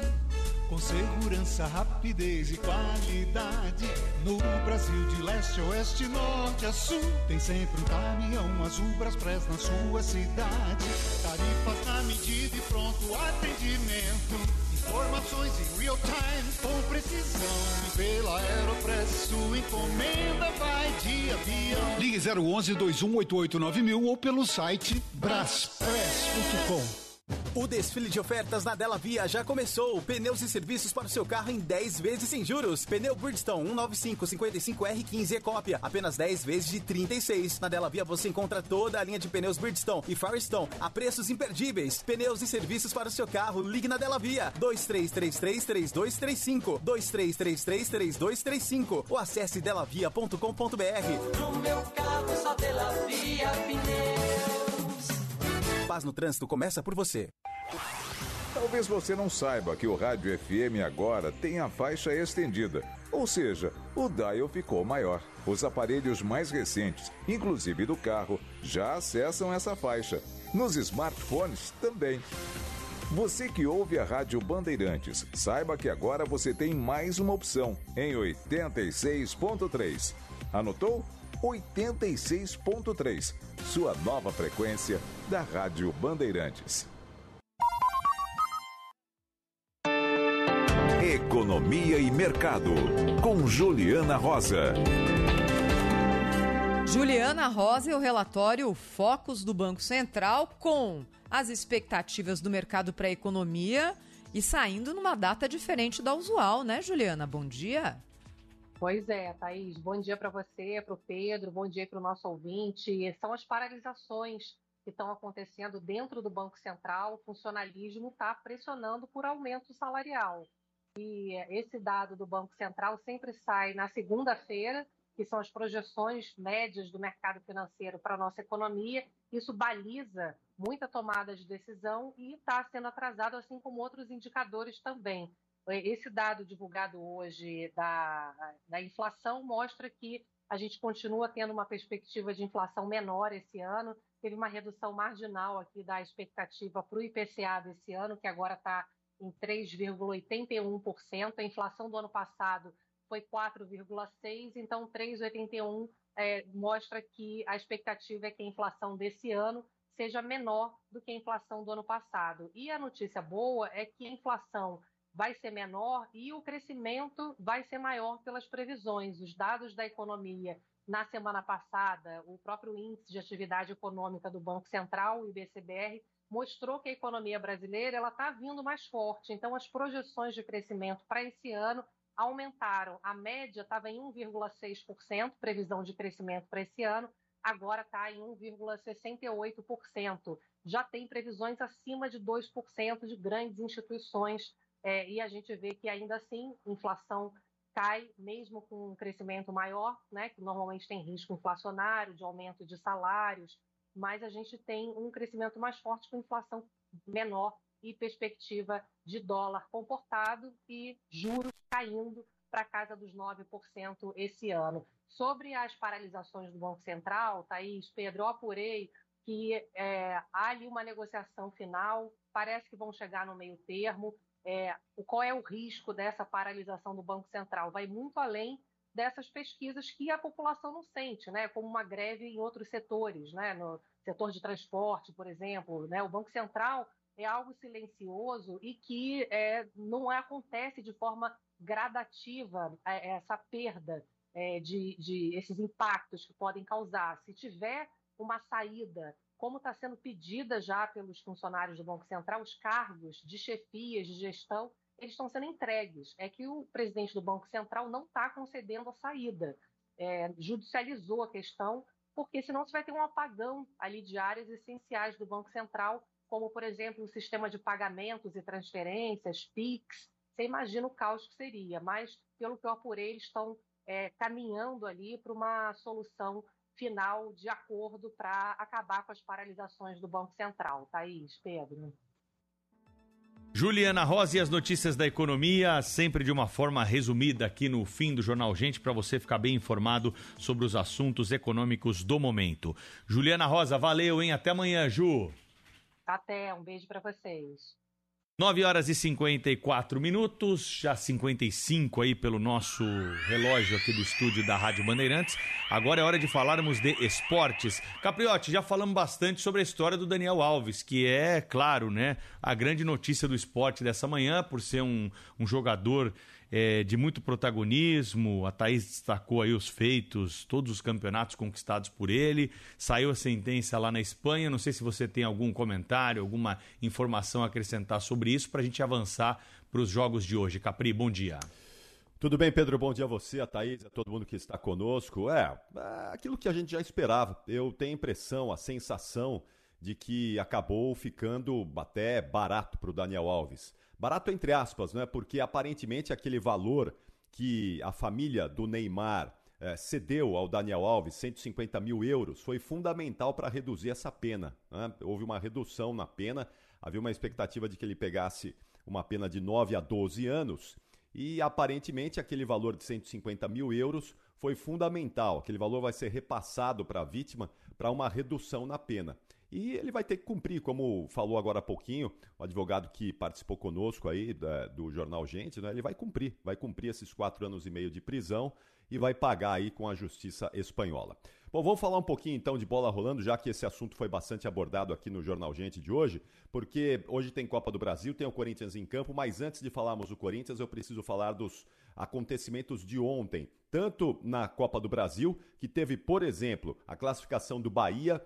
Com segurança, rapidez e qualidade. No Brasil de leste a oeste, norte a sul. Tem sempre um caminhão azul Braspress na sua cidade. Tarifas na medida e pronto atendimento. Informações em real time com precisão. Pela Aeropress sua encomenda vai de avião. Ligue 011 2188 mil ou pelo site braspress.com. O desfile de ofertas na Della Via já começou. Pneus e serviços para o seu carro em 10 vezes sem juros. Pneu Bridgestone 195-55R15 e cópia, apenas 10 vezes de 36. Na Della Via você encontra toda a linha de pneus Bridgestone e Firestone a preços imperdíveis. Pneus e serviços para o seu carro. Ligue na Della Via 2333-3235, 2333-3235 ou acesse delavia.com.br. No meu carro só Della Via Pneus. Paz no trânsito começa por você. Talvez você não saiba que o rádio FM agora tem a faixa estendida, ou seja, o dial ficou maior. Os aparelhos mais recentes, inclusive do carro, já acessam essa faixa. Nos smartphones também. Você que ouve a Rádio Bandeirantes, saiba que agora você tem mais uma opção em 86.3. Anotou? 86.3, sua nova frequência da Rádio Bandeirantes. Economia e Mercado, com Juliana Rosa. Juliana Rosa e o relatório Focos do Banco Central com as expectativas do mercado para a economia e saindo numa data diferente da usual, né, Juliana? Bom dia. Pois é, Thaís. Bom dia para você, para o Pedro, bom dia para o nosso ouvinte. São as paralisações que estão acontecendo dentro do Banco Central. O funcionalismo está pressionando por aumento salarial. E esse dado do Banco Central sempre sai na segunda-feira, que são as projeções médias do mercado financeiro para a nossa economia. Isso baliza muita tomada de decisão e está sendo atrasado, assim como outros indicadores também. Esse dado divulgado hoje da, da inflação mostra que a gente continua tendo uma perspectiva de inflação menor esse ano. Teve uma redução marginal aqui da expectativa para o IPCA desse ano, que agora está em 3,81%. A inflação do ano passado foi 4,6%, então 3,81% é, mostra que a expectativa é que a inflação desse ano seja menor do que a inflação do ano passado. E a notícia boa é que a inflação vai ser menor e o crescimento vai ser maior pelas previsões. Os dados da economia na semana passada, o próprio índice de atividade econômica do Banco Central, o IBCBR, mostrou que a economia brasileira ela está vindo mais forte. Então, as projeções de crescimento para esse ano aumentaram. A média estava em 1,6%, previsão de crescimento para esse ano, agora está em 1,68%. Já tem previsões acima de 2% de grandes instituições é, e a gente vê que ainda assim inflação cai mesmo com um crescimento maior, né, que normalmente tem risco inflacionário, de aumento de salários, mas a gente tem um crescimento mais forte com inflação menor e perspectiva de dólar comportado e juros caindo para casa dos 9% esse ano. Sobre as paralisações do Banco Central, Thaís, Pedro, eu apurei que é, há ali uma negociação final, parece que vão chegar no meio termo. É, qual é o risco dessa paralisação do Banco Central? Vai muito além dessas pesquisas que a população não sente, né? como uma greve em outros setores, né? no setor de transporte, por exemplo. Né? O Banco Central é algo silencioso e que é, não acontece de forma gradativa é, essa perda é, de, de esses impactos que podem causar. Se tiver uma saída, como está sendo pedida já pelos funcionários do Banco Central, os cargos de chefias, de gestão, eles estão sendo entregues. É que o presidente do Banco Central não está concedendo a saída. É, judicializou a questão, porque senão você vai ter um apagão ali de áreas essenciais do Banco Central como, por exemplo, o sistema de pagamentos e transferências, PIX. Você imagina o caos que seria, mas, pelo que eu apurei, eles estão é, caminhando ali para uma solução final de acordo para acabar com as paralisações do Banco Central. Thaís, Pedro. Juliana Rosa e as notícias da economia, sempre de uma forma resumida aqui no fim do Jornal Gente, para você ficar bem informado sobre os assuntos econômicos do momento. Juliana Rosa, valeu, hein? Até amanhã, Ju. Até, um beijo para vocês. 9 horas e 54 minutos, já 55 aí pelo nosso relógio aqui do estúdio da Rádio Bandeirantes. Agora é hora de falarmos de esportes. Capriotti, já falamos bastante sobre a história do Daniel Alves, que é, claro, né, a grande notícia do esporte dessa manhã, por ser um, um jogador é, de muito protagonismo. A Thaís destacou aí os feitos, todos os campeonatos conquistados por ele. Saiu a sentença lá na Espanha. Não sei se você tem algum comentário, alguma informação a acrescentar sobre isso para a gente avançar para os jogos de hoje. Capri, bom dia. Tudo bem, Pedro? Bom dia a você, a Thaís, a todo mundo que está conosco. É, é aquilo que a gente já esperava. Eu tenho a impressão, a sensação de que acabou ficando até barato para o Daniel Alves. Barato entre aspas, né? Porque aparentemente aquele valor que a família do Neymar eh, cedeu ao Daniel Alves, 150 mil euros, foi fundamental para reduzir essa pena. Né? Houve uma redução na pena, havia uma expectativa de que ele pegasse uma pena de 9 a 12 anos, e aparentemente aquele valor de 150 mil euros foi fundamental. Aquele valor vai ser repassado para a vítima para uma redução na pena. E ele vai ter que cumprir, como falou agora há pouquinho, o advogado que participou conosco aí da, do jornal Gente, né? Ele vai cumprir, vai cumprir esses quatro anos e meio de prisão e vai pagar aí com a justiça espanhola. Bom, vamos falar um pouquinho então de bola rolando, já que esse assunto foi bastante abordado aqui no Jornal Gente de hoje, porque hoje tem Copa do Brasil, tem o Corinthians em campo, mas antes de falarmos do Corinthians, eu preciso falar dos acontecimentos de ontem, tanto na Copa do Brasil, que teve, por exemplo, a classificação do Bahia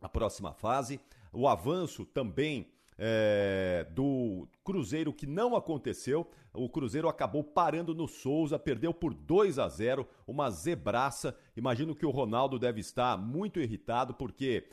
a próxima fase. O avanço também é, do Cruzeiro que não aconteceu. O Cruzeiro acabou parando no Souza, perdeu por 2 a 0, uma zebraça. Imagino que o Ronaldo deve estar muito irritado porque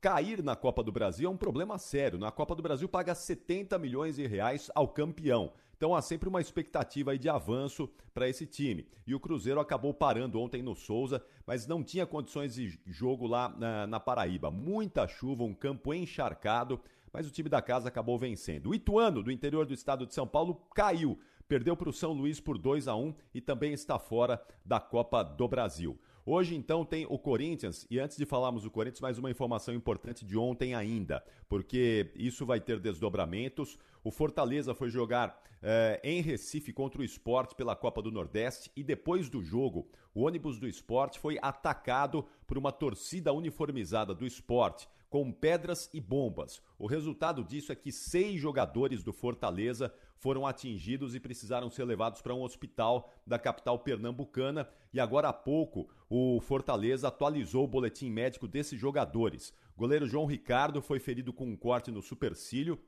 cair na Copa do Brasil é um problema sério. Na Copa do Brasil paga 70 milhões de reais ao campeão. Então há sempre uma expectativa de avanço para esse time. E o Cruzeiro acabou parando ontem no Souza, mas não tinha condições de jogo lá na, na Paraíba. Muita chuva, um campo encharcado, mas o time da casa acabou vencendo. O Ituano, do interior do estado de São Paulo, caiu. Perdeu para o São Luís por 2 a 1 e também está fora da Copa do Brasil. Hoje, então, tem o Corinthians, e antes de falarmos do Corinthians, mais uma informação importante de ontem ainda, porque isso vai ter desdobramentos. O Fortaleza foi jogar eh, em Recife contra o esporte pela Copa do Nordeste e depois do jogo, o ônibus do esporte foi atacado por uma torcida uniformizada do esporte com pedras e bombas. O resultado disso é que seis jogadores do Fortaleza foram atingidos e precisaram ser levados para um hospital da capital pernambucana. E agora há pouco, o Fortaleza atualizou o boletim médico desses jogadores. Goleiro João Ricardo foi ferido com um corte no supercílio.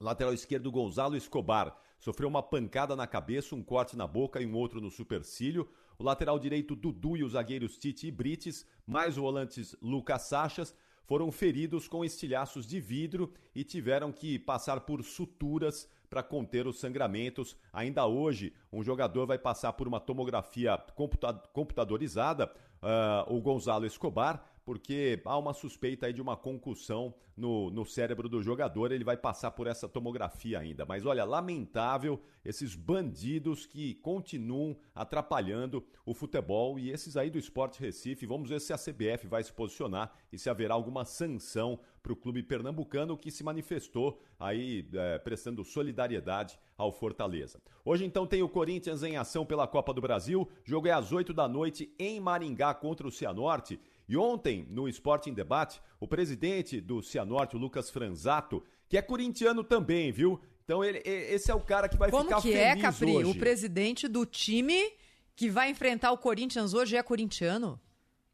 Lateral esquerdo Gonzalo Escobar sofreu uma pancada na cabeça, um corte na boca e um outro no supercílio. O lateral direito Dudu e os zagueiros Tite e Brites, mais o volantes Lucas Sachas, foram feridos com estilhaços de vidro e tiveram que passar por suturas para conter os sangramentos. Ainda hoje, um jogador vai passar por uma tomografia computa computadorizada, uh, o Gonzalo Escobar, porque há uma suspeita aí de uma concussão no, no cérebro do jogador. Ele vai passar por essa tomografia ainda. Mas olha, lamentável esses bandidos que continuam atrapalhando o futebol e esses aí do Esporte Recife. Vamos ver se a CBF vai se posicionar e se haverá alguma sanção para o clube pernambucano que se manifestou aí é, prestando solidariedade ao Fortaleza. Hoje então tem o Corinthians em ação pela Copa do Brasil. Jogo é às 8 da noite em Maringá contra o Cianorte. E ontem, no Esporte em Debate, o presidente do Cianorte, o Lucas Franzato, que é corintiano também, viu? Então ele, esse é o cara que vai Como ficar que feliz é, Capri? hoje. O presidente do time que vai enfrentar o Corinthians hoje é corintiano?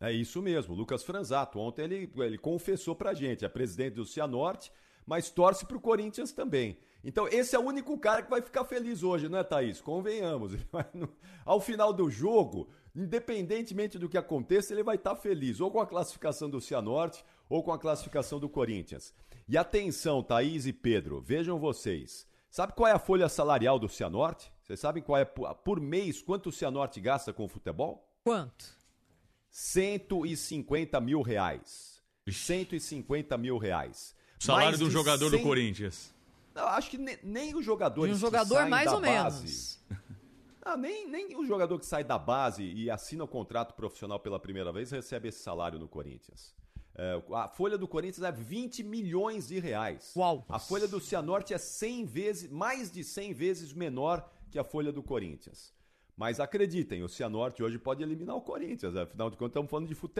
É isso mesmo, Lucas Franzato. Ontem ele, ele confessou pra gente, é presidente do Cianorte, mas torce pro Corinthians também. Então, esse é o único cara que vai ficar feliz hoje, não é, Thaís? Convenhamos. Ao final do jogo, independentemente do que aconteça, ele vai estar feliz, ou com a classificação do Cianorte, ou com a classificação do Corinthians. E atenção, Thaís e Pedro, vejam vocês. Sabe qual é a folha salarial do Cianorte? Vocês sabem qual é por mês quanto o Cianorte gasta com o futebol? Quanto? 150 mil reais. 150 mil reais. O salário do jogador 100 do Corinthians. Eu acho que ne- nem os jogadores De um que jogador saem mais ou base, menos. Ah, nem, nem o jogador que sai da base e assina o contrato profissional pela primeira vez recebe esse salário no Corinthians. É, a folha do Corinthians é 20 milhões de reais. Uau! A folha do Cianorte é 100 vezes, mais de 100 vezes menor que a folha do Corinthians. Mas acreditem, o Cianorte hoje pode eliminar o Corinthians. Afinal de contas, estamos falando de futebol.